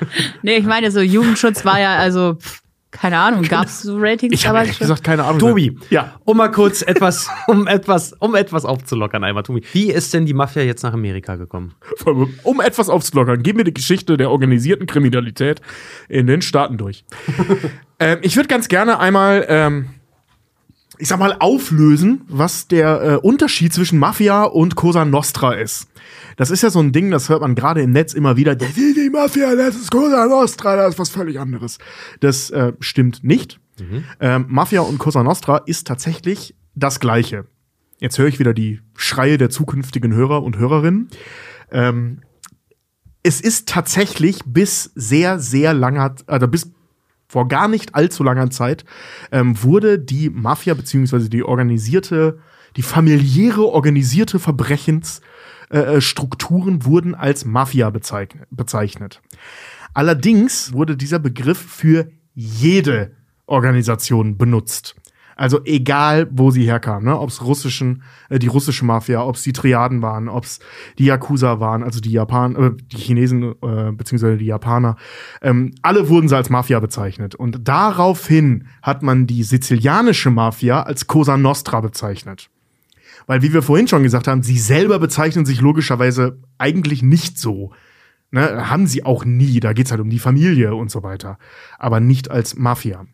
Nee, ich meine, so Jugendschutz war ja, also, pff, keine Ahnung, gab's so Ratings Ich habe gesagt keine Ahnung. Tobi, Ja. um mal kurz etwas, <laughs> um etwas, um etwas aufzulockern einmal, Tobi. Wie ist denn die Mafia jetzt nach Amerika gekommen? Um etwas aufzulockern, gehen wir die Geschichte der organisierten Kriminalität in den Staaten durch. <laughs> ähm, ich würde ganz gerne einmal, ähm, ich sag mal, auflösen, was der äh, Unterschied zwischen Mafia und Cosa Nostra ist. Das ist ja so ein Ding, das hört man gerade im Netz immer wieder. Das ist die Mafia, das ist Cosa Nostra, das ist was völlig anderes. Das äh, stimmt nicht. Ähm, Mafia und Cosa Nostra ist tatsächlich das Gleiche. Jetzt höre ich wieder die Schreie der zukünftigen Hörer und Hörerinnen. Ähm, es ist tatsächlich bis sehr, sehr langer, also bis vor gar nicht allzu langer Zeit, ähm, wurde die Mafia beziehungsweise die organisierte, die familiäre organisierte Verbrechensstrukturen äh, äh, wurden als Mafia bezeichnet. Allerdings wurde dieser Begriff für jede Organisation benutzt. Also egal, wo sie herkam, ne? ob es russischen, äh, die russische Mafia, ob es die Triaden waren, ob es die Yakuza waren, also die Japan, äh, die Chinesen äh, beziehungsweise die Japaner, ähm, alle wurden sie als Mafia bezeichnet. Und daraufhin hat man die sizilianische Mafia als Cosa Nostra bezeichnet. Weil, wie wir vorhin schon gesagt haben, sie selber bezeichnen sich logischerweise eigentlich nicht so. Ne, haben sie auch nie. Da geht's halt um die Familie und so weiter. Aber nicht als Mafia.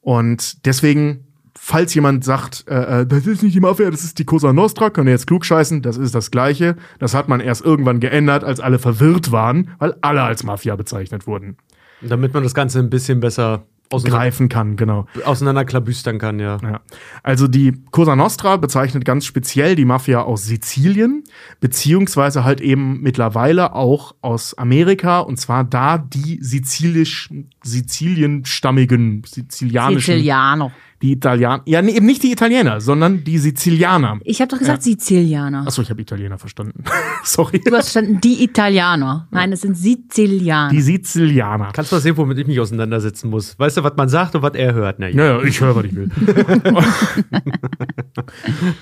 Und deswegen, falls jemand sagt, äh, äh, das ist nicht die Mafia, das ist die Cosa Nostra, könnt ihr jetzt klug scheißen, das ist das Gleiche. Das hat man erst irgendwann geändert, als alle verwirrt waren, weil alle als Mafia bezeichnet wurden. Damit man das Ganze ein bisschen besser Greifen kann, genau. auseinanderklabüstern kann, ja. Ja. Also die Cosa Nostra bezeichnet ganz speziell die Mafia aus Sizilien, beziehungsweise halt eben mittlerweile auch aus Amerika, und zwar da die sizilisch, sizilienstammigen, sizilianischen, Sizilianer. die Italiener, ja, nee, eben nicht die Italiener, sondern die Sizilianer. Ich habe doch gesagt Sizilianer. Achso, ich habe Italiener verstanden. <laughs> Sorry. Du hast verstanden, die Italiener. Nein, es sind Sizilianer. Die Sizilianer. Kannst du mal sehen, womit ich mich auseinandersetzen muss? Weißt du, was man sagt und was er hört? Na, ja. Naja, ich höre, was ich will. <laughs>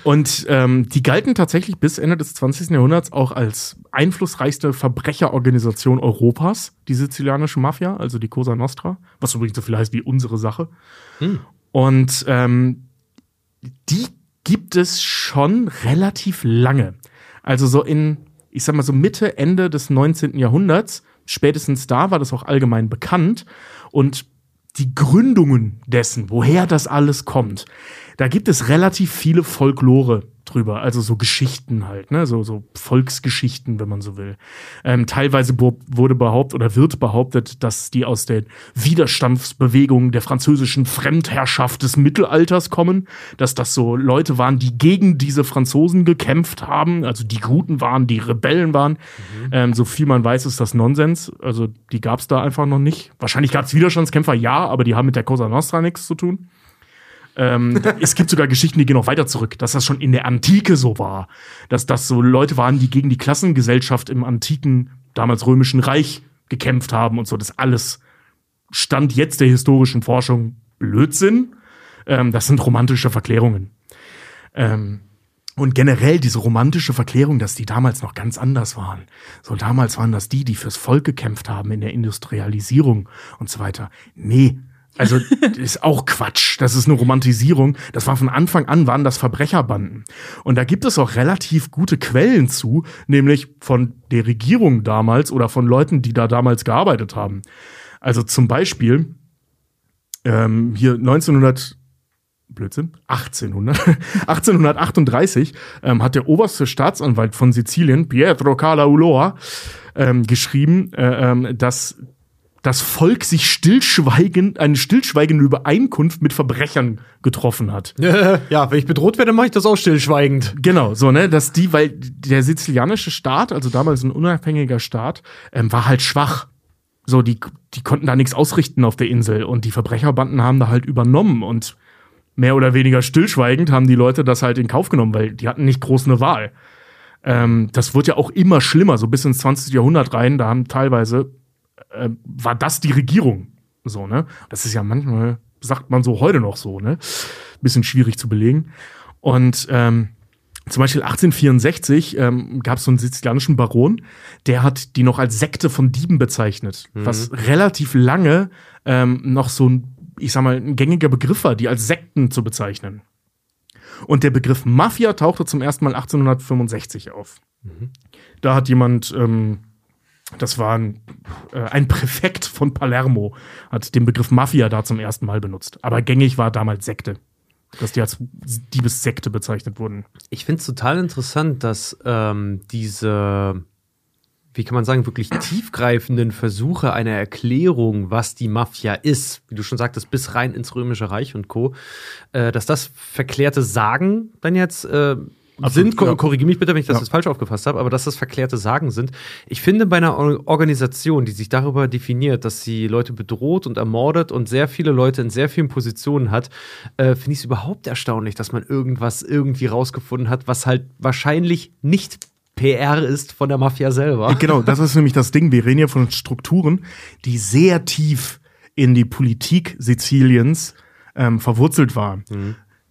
und ähm, die galten tatsächlich bis Ende des 20. Jahrhunderts auch als einflussreichste Verbrecherorganisation Europas, die sizilianische Mafia, also die Cosa Nostra, was übrigens so viel heißt wie unsere Sache. Und ähm, die gibt es schon relativ lange. Also so in, ich sag mal so Mitte, Ende des 19. Jahrhunderts, spätestens da war das auch allgemein bekannt. Und die Gründungen dessen, woher das alles kommt, da gibt es relativ viele Folklore drüber, also so Geschichten halt, ne, so, so Volksgeschichten, wenn man so will. Ähm, teilweise wurde behauptet oder wird behauptet, dass die aus den Widerstandsbewegungen der französischen Fremdherrschaft des Mittelalters kommen, dass das so Leute waren, die gegen diese Franzosen gekämpft haben, also die Guten waren, die Rebellen waren. Ähm, so viel man weiß, ist das Nonsens. Also die gab es da einfach noch nicht. Wahrscheinlich gab es Widerstandskämpfer, ja, aber die haben mit der Cosa Nostra nichts zu tun. Ähm, es gibt sogar Geschichten, die gehen noch weiter zurück, dass das schon in der Antike so war. Dass das so Leute waren, die gegen die Klassengesellschaft im antiken, damals römischen Reich gekämpft haben und so. Das alles Stand jetzt der historischen Forschung Blödsinn. Ähm, das sind romantische Verklärungen. Ähm, und generell diese romantische Verklärung, dass die damals noch ganz anders waren. So damals waren das die, die fürs Volk gekämpft haben in der Industrialisierung und so weiter. Nee, also ist auch Quatsch. Das ist eine Romantisierung. Das war von Anfang an waren das Verbrecherbanden. Und da gibt es auch relativ gute Quellen zu, nämlich von der Regierung damals oder von Leuten, die da damals gearbeitet haben. Also zum Beispiel ähm, hier 1900 Blödsinn, 1800, 1838 <laughs> ähm, hat der oberste Staatsanwalt von Sizilien, Pietro Cala Ulloa, ähm, geschrieben, äh, ähm, dass das Volk sich stillschweigend, eine stillschweigende Übereinkunft mit Verbrechern getroffen hat. <laughs> ja, wenn ich bedroht werde, mache ich das auch stillschweigend. Genau, so, ne, dass die, weil der sizilianische Staat, also damals ein unabhängiger Staat, ähm, war halt schwach. So, die, die konnten da nichts ausrichten auf der Insel und die Verbrecherbanden haben da halt übernommen und mehr oder weniger stillschweigend haben die Leute das halt in Kauf genommen, weil die hatten nicht groß eine Wahl. Ähm, das wird ja auch immer schlimmer, so bis ins 20. Jahrhundert rein. Da haben teilweise, äh, war das die Regierung. So, ne? Das ist ja manchmal, sagt man so heute noch so, ne? Bisschen schwierig zu belegen. Und ähm, zum Beispiel 1864 ähm, gab es so einen sizilianischen Baron, der hat die noch als Sekte von Dieben bezeichnet, was relativ lange ähm, noch so ein, ich sag mal, ein gängiger Begriff war, die als Sekten zu bezeichnen. Und der Begriff Mafia tauchte zum ersten Mal 1865 auf. Da hat jemand, ähm, das war ein, äh, ein Präfekt von Palermo, hat den Begriff Mafia da zum ersten Mal benutzt. Aber gängig war damals Sekte. Dass die als Diebessekte bezeichnet wurden. Ich finde es total interessant, dass ähm, diese, wie kann man sagen, wirklich tiefgreifenden Versuche einer Erklärung, was die Mafia ist, wie du schon sagtest, bis rein ins Römische Reich und Co., äh, dass das verklärte Sagen dann jetzt äh, sind, ja. korrigiere mich bitte, wenn ich das Ja. jetzt falsch aufgefasst habe, aber dass das verklärte Sagen sind. Ich finde, bei einer Or- Organisation, die sich darüber definiert, dass sie Leute bedroht und ermordet und sehr viele Leute in sehr vielen Positionen hat, äh, finde ich es überhaupt erstaunlich, dass man irgendwas irgendwie rausgefunden hat, was halt wahrscheinlich nicht PR ist von der Mafia selber. Genau, das ist nämlich das Ding. Wir reden hier von Strukturen, die sehr tief in die Politik Siziliens ähm, verwurzelt waren.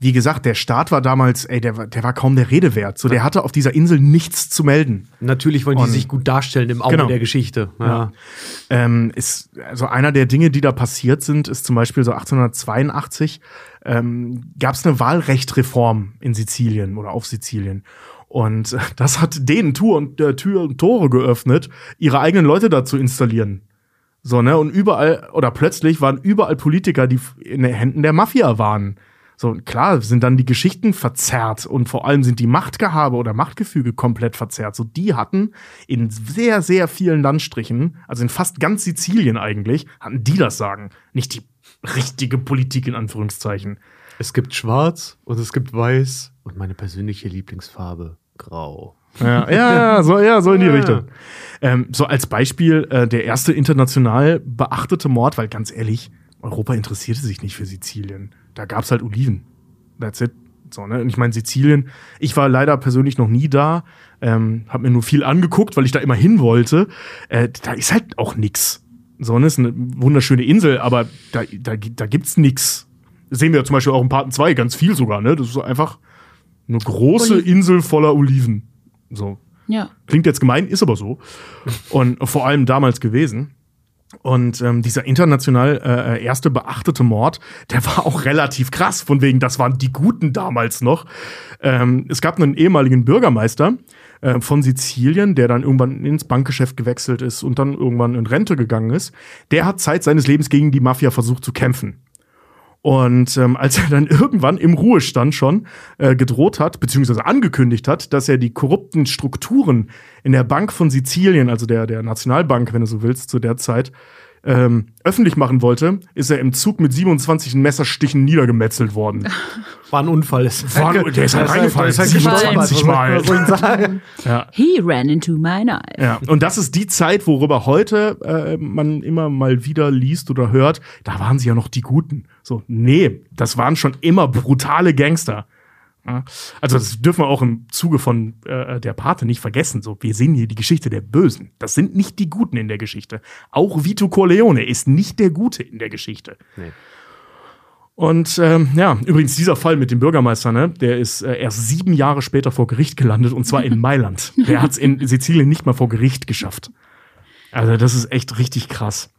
Wie gesagt, der Staat war damals, ey, der, war- der war kaum der Rede wert. So, der hatte auf dieser Insel nichts zu melden. Natürlich wollen die Und- sich gut darstellen im Auge Genau. der Geschichte. Ja. Ähm, ist, also einer der Dinge, die da passiert sind, ist zum Beispiel so 1882 ähm, gab es eine Wahlrechtreform in Sizilien oder auf Sizilien. Und äh, das hat denen Tür und, äh, Tür und Tore geöffnet, ihre eigenen Leute da zu installieren. So, ne? Und überall, oder plötzlich waren überall Politiker, die in den Händen der Mafia waren. So, klar sind dann die Geschichten verzerrt und vor allem sind die Machtgehabe oder Machtgefüge komplett verzerrt. So, die hatten in sehr, sehr vielen Landstrichen, also in fast ganz Sizilien eigentlich, hatten die das Sagen. Nicht die richtige Politik in Anführungszeichen. Es gibt Schwarz und es gibt Weiß und meine persönliche Lieblingsfarbe Grau. Ja, ja, ja, so, ja, so in die Ja. Richtung. Ähm, so als Beispiel äh, der erste international beachtete Mord, weil ganz ehrlich, Europa interessierte sich nicht für Sizilien. Da gab's halt Oliven. That's it. So, ne? Und ich meine, Sizilien, ich war leider persönlich noch nie da, ähm, habe mir nur viel angeguckt, weil ich da immer hin wollte. Äh, da ist halt auch nix. So, ne? Ist eine wunderschöne Insel, aber da, da, da gibt's nix. Das sehen wir ja zum Beispiel auch im Paten 2 ganz viel sogar, ne? Das ist einfach eine große Oliven. Insel voller Oliven. So. Ja. Klingt jetzt gemein, ist aber so. Und vor allem damals gewesen. Und ähm, dieser international äh, erste beachtete Mord, der war auch relativ krass, von wegen, das waren die Guten damals noch. Ähm, es gab einen ehemaligen Bürgermeister äh, von Sizilien, der dann irgendwann ins Bankgeschäft gewechselt ist und dann irgendwann in Rente gegangen ist. Der hat Zeit seines Lebens gegen die Mafia versucht zu kämpfen. Und ähm, als er dann <laughs> irgendwann im Ruhestand schon äh, gedroht hat, beziehungsweise angekündigt hat, dass er die korrupten Strukturen in der Bank von Sizilien, also der, der Nationalbank, wenn du so willst, zu der Zeit, ähm, öffentlich machen wollte, ist er im Zug mit 27 Messerstichen niedergemetzelt worden. War ein Unfall. Ist War, der ist halt reingefallen. der ist halt 27 Mal. Was soll ich sagen? <laughs> Ja. He ran into my knife. Ja, und das ist die Zeit, worüber heute äh, man immer mal wieder liest oder hört, da waren sie ja noch die Guten. So, nee, das waren schon immer brutale Gangster. Also das dürfen wir auch im Zuge von äh, der Pate nicht vergessen. So, wir sehen hier die Geschichte der Bösen. Das sind nicht die Guten in der Geschichte. Auch Vito Corleone ist nicht der Gute in der Geschichte. Nee. Und ähm, ja, übrigens dieser Fall mit dem Bürgermeister, ne, der ist äh, erst sieben Jahre später vor Gericht gelandet und zwar in <laughs> Mailand. Der hat es in Sizilien nicht mal vor Gericht geschafft. Also das ist echt richtig krass.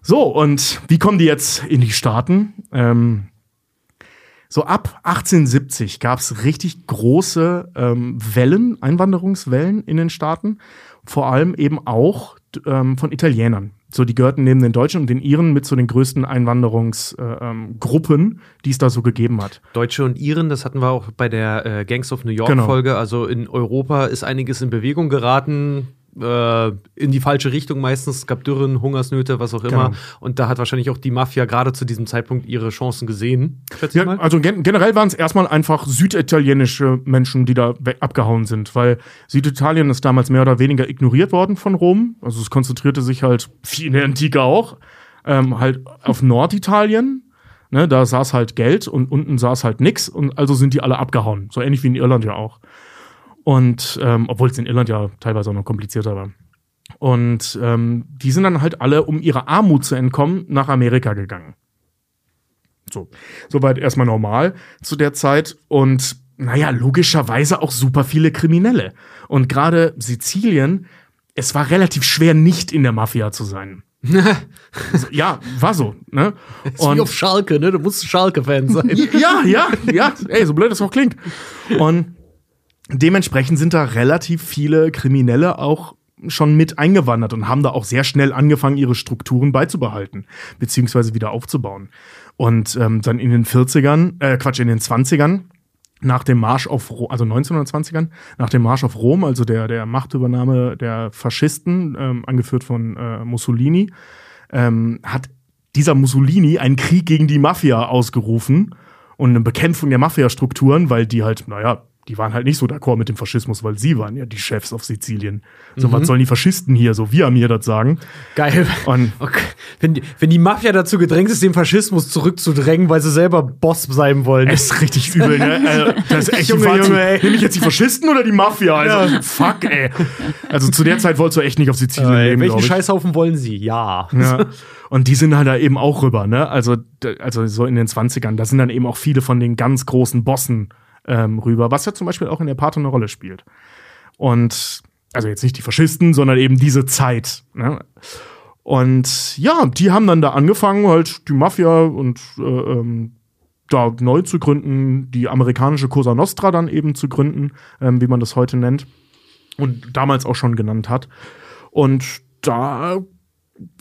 So, und wie kommen die jetzt in die Staaten? Ähm, so ab 1870 gab es richtig große ähm, Wellen, Einwanderungswellen in den Staaten, vor allem eben auch ähm, von Italienern. So, die gehörten neben den Deutschen und den Iren mit zu den größten Einwanderungsgruppen, äh, ähm, die es da so gegeben hat. Deutsche und Iren, das hatten wir auch bei der äh, Gangs of New York Genau. Folge. Also in Europa ist einiges in Bewegung geraten. Äh, in die falsche Richtung meistens. Es gab Dürren, Hungersnöte, was auch immer. Genau. Und da hat wahrscheinlich auch die Mafia gerade zu diesem Zeitpunkt ihre Chancen gesehen. Ja, mal. also gen generell waren es erstmal einfach süditalienische Menschen, die da abgehauen sind, weil Süditalien ist damals mehr oder weniger ignoriert worden von Rom. Also es konzentrierte sich halt, wie in der Antike auch, ähm, halt auf Norditalien. Ne, da saß halt Geld und unten saß halt nix und also sind die alle abgehauen. So ähnlich wie in Irland ja auch. Und ähm, obwohl es in Irland ja teilweise auch noch komplizierter war. Und ähm, die sind dann halt alle, um ihrer Armut zu entkommen, nach Amerika gegangen. So, soweit erstmal normal zu der Zeit. Und naja, logischerweise auch super viele Kriminelle. Und gerade Sizilien, es war relativ schwer, nicht in der Mafia zu sein. <laughs> Ja, war so. Ne? Ist wie auf Schalke, ne? Du musst Schalke-Fan sein. ja, ja, ja, ey, so blöd das auch klingt. Und dementsprechend sind da relativ viele Kriminelle auch schon mit eingewandert und haben da auch sehr schnell angefangen, ihre Strukturen beizubehalten, beziehungsweise wieder aufzubauen. Und ähm, dann in den 40ern, äh, Quatsch, in den 20ern, nach dem Marsch auf Rom, also 1920ern, nach dem Marsch auf Rom, also der, der Machtübernahme der Faschisten, ähm, angeführt von äh, Mussolini, ähm, hat dieser Mussolini einen Krieg gegen die Mafia ausgerufen und eine Bekämpfung der Mafia-Strukturen, weil die halt, naja, die waren halt nicht so d'accord mit dem Faschismus, weil sie waren ja die Chefs auf Sizilien. So, was sollen die Faschisten hier, so wir mir das sagen? Geil. Und Okay. Wenn, die- wenn die Mafia dazu gedrängt ist, den Faschismus zurückzudrängen, weil sie selber Boss sein wollen. es ist richtig übel, ne? <laughs> Also, das ist echt Junge, Fazit. Junge, ey. Nehme ich jetzt die Faschisten oder die Mafia? Also, fuck, ey. Also zu der Zeit wolltest du echt nicht auf Sizilien Äh, leben, welchen. Scheißhaufen wollen sie? Ja. Ja. Und die sind halt da eben auch rüber, ne? Also, also so in den 20ern. Da sind dann eben auch viele von den ganz großen Bossen ähm, rüber, was ja zum Beispiel auch in der Pate eine Rolle spielt. Und also jetzt nicht die Faschisten, sondern eben diese Zeit. Ne? Und ja, die haben dann da angefangen, halt die Mafia und äh, ähm, da neu zu gründen, die amerikanische Cosa Nostra dann eben zu gründen, ähm, wie man das heute nennt. Und damals auch schon genannt hat. Und da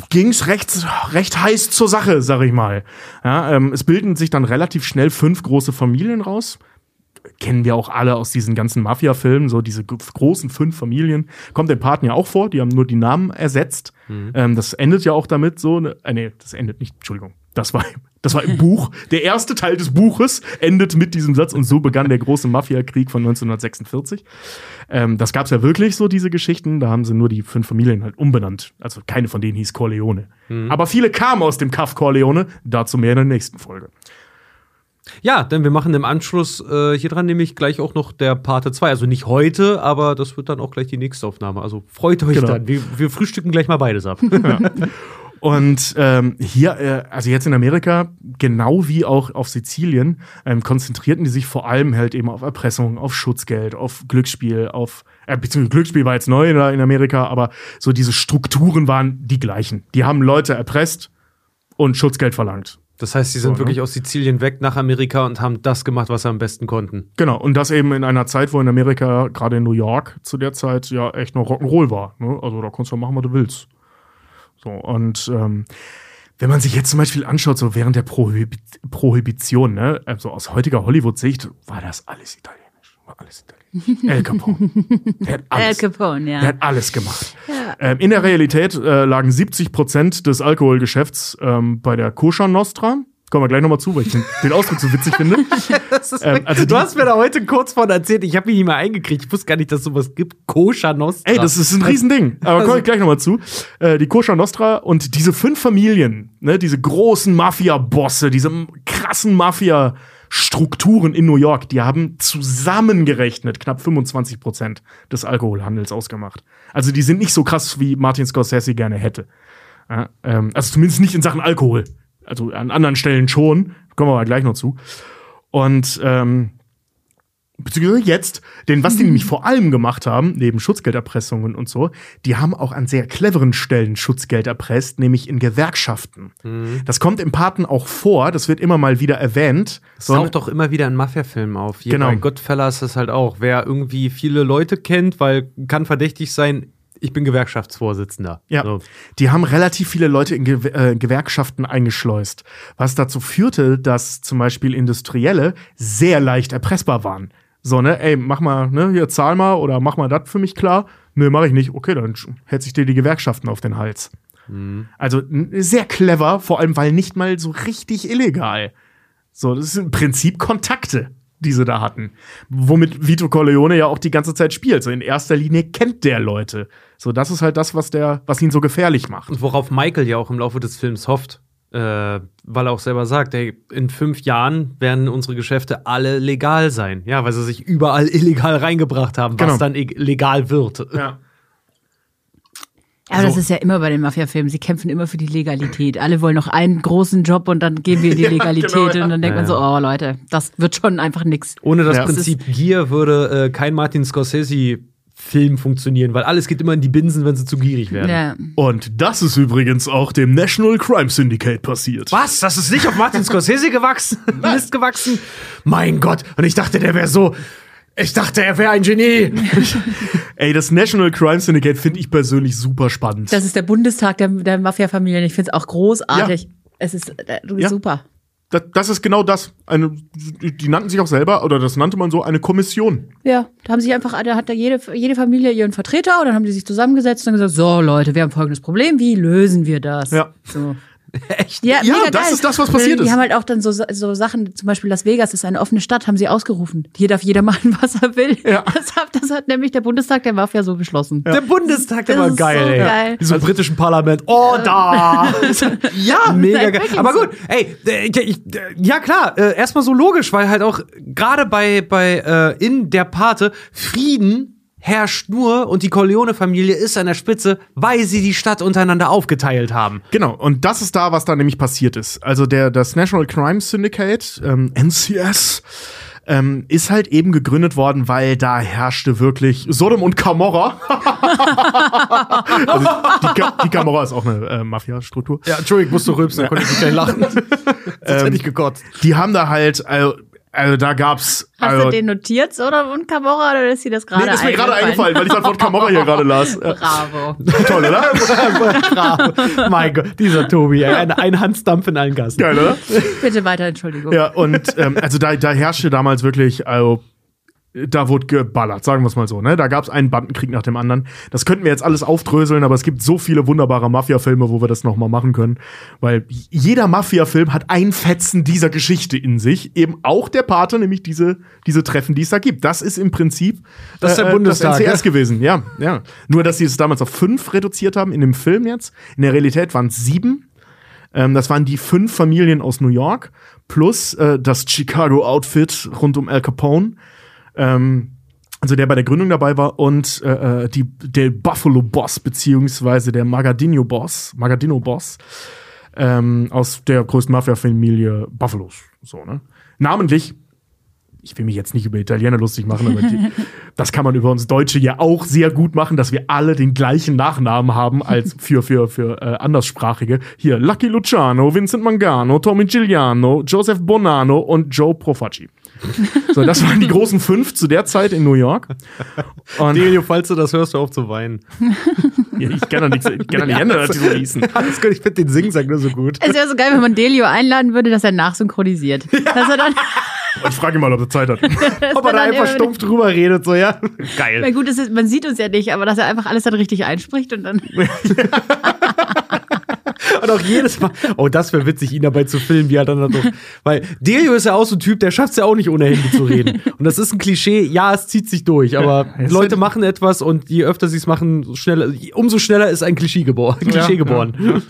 ging's recht, recht heiß zur Sache, sag ich mal. Ja, ähm, es bilden sich dann relativ schnell fünf große Familien raus. Kennen wir auch alle aus diesen ganzen Mafia-Filmen, so diese großen fünf Familien. Kommt den Paten ja auch vor, die haben nur die Namen ersetzt. Ähm, das endet ja auch damit so. Ne, äh, nee, das endet nicht, Entschuldigung. Das war, <laughs> das war im Buch. Der erste Teil des Buches endet mit diesem Satz und so begann der große Mafia-Krieg von 1946. Ähm, das gab's ja wirklich so, diese Geschichten. Da haben sie nur die fünf Familien halt umbenannt. Also keine von denen hieß Corleone. Aber viele kamen aus dem Kaff Corleone. Dazu mehr in der nächsten Folge. Ja, denn wir machen im Anschluss äh, hier dran nämlich gleich auch noch der Parte 2. Also nicht heute, aber das wird dann auch gleich die nächste Aufnahme. Also freut euch Genau. dann. Wir, wir frühstücken gleich mal beides ab. <laughs> <laughs> Und ähm, hier, äh, also jetzt in Amerika, genau wie auch auf Sizilien, ähm, konzentrierten die sich vor allem halt eben auf Erpressung, auf Schutzgeld, auf Glücksspiel, auf, äh, beziehungsweise Glücksspiel war jetzt neu da in Amerika, aber so diese Strukturen waren die gleichen. Die haben Leute erpresst und Schutzgeld verlangt. Das heißt, sie sind So, ne? wirklich aus Sizilien weg nach Amerika und haben das gemacht, was sie am besten konnten. Genau, und das eben in einer Zeit, wo in Amerika, gerade in New York zu der Zeit, ja echt noch Rock'n'Roll war. Ne? Also da konntest du machen, was du willst. So, und ähm, wenn man sich jetzt zum Beispiel anschaut, so während der Prohibi Prohibition, ne, also aus heutiger Hollywood-Sicht, war das alles italienisch. Alles italienisch. El Capone. Der hat Al alles, Capone, der ja. hat alles gemacht. Ähm, in der Realität äh, lagen 70 Prozent des Alkoholgeschäfts ähm, bei der Koscher Nostra. Kommen wir gleich nochmal zu, weil ich den, den Ausdruck so witzig finde. <laughs> Ähm, also du hast mir da heute kurz von erzählt, ich habe mich nicht mal eingekriegt. Ich wusste gar nicht, dass es sowas gibt. Koscher Nostra. Ey, das ist ein Riesending. Aber komme ich gleich nochmal zu. Äh, die Koscher Nostra und diese fünf Familien, ne, diese großen Mafia-Bosse, diese krassen Mafia-Strukturen in New York, die haben zusammengerechnet knapp 25 Prozent des Alkoholhandels ausgemacht. Also die sind nicht so krass, wie Martin Scorsese gerne hätte. Ja, ähm, also zumindest nicht in Sachen Alkohol. Also an anderen Stellen schon. Kommen wir aber gleich noch zu. Und ähm, beziehungsweise jetzt, denn was die nämlich vor allem gemacht haben, neben Schutzgelderpressungen und so, die haben auch an sehr cleveren Stellen Schutzgeld erpresst, nämlich in Gewerkschaften. Das kommt im Paten auch vor, das wird immer mal wieder erwähnt. Das taucht doch immer wieder in Mafia-Filmen auf. Hier Genau. Bei Goodfellas ist das halt auch. Wer irgendwie viele Leute kennt, weil kann verdächtig sein, ich bin Gewerkschaftsvorsitzender. Ja, So. die haben relativ viele Leute in Gew äh, Gewerkschaften eingeschleust, was dazu führte, dass zum Beispiel Industrielle sehr leicht erpressbar waren. So, ne, ey, mach mal, ne, hier zahl mal oder mach mal das für mich klar. Nö, mach ich nicht. Okay, dann hetze ich dir die Gewerkschaften auf den Hals. Also n- sehr clever, vor allem weil nicht mal so richtig illegal. So, das sind im Prinzip Kontakte, die sie da hatten. Womit Vito Corleone ja auch die ganze Zeit spielt. So in erster Linie kennt der Leute. So, das ist halt das, was der, was ihn so gefährlich macht. Und worauf Michael ja auch im Laufe des Films hofft. Äh, weil er auch selber sagt, ey, in fünf Jahren werden unsere Geschäfte alle legal sein. Ja, weil sie sich überall <laughs> illegal reingebracht haben, was Genau. dann e- legal wird. Ja. Aber das So. ist ja immer bei den Mafia-Filmen. Sie kämpfen immer für die Legalität. Alle wollen noch einen großen Job und dann gehen wir in die <laughs> Ja, Legalität. genau, ja. Und dann denkt man so, oh Leute, das wird schon einfach nix. Ohne das Ja. Prinzip Gier würde äh, kein Martin Scorsese-Film funktionieren, weil alles geht immer in die Binsen, wenn sie zu gierig werden. Ja. Und das ist übrigens auch dem National Crime Syndicate passiert. Was? Das ist nicht auf Martin Scorsese gewachsen? <laughs> Mist gewachsen? Mein Gott. Und ich dachte, der wäre so. Ich dachte, er wäre ein Genie. <laughs> Ey, das National Crime Syndicate finde ich persönlich super spannend. Das ist der Bundestag der, der Mafia-Familien. Ich finde es auch großartig. Ja. Es ist äh, Ja. super. Das, das ist genau das. Eine, die nannten sich auch selber, oder das nannte man so, eine Kommission. Ja, da haben sich einfach, da hat da jede, jede Familie ihren Vertreter und dann haben die sich zusammengesetzt und gesagt, so Leute, wir haben folgendes Problem, wie lösen wir das? Ja. So. <laughs> Echt? Ja, Ja, das geil. ist das, was passiert die ist. haben halt auch dann so, so Sachen, zum Beispiel Las Vegas ist eine offene Stadt, haben sie ausgerufen. Hier darf jeder machen, <laughs> was er will. Ja. Das, hat, das hat nämlich der Bundestag der Mafia so beschlossen. Der Bundestag, der Das war ist geil, so ey. geil. Wie so im britischen Parlament. Oh, da! <laughs> ja, mega Nein, geil. Aber gut, ey, äh, ich, ich, äh, ja klar, äh, erstmal so logisch, weil halt auch gerade bei, bei äh, in der Pate Frieden herrscht nur und die Corleone-Familie ist an der Spitze, weil sie die Stadt untereinander aufgeteilt haben. Genau, und das ist da, was da nämlich passiert ist. Also der, das National Crime Syndicate, ähm, NCS, ähm, ist halt eben gegründet worden, weil da herrschte wirklich Sodom und Camorra. <laughs> also die, Ka- die Camorra ist auch eine äh, Mafia-Struktur. Ja, Entschuldigung, ich musste rülpsen, da konnte ich nicht gleich lachen. <laughs> Sonst hätte ich gekotzt. Die haben da halt, also, also da gab's. Hast also, du den notiert, oder? Und Camorra, oder ist dir das gerade Nee, das ist mir gerade eingefallen, weil ich das Wort Camorra hier gerade las. <laughs> Bravo. toll, oder? <laughs> Bravo. mein Gott, dieser Tobi, ey, ein, ein Hansdampf in allen Gassen. Geil, oder? Bitte weiter, Entschuldigung. Ja, und ähm, also da, da herrschte damals wirklich, also da wurde geballert, sagen wir es mal so. Ne? Da gab es einen Bandenkrieg nach dem anderen. Das könnten wir jetzt alles aufdröseln, aber es gibt so viele wunderbare Mafia-Filme, wo wir das noch mal machen können. Weil jeder Mafia-Film hat ein Fetzen dieser Geschichte in sich. Eben auch der Pate, nämlich diese, diese Treffen, die es da gibt. Das ist im Prinzip Das ist der Bundestag, das NCS ja? gewesen. Ja, ja. Nur, dass sie es damals auf fünf reduziert haben in dem Film jetzt. In der Realität waren es sieben. Ähm, das waren die fünf Familien aus New York plus äh, das Chicago-Outfit rund um Al Capone. Ähm, also der bei der Gründung dabei war und äh, äh, die, der Buffalo Boss beziehungsweise der Magadino Boss, Magadino Boss ähm, aus der größten Mafia-Familie Buffalos. So, ne? Namentlich, ich will mich jetzt nicht über Italiener lustig machen, aber die, <laughs> das kann man über uns Deutsche ja auch sehr gut machen, dass wir alle den gleichen Nachnamen haben als für, für, für äh, Anderssprachige. Hier, Lucky Luciano, Vincent Mangano, Tommy Giuliano, Joseph Bonanno und Joe Profacci. So, das waren die großen fünf zu der Zeit in New York. Und Delio, falls du das hörst, hör auf zu weinen. ja, ich kann doch nichts, ich kann doch nicht ändern, dass die so hießen. Alles <laughs> gut, ich finde den Singsang nur so gut. Es wäre so geil, wenn man Delio einladen würde, dass er nachsynchronisiert. Dass er dann, Und ich frage ihn mal, ob er Zeit hat. <laughs> Ob er da dann einfach stumpf drüber redet, so, ja. Na Geil. gut, es ist, man sieht uns ja nicht, aber dass er einfach alles dann richtig einspricht und dann. <laughs> Und auch jedes Mal, oh, das wäre witzig, ihn dabei zu filmen, wie er dann da so. Weil Delio ist ja auch so ein Typ, der schafft es ja auch nicht ohne Handy zu reden. Und das ist ein Klischee, ja, es zieht sich durch, aber es Leute machen etwas und je öfter sie es machen, so schneller, umso schneller ist ein Klischee geboren. Klischee Ja, geboren.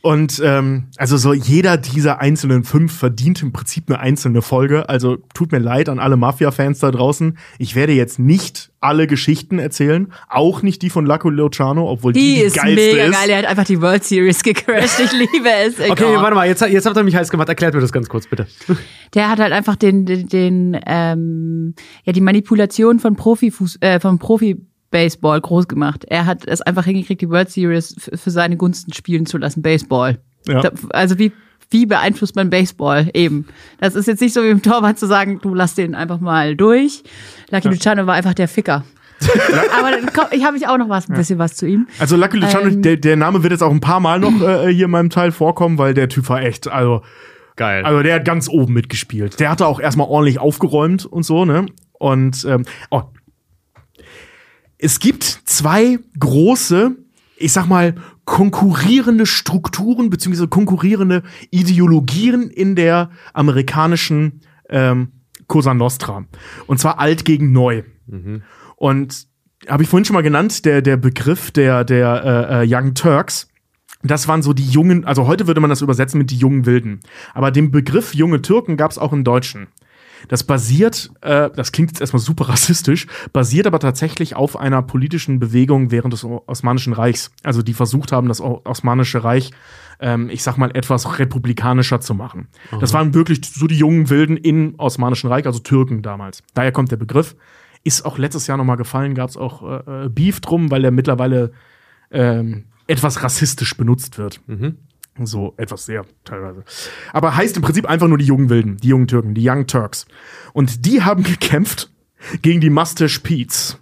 Und ähm, also so jeder dieser einzelnen fünf verdient im Prinzip eine einzelne Folge. Also tut mir leid an alle Mafia-Fans da draußen. Ich werde jetzt nicht alle Geschichten erzählen, auch nicht die von Laco Luciano, obwohl die Die die, ist geilste mega ist. geil. Er hat einfach die World Series gecrashed. Ich liebe es. <laughs> Okay, warte mal, jetzt, jetzt habt ihr mich heiß gemacht. Erklärt mir das ganz kurz, bitte. <laughs> Der hat halt einfach den, den, den ähm, ja, die Manipulation von Profifuß, äh, von Profi Baseball groß gemacht. Er hat es einfach hingekriegt, die World Series für seine Gunsten spielen zu lassen, Baseball. Ja. Da, also wie, wie beeinflusst man Baseball eben? Das ist jetzt nicht so wie im Torwart zu sagen, du lass den einfach mal durch. Lucky Luciano war einfach der Ficker. <laughs> Aber komm, ich habe ich auch noch was, ein bisschen was zu ihm. Also Lucky Luciano, Ähm. der, der Name wird jetzt auch ein paar Mal noch äh, hier in meinem Teil vorkommen, weil der Typ war echt, also Geil. Also der hat ganz oben mitgespielt. Der hatte auch erstmal ordentlich aufgeräumt und so, ne? Und ähm, oh. Es gibt zwei große, ich sag mal, konkurrierende Strukturen beziehungsweise konkurrierende Ideologien in der amerikanischen ähm, Cosa Nostra. Und zwar alt gegen neu. Und habe ich vorhin schon mal genannt, der, der Begriff der, der äh, äh, Young Turks. Das waren so die jungen, also heute würde man das übersetzen mit die jungen Wilden. Aber den Begriff junge Türken gab es auch im Deutschen. Das basiert, äh, das klingt jetzt erstmal super rassistisch, basiert aber tatsächlich auf einer politischen Bewegung während des Osmanischen Reichs. Also die versucht haben, das Osmanische Reich, ähm, ich sag mal, etwas republikanischer zu machen. Das waren wirklich so die jungen Wilden im Osmanischen Reich, also Türken damals. Daher kommt der Begriff. Ist auch letztes Jahr nochmal gefallen, gab es auch äh, äh, Beef drum, weil der mittlerweile ähm, etwas rassistisch benutzt wird. So etwas sehr teilweise. Aber heißt im Prinzip einfach nur die jungen Wilden, die jungen Türken, die Young Turks. Und die haben <laughs> gekämpft gegen die Mustache Pete's.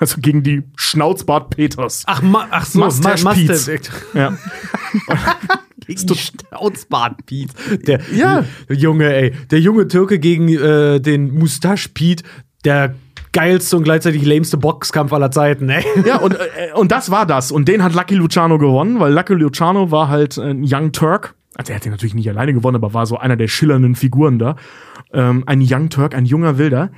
Also gegen die Schnauzbart Peters. Ach, ma, ach so, Mustache Ma- Pete's. Mustache. Ja. <laughs> Gegen die Schnauzbart Pete. Der, Ja. der Junge, ey. Der junge Türke gegen äh, den Mustache Pete. Der geilste und gleichzeitig lämste Boxkampf aller Zeiten, ey. Ja, und, äh, und das war das. Und den hat Lucky Luciano gewonnen, weil Lucky Luciano war halt ein Young Turk. Also er hat den natürlich nicht alleine gewonnen, aber war so einer der schillernden Figuren da. Ähm, ein Young Turk, ein junger Wilder.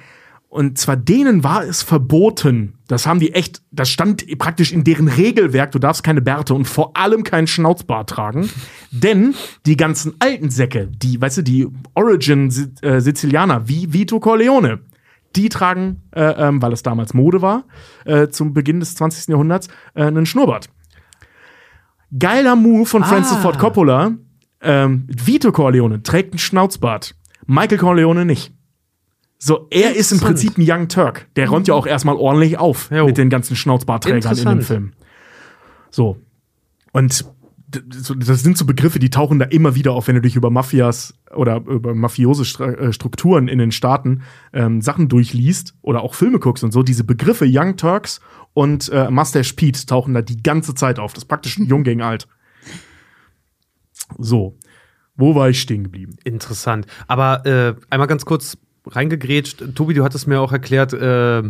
Und zwar denen war es verboten. Das haben die echt, das stand praktisch in deren Regelwerk, du darfst keine Bärte und vor allem keinen Schnauzbart tragen. Denn die ganzen alten Säcke, die, weißt du, die Origin-Sizilianer, wie Vito Corleone, die tragen, äh, ähm, weil es damals Mode war, äh, zum Beginn des 20. Jahrhunderts, äh, einen Schnurrbart. Geiler Move von Francis Ah. Ford Coppola. Ähm, Vito Corleone trägt einen Schnauzbart. Michael Corleone nicht. So, er ist im. Prinzip ein Young Turk. Der räumt ja auch erstmal ordentlich auf Jo. mit den ganzen Schnauzbartträgern in dem. Film. So. Und das sind so Begriffe, die tauchen da immer wieder auf, wenn du dich über Mafias oder über mafiose äh, Strukturen in den Staaten ähm, Sachen durchliest oder auch Filme guckst und so. Diese Begriffe Young Turks und äh, Mustache Pete tauchen da die ganze Zeit auf. Das ist praktisch jung gegen alt. So. Wo war ich stehen geblieben? Interessant. Aber äh, einmal ganz kurz reingegrätscht. Tobi, du hattest mir auch erklärt, äh,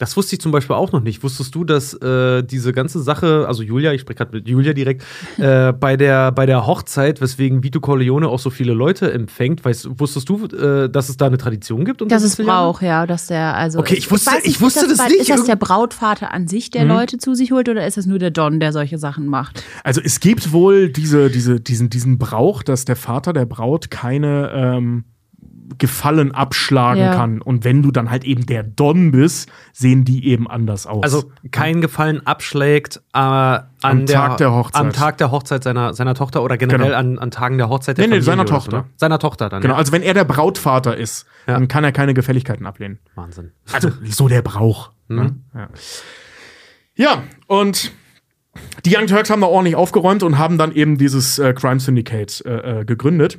das wusste ich zum Beispiel auch noch nicht. Wusstest du, dass äh, diese ganze Sache, also Julia, ich spreche gerade mit Julia direkt, <laughs> äh, bei, der, bei der Hochzeit, weswegen Vito Corleone auch so viele Leute empfängt, weißt, wusstest du, äh, dass es da eine Tradition gibt? unter Dass es Sizilianern? braucht, ja, dass der, also. Okay, ich wusste- weiß ich wusste ist das bei- nicht. Ist das der Brautvater an sich, Mhm. der Leute zu sich holt, oder ist das nur der Don, der solche Sachen macht? Also es gibt wohl diese, diese, diesen, diesen Brauch, dass der Vater der Braut keine ähm, Gefallen abschlagen Ja. kann. Und wenn du dann halt eben der Don bist, sehen die eben anders aus. Also keinen Gefallen abschlägt äh, an Am der, Tag der Hochzeit. Am Tag der Hochzeit seiner, seiner Tochter oder generell Genau. an, an Tagen der Hochzeit der Nee, nee, Familie seiner oder Tochter. So, ne? Seiner Tochter dann. genau, ja. also wenn er der Brautvater ist, Ja. dann kann er keine Gefälligkeiten ablehnen. Wahnsinn. Also <laughs> so der Brauch. Ne? Ja. ja, und die Young Turks haben da ordentlich aufgeräumt und haben dann eben dieses äh, Crime Syndicate äh, äh, gegründet.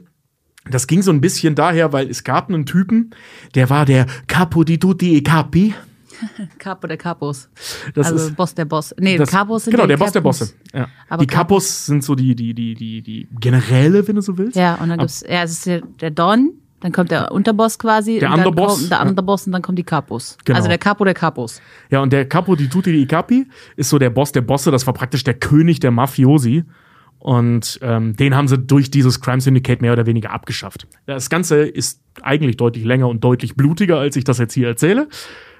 Das ging so ein bisschen daher, weil es gab einen Typen, der war der Capo di tutti i capi. <laughs> Capo der Capos. Das also ist Boss der Boss. Nee, das, Capos sind genau der Boss der. Bosse. Ja. Aber die Cap- Capos sind so die die die die die Generäle, wenn du so willst. Ja, und dann gibt's, ja, es ist der, der Don, dann kommt der Unterboss quasi. Der Underboss, Kommt der. Underboss und dann kommen die Capos. Genau. Also der Capo der Capos. Ja, und der Capo di tutti i capi ist so der Boss der Bosse. Das war praktisch der König der Mafiosi. Und ähm, den haben sie durch dieses Crime Syndicate mehr oder weniger abgeschafft. Das Ganze ist eigentlich deutlich länger und deutlich blutiger, als ich das jetzt hier erzähle.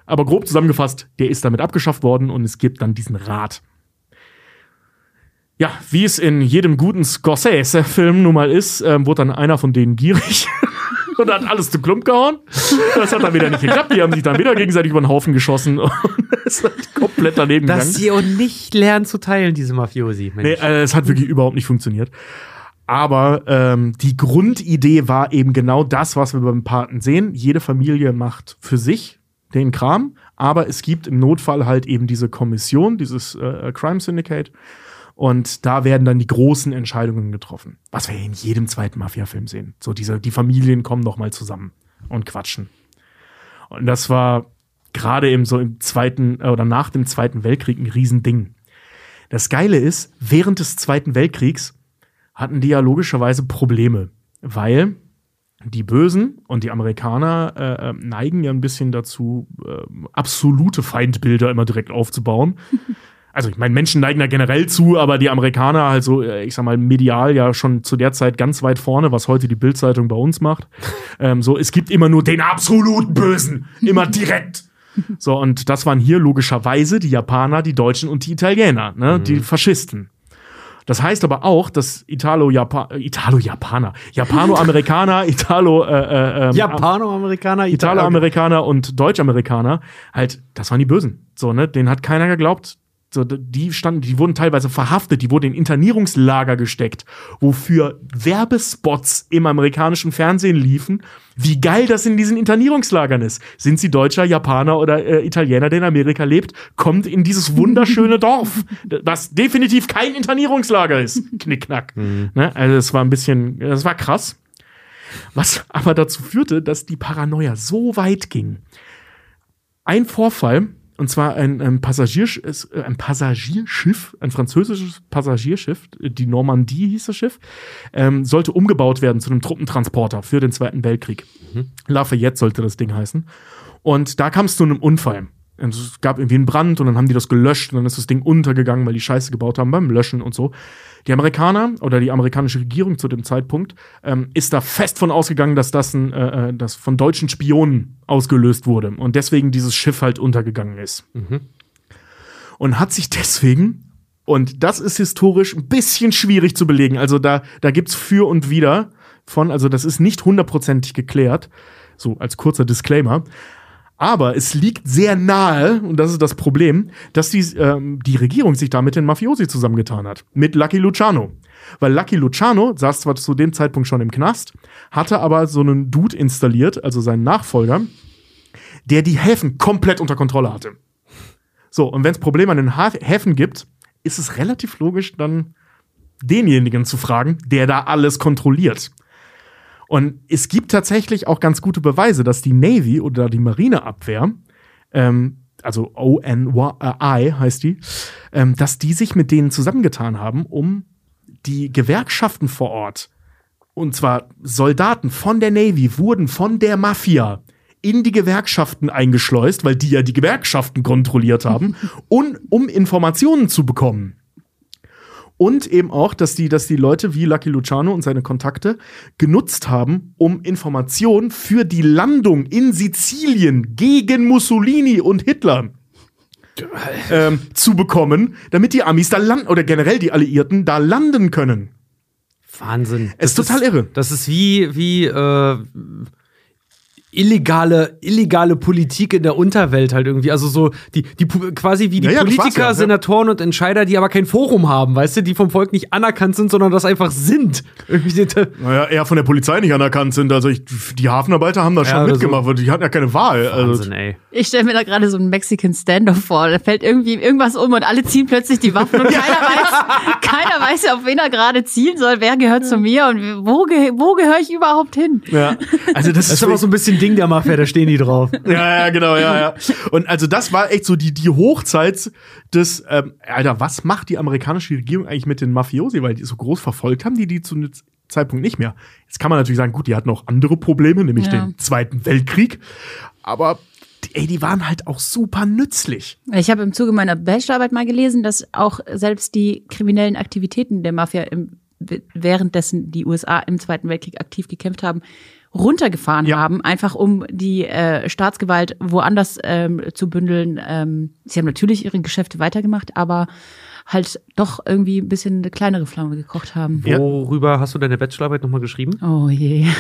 Aber grob zusammengefasst, der ist damit abgeschafft worden und es gibt dann diesen Rat. Ja, wie es in jedem guten Scorsese-Film nun mal ist, ähm, wurde dann einer von denen gierig <laughs> und hat alles zu Klump gehauen. Das hat dann wieder nicht geklappt. Die haben sich dann wieder gegenseitig über den Haufen geschossen <laughs> und es hat komplett daneben Dass gegangen. sie auch nicht lernen zu teilen, diese Mafiosi. Mensch. Nee, äh, es hat wirklich überhaupt nicht funktioniert. Aber ähm, die Grundidee war eben genau das, was wir beim Paten sehen. Jede Familie macht für sich den Kram, aber es gibt im Notfall halt eben diese Kommission, dieses äh, Crime Syndicate. Und da werden dann die großen Entscheidungen getroffen. Was wir in jedem zweiten Mafia-Film sehen. So diese, die Familien kommen noch mal zusammen und quatschen. Und das war gerade eben so im zweiten äh, oder nach dem Zweiten Weltkrieg ein Riesending. Das Geile ist, während des Zweiten Weltkriegs hatten die ja logischerweise Probleme, weil die Bösen und die Amerikaner äh, äh, neigen ja ein bisschen dazu, äh, absolute Feindbilder immer direkt aufzubauen. <laughs> Also ich meine, Menschen neigen da generell zu, aber die Amerikaner halt so, äh, ich sag mal, medial ja schon zu der Zeit ganz weit vorne, was heute die Bildzeitung bei uns macht. <laughs> ähm, so, es gibt immer nur den absoluten Bösen, immer direkt. <laughs> So, und das waren hier logischerweise die Japaner, die Deutschen und die Italiener, ne? die Faschisten. Das heißt aber auch, dass Italo-Japaner, Italo-Japaner, Japano-Amerikaner, <laughs> Italo, äh, äh, ähm, Japano-Amerikaner, Italo-Amerikaner und Deutsch-Amerikaner, halt, das waren die Bösen. So, ne? Den hat keiner geglaubt. So, die standen, die wurden teilweise verhaftet, die wurden in Internierungslager gesteckt, wofür Werbespots im amerikanischen Fernsehen liefen. Wie geil das in diesen Internierungslagern ist. Sind sie Deutscher, Japaner oder äh, Italiener, der in Amerika lebt, kommt in dieses wunderschöne <laughs> Dorf, was definitiv kein Internierungslager ist. Knickknack. Ne? Also es war ein bisschen, das war krass. Was aber dazu führte, dass die Paranoia so weit ging. Ein Vorfall, und zwar ein, ein, Passagiersch äh, ein Passagierschiff, ein französisches Passagierschiff, die Normandie hieß das Schiff, ähm, sollte umgebaut werden zu einem Truppentransporter für den Zweiten Weltkrieg. Lafayette sollte das Ding heißen. Und da kam es zu einem Unfall. Also Es gab irgendwie einen Brand und dann haben die das gelöscht und dann ist das Ding untergegangen, weil die Scheiße gebaut haben beim Löschen und so. Die Amerikaner oder die amerikanische Regierung zu dem Zeitpunkt ähm, ist da fest von ausgegangen, dass das, ein, äh, äh, das von deutschen Spionen ausgelöst wurde und deswegen dieses Schiff halt untergegangen ist. Und hat sich deswegen, und das ist historisch ein bisschen schwierig zu belegen, also da, da gibt's für und wider von, also das ist nicht hundertprozentig geklärt, so als kurzer Disclaimer. Aber es liegt sehr nahe, und das ist das Problem, dass die, ähm, die Regierung sich da mit den Mafiosi zusammengetan hat. Mit Lucky Luciano. Weil Lucky Luciano saß zwar zu dem Zeitpunkt schon im Knast, hatte aber so einen Dude installiert, also seinen Nachfolger, der die Häfen komplett unter Kontrolle hatte. So, und wenn es Probleme an den Häfen gibt, ist es relativ logisch, dann denjenigen zu fragen, der da alles kontrolliert. Und es gibt tatsächlich auch ganz gute Beweise, dass die Navy oder die Marineabwehr, ähm, also ONI heißt die, ähm, dass die sich mit denen zusammengetan haben, um die Gewerkschaften vor Ort, und zwar Soldaten von der Navy, wurden von der Mafia in die Gewerkschaften eingeschleust, weil die ja die Gewerkschaften kontrolliert haben, <laughs> und, um Informationen zu bekommen. Und eben auch, dass die, dass die Leute wie Lucky Luciano und seine Kontakte genutzt haben, um Informationen für die Landung in Sizilien gegen Mussolini und Hitler ähm, zu bekommen, damit die Amis da landen oder generell die Alliierten da landen können. Wahnsinn. Es ist total irre. Das ist wie, wie äh, illegale, illegale Politik in der Unterwelt halt irgendwie. Also so die, die quasi wie die Ja, ja, Politiker, ja, ja. Senatoren und Entscheider, die aber kein Forum haben, weißt du, die vom Volk nicht anerkannt sind, sondern das einfach sind. <laughs> Irgendwie Naja, eher von der Polizei nicht anerkannt sind. Also ich, die Hafenarbeiter haben da schon mitgemacht, weil die hatten ja keine Wahl. Also, Wahnsinn, ey. Ich stelle mir da gerade so einen Mexican Standoff vor. Da fällt irgendwie irgendwas um und alle ziehen plötzlich die Waffen und <laughs> keiner weiß, keiner weiß, auf wen er gerade zielen soll. Wer gehört zu mir und wo, ge wo gehöre ich überhaupt hin? ja. also das, Das <laughs> ist aber so ein bisschen Ding der Mafia, da stehen die drauf. <laughs> Ja, ja, genau, ja, ja. Und also das war echt so die, die Hochzeit des, ähm, Alter, was macht die amerikanische Regierung eigentlich mit den Mafiosi? Weil die so groß verfolgt haben, die die zu einem Zeitpunkt nicht mehr. Jetzt kann man natürlich sagen, gut, die hatten auch andere Probleme, nämlich Ja. den Zweiten Weltkrieg. Aber die, ey, die waren halt auch super nützlich. Ich habe im Zuge meiner Bachelorarbeit mal gelesen, dass auch selbst die kriminellen Aktivitäten der Mafia im, währenddessen die USA im Zweiten Weltkrieg aktiv gekämpft haben, runtergefahren Ja. haben, einfach um die äh, Staatsgewalt woanders ähm, zu bündeln. Ähm, sie haben natürlich ihre Geschäfte weitergemacht, aber halt doch irgendwie ein bisschen eine kleinere Flamme gekocht haben. Ja. Worüber hast du deine Bachelorarbeit nochmal geschrieben? Oh je. <laughs>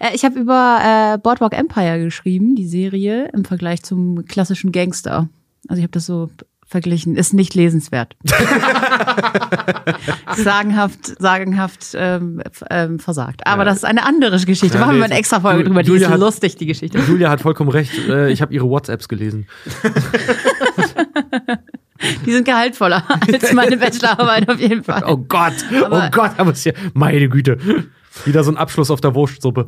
Äh, ich habe über äh, Boardwalk Empire geschrieben, die Serie, im Vergleich zum klassischen Gangster. Also ich habe das so verglichen. Ist nicht lesenswert. <laughs> sagenhaft, sagenhaft ähm, ähm, versagt. Aber das ist eine andere Geschichte. Ja, Machen wir nee, eine extra Folge drüber. Die Julia ist hat- lustig, die Geschichte. Julia hat vollkommen recht. Äh, ich habe ihre WhatsApps gelesen. <laughs> Die sind gehaltvoller als meine Bachelorarbeit auf jeden Fall. Oh Gott, Aber- oh Gott, aber es ist ja, meine Güte. Wieder so ein Abschluss auf der Wurstsuppe.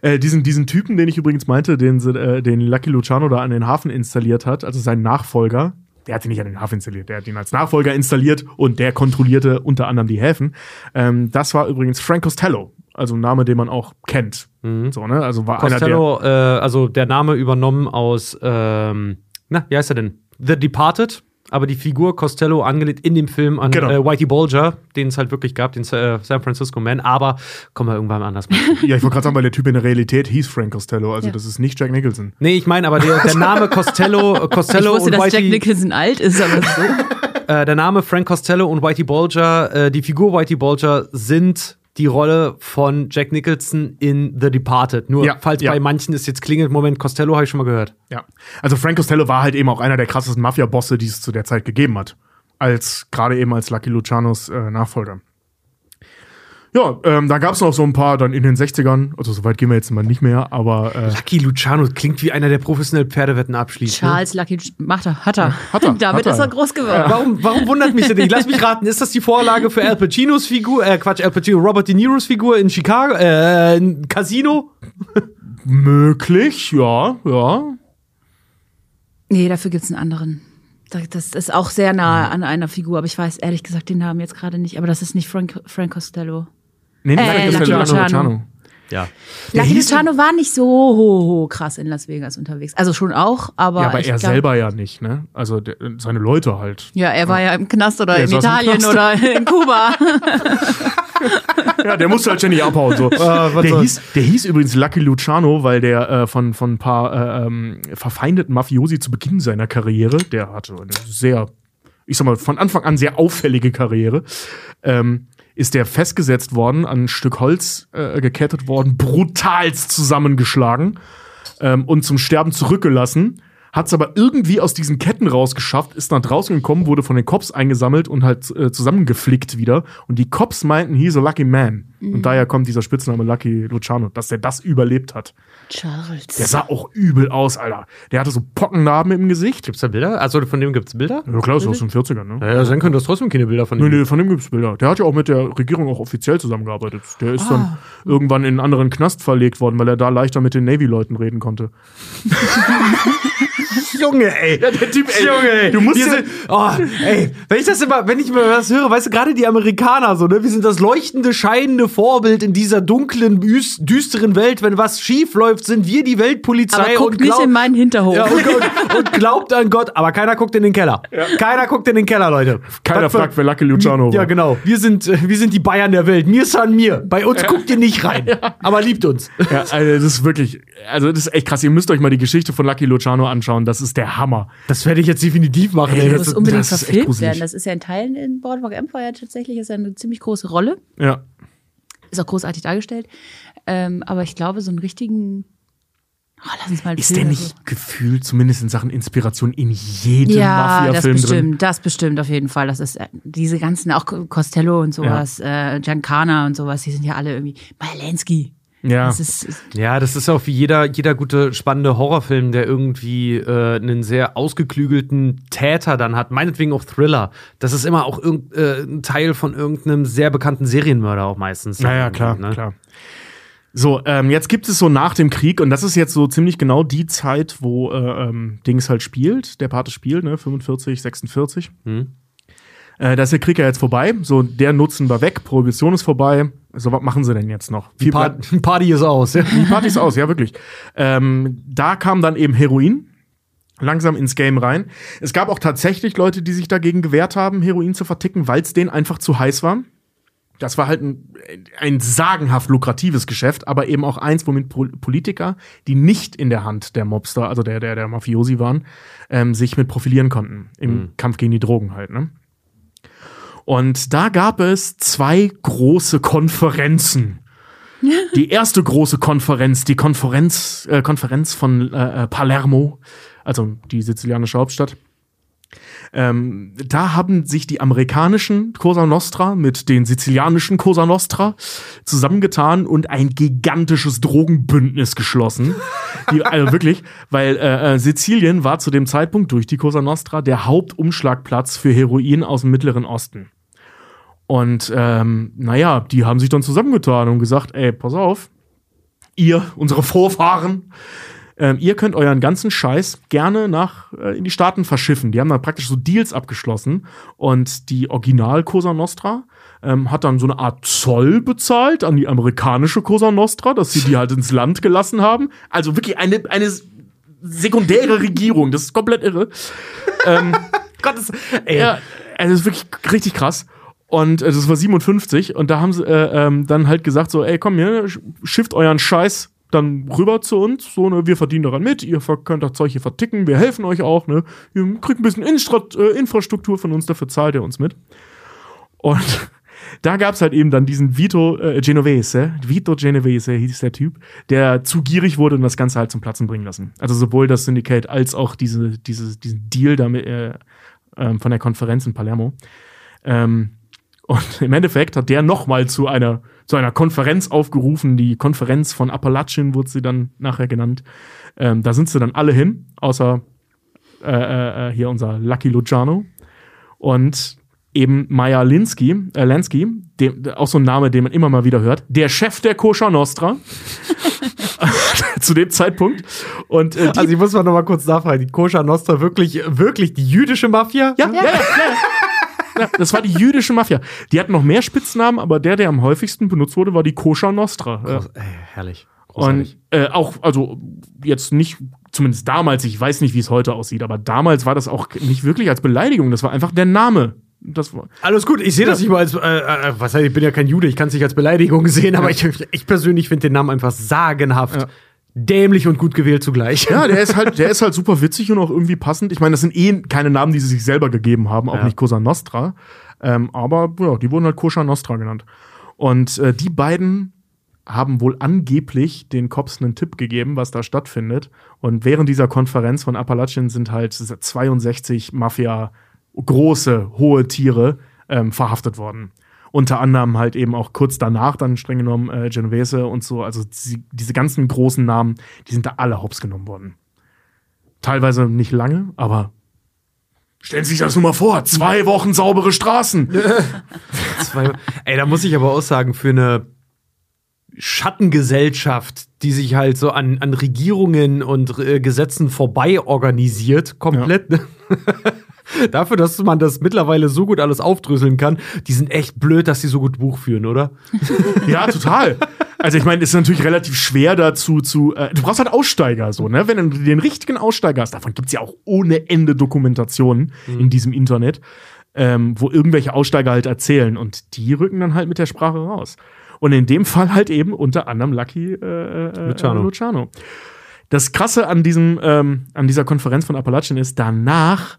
Äh, diesen, diesen Typen, den ich übrigens meinte, den, äh, den Lucky Luciano da an den Hafen installiert hat, also sein Nachfolger, der hat ihn nicht an den Hafen installiert, der hat ihn als Nachfolger installiert und der kontrollierte unter anderem die Häfen. Ähm, das war übrigens Frank Costello, also ein Name, den man auch kennt. So, ne? Also war einer Costello, äh, also der Name übernommen aus, ähm, na, wie heißt er denn? The Departed. Aber die Figur Costello angelegt in dem Film an Genau. äh, Whitey Bulger, den es halt wirklich gab, den äh, San Francisco Man. Aber kommen wir irgendwann anders mal. <laughs> ja, ich wollte gerade sagen, weil der Typ in der Realität hieß Frank Costello, also Ja. das ist nicht Jack Nicholson. nee, ich meine aber der, der Name Costello, <laughs> äh, Ich Costello wusste, und dass Jack. Nicholson alt ist, aber so. <laughs> Äh, der Name Frank Costello und Whitey Bulger, äh, die Figur Whitey Bulger sind die Rolle von Jack Nicholson in The Departed. Nur Ja, falls ja. bei manchen es jetzt klingelt, Moment, Costello habe ich schon mal gehört. Ja. Also Frank Costello war halt eben auch einer der krassesten Mafia-Bosse, die es zu der Zeit gegeben hat. Als, gerade eben als Lucky Lucianos äh, Nachfolger. Ja, ähm, da gab es noch so ein paar dann in den 60ern, also so weit gehen wir jetzt mal nicht mehr, aber äh, Lucky Luciano klingt wie einer, der professionell Pferdewetten abschließt. Ne? Charles Lucky macht er, hat er. hat er, <laughs> Damit hat er. ist er groß geworden. Warum, warum wundert mich das nicht? Lass mich raten, ist das die Vorlage für Al Pacinos Figur, äh, Quatsch, Al Pacino, Robert De Niros Figur in Chicago, äh, in Casino? möglich, ja, ja. Nee, dafür gibt's einen anderen. Da- Das ist auch sehr nah an einer Figur, aber ich weiß ehrlich gesagt den Namen jetzt gerade nicht. Aber das ist nicht Frank, Frank Costello. Nee, nicht Äh, Lucky Luciano. Ja. Lucky Luciano war nicht so ho, ho, krass in Las Vegas unterwegs. Also schon auch, aber. Ja, aber ich er glaub- selber ja nicht, ne? Also der, seine Leute halt. Ja, er war ja im Knast oder Er in Italien oder in <laughs> Kuba. Ja, der musste halt ständig abhauen. So. was der, hieß, der hieß übrigens Lucky Luciano, weil der äh, von, von ein paar äh, ähm, verfeindeten Mafiosi zu Beginn seiner Karriere, der hatte eine sehr, ich sag mal, von Anfang an sehr auffällige Karriere, ähm, ist der festgesetzt worden, an ein Stück Holz äh, gekettet worden, brutalst zusammengeschlagen ähm, und zum Sterben zurückgelassen. Hat es aber irgendwie aus diesen Ketten rausgeschafft, ist nach draußen gekommen, wurde von den Cops eingesammelt und halt äh, zusammengeflickt wieder. Und die Cops meinten, he's a lucky man. Und daher kommt dieser Spitzname Lucky Luciano, dass der das überlebt hat. Charles. Der sah auch übel aus, Alter. Der hatte so Pockennarben im Gesicht. Gibt's da Bilder? Also von dem gibt's Bilder? Ja, klar, ist aus den 40ern, ne? Ja, ja, dann können das trotzdem keine Bilder von Nee, ihm. nee, von dem gibt's Bilder. Der hat ja auch mit der Regierung auch offiziell zusammengearbeitet. Der ist Ah. dann irgendwann in einen anderen Knast verlegt worden, weil er da leichter mit den Navy-Leuten reden konnte. <laughs> Junge, ey. Ja, der Typ, ey, Junge, ey. du musst wir ja- sind, oh, ey, wenn ich das immer, wenn ich mir das höre, weißt du, gerade die Amerikaner so, ne, wir sind das leuchtende, scheinende Vorbild in dieser dunklen, düs- düsteren Welt. Wenn was schief läuft, sind wir die Weltpolizei aber guckt und nicht glaub- in meinen Hinterhof. ja, und, und, und glaubt an Gott, aber keiner guckt in den Keller. Keiner guckt in den Keller, Leute. Keiner Was für- fragt, wer Lucky Luciano war. Ja, genau. Wir sind, äh, wir sind die Bayern der Welt. Mir san mir. Bei uns guckt ihr nicht rein. Aber liebt uns. Ja, also das ist wirklich, also das ist echt krass. Ihr müsst euch mal die Geschichte von Lucky Luciano anschauen. Das ist der Hammer. Das werde ich jetzt definitiv machen. Ey. Das Das, muss unbedingt das verfilmt werden. Das ist ja in Teilen in Boardwalk Empire tatsächlich ist ja eine ziemlich große Rolle. Ja. Ist auch großartig dargestellt. Ähm, aber ich glaube, so einen richtigen. Oh, lass uns mal Ist der oder so. nicht gefühlt, zumindest in Sachen Inspiration, in jedem Ja, das Mafia-Film bestimmt, drin? das bestimmt auf jeden Fall. Das ist äh, diese ganzen, auch Costello und sowas, äh, Giancana und sowas, die sind ja alle irgendwie. Malensky. Ja. Das ist, ja, das ist auch wie jeder, jeder gute, spannende Horrorfilm, der irgendwie äh, einen sehr ausgeklügelten Täter dann hat. Meinetwegen auch Thriller. Das ist immer auch irgend, äh, ein Teil von irgendeinem sehr bekannten Serienmörder auch meistens. Naja, klar, Ne? klar. So, ähm, jetzt gibt es so nach dem Krieg, und das ist jetzt so ziemlich genau die Zeit, wo äh, ähm, Dings halt spielt, der Pate spielt, ne, 45, 46. Hm. Äh, da ist der Krieg ja jetzt vorbei, so der Nutzen war weg, Prohibition ist vorbei. So, was machen sie denn jetzt noch? Die Par Party ist aus. Ja. Die Party ist aus, ja, wirklich. Ähm, da kam dann eben Heroin langsam ins Game rein. Es gab auch tatsächlich Leute, die sich dagegen gewehrt haben, Heroin zu verticken, weil es denen einfach zu heiß war. Das war halt ein, ein sagenhaft lukratives Geschäft, aber eben auch eins, womit Pol- Politiker, die nicht in der Hand der Mobster, also der, der, der Mafiosi waren, ähm, sich mit profilieren konnten im Kampf gegen die Drogen halt, ne? Und da gab es zwei große Konferenzen. <laughs> Die erste große Konferenz, die Konferenz, äh, Konferenz von äh, äh, Palermo, also die sizilianische Hauptstadt. Ähm, da haben sich die amerikanischen Cosa Nostra mit den sizilianischen Cosa Nostra zusammengetan und ein gigantisches Drogenbündnis geschlossen. Die, also wirklich, weil äh, äh, Sizilien war zu dem Zeitpunkt durch die Cosa Nostra der Hauptumschlagplatz für Heroin aus dem Mittleren Osten. Und ähm, naja, die haben sich dann zusammengetan und gesagt, ey, pass auf, ihr, unsere Vorfahren, ähm, ihr könnt euren ganzen Scheiß gerne nach äh, in die Staaten verschiffen. Die haben dann praktisch so Deals abgeschlossen und die Original Cosa Nostra ähm, hat dann so eine Art Zoll bezahlt an die amerikanische Cosa Nostra, dass sie die halt ins Land gelassen haben. Also wirklich eine, eine sekundäre Regierung, das ist komplett irre. <laughs> Gott, das, ey, Ja, also das ist wirklich richtig krass. Und äh, das war 57 und da haben sie äh, ähm, dann halt gesagt so, ey, komm hier, sch- schifft euren Scheiß dann rüber zu uns, so, ne, wir verdienen daran mit, ihr könnt das Zeug hier verticken, wir helfen euch auch, ne, ihr kriegt ein bisschen Instra äh, Infrastruktur von uns, dafür zahlt ihr uns mit. Und <laughs> da gab's halt eben dann diesen Vito äh, Genovese, Vito Genovese hieß der Typ, der zu gierig wurde und das Ganze halt zum Platzen bringen lassen. Also sowohl das Syndicate als auch diese, diese, diesen Deal damit, äh, ähm, von der Konferenz in Palermo. Ähm, und im Endeffekt hat der nochmal zu einer, zu einer Konferenz aufgerufen, die Konferenz von Appalachien wurde sie dann nachher genannt. Ähm, da sind sie dann alle hin, außer äh, äh, äh, hier unser Lucky Luciano und eben Maya Linsky, äh, Lansky, dem, auch so ein Name, den man immer mal wieder hört, der Chef der Koscher Nostra <laughs> zu dem Zeitpunkt. Und äh, Also ich muss mal noch mal kurz nachfragen, die Koscher Nostra wirklich, wirklich die jüdische Mafia? ja, ja, ja, ja, ja, das war die jüdische Mafia. Die hatten noch mehr Spitznamen, aber der, der am häufigsten benutzt wurde, war die Koscher Nostra. Ja. Groß- Ey, herrlich. Großartig. Und äh, auch, also jetzt nicht, zumindest damals, ich weiß nicht, wie es heute aussieht, aber damals war das auch nicht wirklich als Beleidigung, das war einfach der Name. Das war, Alles gut, ich sehe das nicht mal als, äh, äh, was heißt, ich bin ja kein Jude, ich kann es nicht als Beleidigung sehen, aber ich, ich persönlich finde den Namen einfach sagenhaft, Ja. Dämlich und gut gewählt zugleich. ja, der ist halt, der <laughs> ist halt super witzig und auch irgendwie passend. Ich meine, das sind eh keine Namen, die sie sich selber gegeben haben, auch Ja. nicht Cosa Nostra. Ähm, aber ja, die wurden halt Koscher Nostra genannt. Und äh, die beiden haben wohl angeblich den Cops einen Tipp gegeben, was da stattfindet. Und während dieser Konferenz von Appalachien sind halt 62 Mafia große, hohe Tiere ähm, verhaftet worden. Unter anderem halt eben auch kurz danach dann streng genommen äh, Genovese und so. Also die, diese ganzen großen Namen, die sind da alle hops genommen worden. Teilweise nicht lange, aber stellen Sie sich das nur mal vor. Zwei Wochen saubere Straßen. <laughs> Zwei, ey, da muss ich aber auch sagen, für eine Schattengesellschaft, die sich halt so an, an Regierungen und äh, Gesetzen vorbei organisiert, komplett. ne? <laughs> Dafür, dass man das mittlerweile so gut alles aufdröseln kann, die sind echt blöd, dass sie so gut Buch führen, oder? <laughs> Ja, total. Also ich meine, es ist natürlich relativ schwer dazu zu. Äh, du brauchst halt Aussteiger, so, ne? Wenn du den richtigen Aussteiger hast, davon gibt's ja auch ohne Ende Dokumentationen in diesem Internet, ähm, wo irgendwelche Aussteiger halt erzählen und die rücken dann halt mit der Sprache raus. Und in dem Fall halt eben unter anderem Lucky äh, äh, Luciano. Äh, Luciano. Das Krasse an diesem, ähm, an dieser Konferenz von Appalachien ist, danach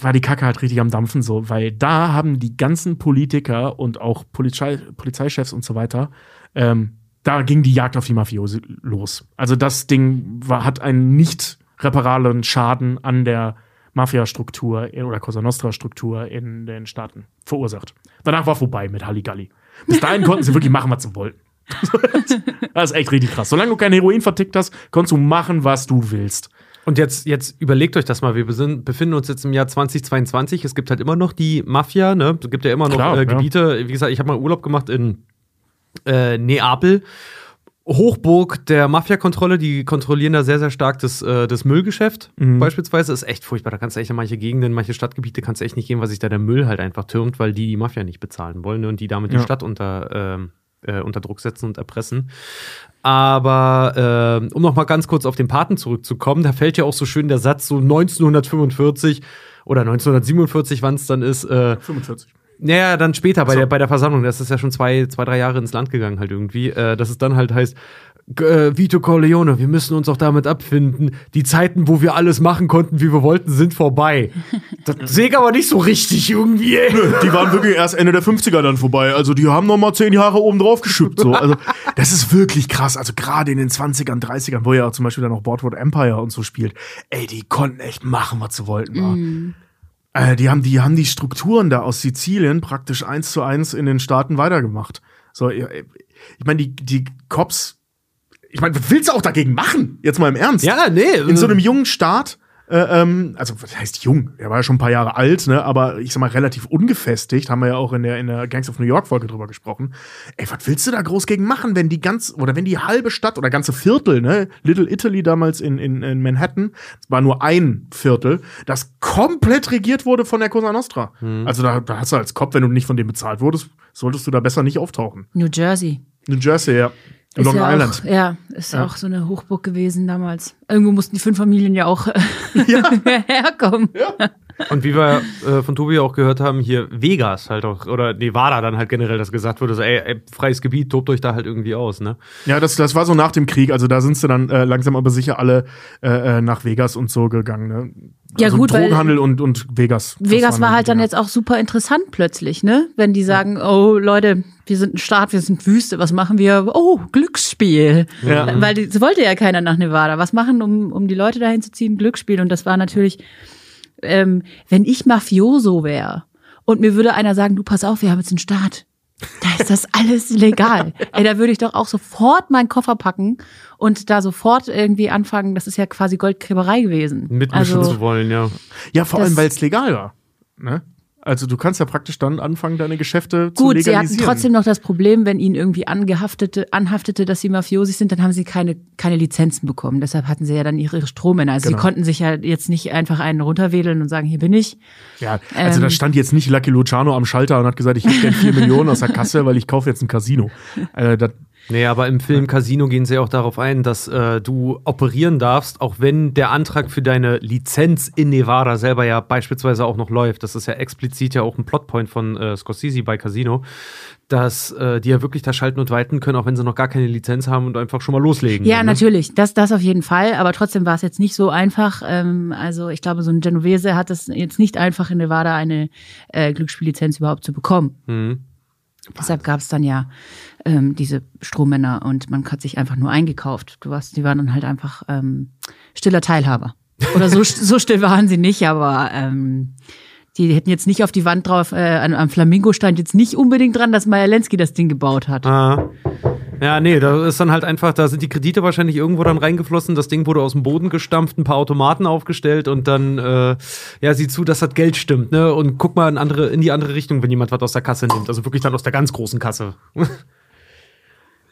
war die Kacke halt richtig am Dampfen so, weil da haben die ganzen Politiker und auch Polizei, Polizeichefs und so weiter, ähm, da ging die Jagd auf die Mafiosi los. Also das Ding war, hat einen nicht reparablen Schaden an der Mafia-Struktur oder Cosa Nostra-Struktur in den Staaten verursacht. Danach war vorbei mit Halligalli. Bis dahin konnten sie wirklich machen, was sie wollten. <laughs> das ist echt richtig krass. Solange du kein Heroin vertickt hast, konntest du machen, was du willst. Und jetzt, jetzt überlegt euch das mal. Wir befinden uns jetzt im Jahr 2022. Es gibt halt immer noch die Mafia, ne? Es gibt ja immer noch Klar, äh, ja. Gebiete. Wie gesagt, ich habe mal Urlaub gemacht in äh, Neapel. Hochburg der Mafia-Kontrolle, die kontrollieren da sehr, sehr stark das, äh, das Müllgeschäft Mhm. beispielsweise. Ist echt furchtbar. Da kannst du echt in manche Gegenden, in manche Stadtgebiete kannst du echt nicht gehen, weil sich da der Müll halt einfach türmt, weil die die Mafia nicht bezahlen wollen ne? und die damit Ja. die Stadt unter, ähm, äh, unter Druck setzen und erpressen. Aber ähm, um noch mal ganz kurz auf den Paten zurückzukommen, da fällt ja auch so schön der Satz so 1945 oder 1947, wann es dann ist. Äh, 45. naja, dann später bei, So. der, bei der Versammlung. Das ist ja schon zwei, zwei, drei Jahre ins Land gegangen halt irgendwie. Äh, dass es dann halt heißt, äh, Vito Corleone, wir müssen uns auch damit abfinden. Die Zeiten, wo wir alles machen konnten, wie wir wollten, sind vorbei. <laughs> Das sehe ich aber nicht so richtig irgendwie. Ey. Die waren wirklich erst Ende der 50er dann vorbei. Also die haben noch mal zehn Jahre oben drauf geschüppt. So. Also das ist wirklich krass. Also gerade in den 20ern, 30ern, wo ja auch zum Beispiel dann noch Boardwalk Empire und so spielt. Ey, die konnten echt machen, was sie wollten. Wa? Äh, die, haben, die haben die Strukturen da aus Sizilien praktisch eins zu eins in den Staaten weitergemacht. So, ich ich meine, die, die Cops, ich meine, was willst du auch dagegen machen? Jetzt mal im Ernst. Ja, nee. in so einem jungen Staat, äh, ähm, also was heißt jung? Er war ja schon ein paar Jahre alt, ne? Aber ich sag mal relativ ungefestigt. Haben wir ja auch in der in der Gangs of New York Folge drüber gesprochen. Ey, was willst du da groß gegen machen, wenn die ganz oder wenn die halbe Stadt oder ganze Viertel, ne? Little Italy damals in in, in Manhattan, es war nur ein Viertel, das komplett regiert wurde von der Cosa Nostra. Also da, da hast du als Kopf, wenn du nicht von dem bezahlt wurdest, solltest du da besser nicht auftauchen. New Jersey. New Jersey, ja. Ist Long ja Island. Auch, ja, ist Ja. auch so eine Hochburg gewesen damals. Irgendwo mussten die fünf Familien ja auch Ja. <laughs> herkommen. Ja. Und wie wir äh, von Tobi auch gehört haben, hier Vegas halt auch, oder Nevada dann halt generell, dass gesagt wurde, so, ey, ey freies Gebiet, tobt euch da halt irgendwie aus, ne? Ja, das, das war so nach dem Krieg. Also da sind sie dann äh, langsam aber sicher alle äh, äh, nach Vegas und so gegangen. Ne? Ja, also gut, weil- Drogenhandel und, und Vegas. Das Vegas war halt die dann jetzt auch super interessant plötzlich, ne? Wenn die sagen, oh Leute, wir sind ein Staat, wir sind Wüste, was machen wir? Oh, Glücksspiel. Ja. Weil die, es wollte ja keiner nach Nevada. Was machen, um, um die Leute dahin zu ziehen? Glücksspiel. Und das war natürlich, ähm, wenn ich Mafioso wäre und mir würde einer sagen, du pass auf, wir haben jetzt einen Staat. Da ist das alles legal. <laughs> Ey, da würde ich doch auch sofort meinen Koffer packen und da sofort irgendwie anfangen. Das ist ja quasi Goldgräberei gewesen. Mitmischen also, zu wollen, ja. Ja, vor allem, weil es legal war. Ne? Also du kannst ja praktisch dann anfangen, deine Geschäfte zu Gut, sie legalisieren. hatten trotzdem noch das Problem, wenn ihnen irgendwie angehaftete, anhaftete, dass sie Mafiosi sind, dann haben sie keine, keine Lizenzen bekommen. Deshalb hatten sie ja dann ihre Strohmänner. Also Genau. sie konnten sich ja jetzt nicht einfach einen runterwedeln und sagen, hier bin ich. Ja, also Ähm. da stand jetzt nicht Lucky Luciano am Schalter und hat gesagt, ich hätte gern vier Millionen aus der Kasse, weil ich kaufe jetzt ein Casino. Äh, das, Nee, aber im Film Casino gehen sie auch darauf ein, dass äh, du operieren darfst, auch wenn der Antrag für deine Lizenz in Nevada selber ja beispielsweise auch noch läuft. Das ist ja explizit ja auch ein Plotpoint von äh, Scorsese bei Casino, dass äh, die ja wirklich da schalten und walten können, auch wenn sie noch gar keine Lizenz haben und einfach schon mal loslegen. Ja, ne? natürlich, das, das auf jeden Fall. Aber trotzdem war es jetzt nicht so einfach. Ähm, also ich glaube, so ein Genovese hat es jetzt nicht einfach in Nevada eine äh, Glücksspiellizenz überhaupt zu bekommen. Mhm. Deshalb gab es dann ja ähm, diese Strohmänner und man hat sich einfach nur eingekauft. Du warst, die waren dann halt einfach ähm, stiller Teilhaber. Oder so, <laughs> so still waren sie nicht, aber ähm, die hätten jetzt nicht auf die Wand drauf, äh, am am Flamingo stand jetzt nicht unbedingt dran, dass Meyer Lenski das Ding gebaut hat. Ah. Ja, nee, da ist dann halt einfach, da sind die Kredite wahrscheinlich irgendwo dann reingeflossen, das Ding wurde aus dem Boden gestampft, ein paar Automaten aufgestellt und dann, äh, ja, sieh zu, dass das Geld stimmt, ne? Und guck mal in, andere, in die andere Richtung, wenn jemand was aus der Kasse nimmt. Also wirklich dann aus der ganz großen Kasse. <laughs>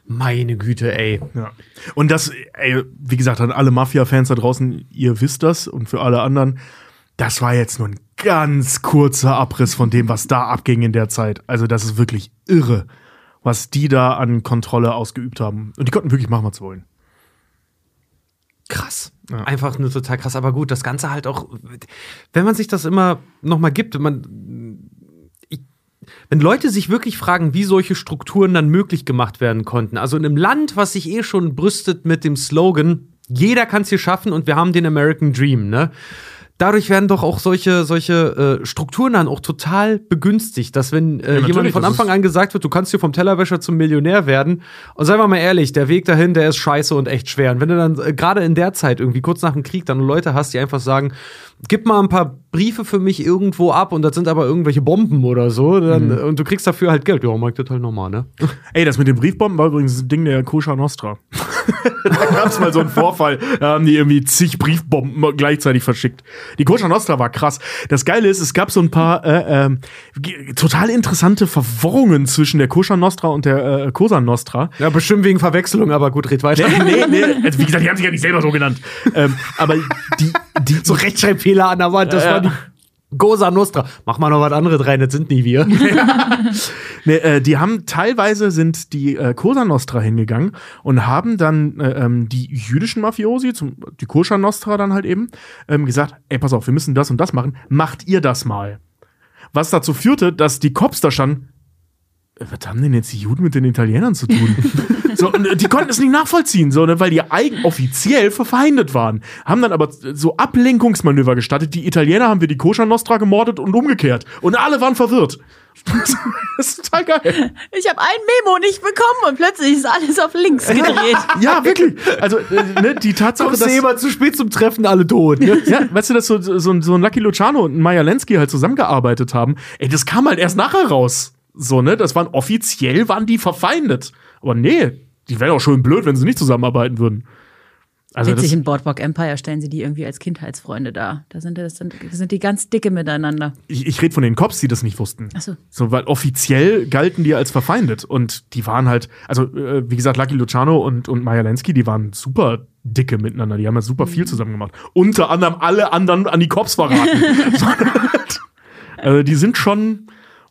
Meine Güte, ey. ja. Und das, ey, wie gesagt, an alle Mafia-Fans da draußen, ihr wisst das und für alle anderen, das war jetzt nur ein ganz kurzer Abriss von dem, was da abging in der Zeit. Also das ist wirklich irre, was die da an Kontrolle ausgeübt haben. Und die konnten wirklich machen, was sie wollen. Krass. Ja. Einfach nur total krass. Aber gut, das Ganze halt auch, wenn man sich das immer noch mal gibt, man, wenn Leute sich wirklich fragen, wie solche Strukturen dann möglich gemacht werden konnten, also in einem Land, was sich eh schon brüstet mit dem Slogan, jeder kann es hier schaffen und wir haben den American Dream, ne? Dadurch werden doch auch solche, solche äh, Strukturen dann auch total begünstigt, dass wenn äh, natürlich, jemand von Anfang an gesagt wird, du kannst hier vom Tellerwäscher zum Millionär werden. Und seien wir mal ehrlich, der Weg dahin, der ist scheiße und echt schwer. Und wenn du dann äh, gerade in der Zeit, irgendwie kurz nach dem Krieg, dann Leute hast, die einfach sagen, gib mal ein paar Briefe für mich irgendwo ab und das sind aber irgendwelche Bomben oder so, dann, Mhm. und du kriegst dafür halt Geld. Ja, mag das halt nochmal, ne? <laughs> Ey, das mit den Briefbomben war übrigens ein Ding der Koscher Nostra. <laughs> da gab es mal so einen Vorfall, da haben die irgendwie zig Briefbomben gleichzeitig verschickt. Die Koscher Nostra war krass. Das Geile ist, es gab so ein paar äh, ge- total interessante Verworrungen zwischen der Koscher Nostra und der äh, Cosa Nostra. Ja, bestimmt wegen Verwechslung, aber gut, red weiter. Nee, nee, nee. Also, <laughs> wie gesagt, die haben sich ja nicht selber so genannt. Ähm, aber die, die, so Rechtschreibfehler an der Wand, das Ja, war die Gosa Nostra. Mach mal noch was anderes rein, das sind nie wir. <laughs> Nee, äh, die haben teilweise sind die äh, Cosa Nostra hingegangen und haben dann äh, ähm, die jüdischen Mafiosi, zum, die Koscher Nostra dann halt eben, ähm, gesagt, ey, pass auf, wir müssen das und das machen, macht ihr das mal. Was dazu führte, dass die Cops da standen, was haben denn jetzt die Juden mit den Italienern zu tun? <laughs> so, und äh, die konnten es nicht nachvollziehen, so, ne, weil die eigen offiziell verfeindet waren. Haben dann aber so Ablenkungsmanöver gestattet. Die Italiener haben wir die Koscher Nostra gemordet und umgekehrt. Und alle waren verwirrt. <laughs> das ist total geil. Ich habe ein Memo nicht bekommen und plötzlich ist alles auf links gedreht. <laughs> Ja, wirklich. Also, äh, ne, die Tatsache, Kommst du dass, jemand zu spät zum Treffen, alle tot. Ne? ja, weißt du, dass so, so, ein- so ein Lucky Luciano und ein Maya Lenski halt zusammengearbeitet haben, ey, das kam halt erst nachher raus. So, ne, das waren offiziell, waren die verfeindet. Aber nee, die wären auch schön blöd, wenn sie nicht zusammenarbeiten würden. Also, Witzig, das, in Boardwalk Empire stellen sie die irgendwie als Kindheitsfreunde dar. Da sind, das sind, sind die ganz dicke miteinander. ich, ich rede von den Cops, die das nicht wussten. Ach so. So, weil offiziell galten die als verfeindet. Und die waren halt, also, äh, wie gesagt, Lucky Luciano und, und Maya Lenski, die waren super dicke miteinander. Die haben ja super viel zusammen gemacht. Unter anderem alle anderen an die Cops verraten. So, <laughs> <laughs> also, die sind schon,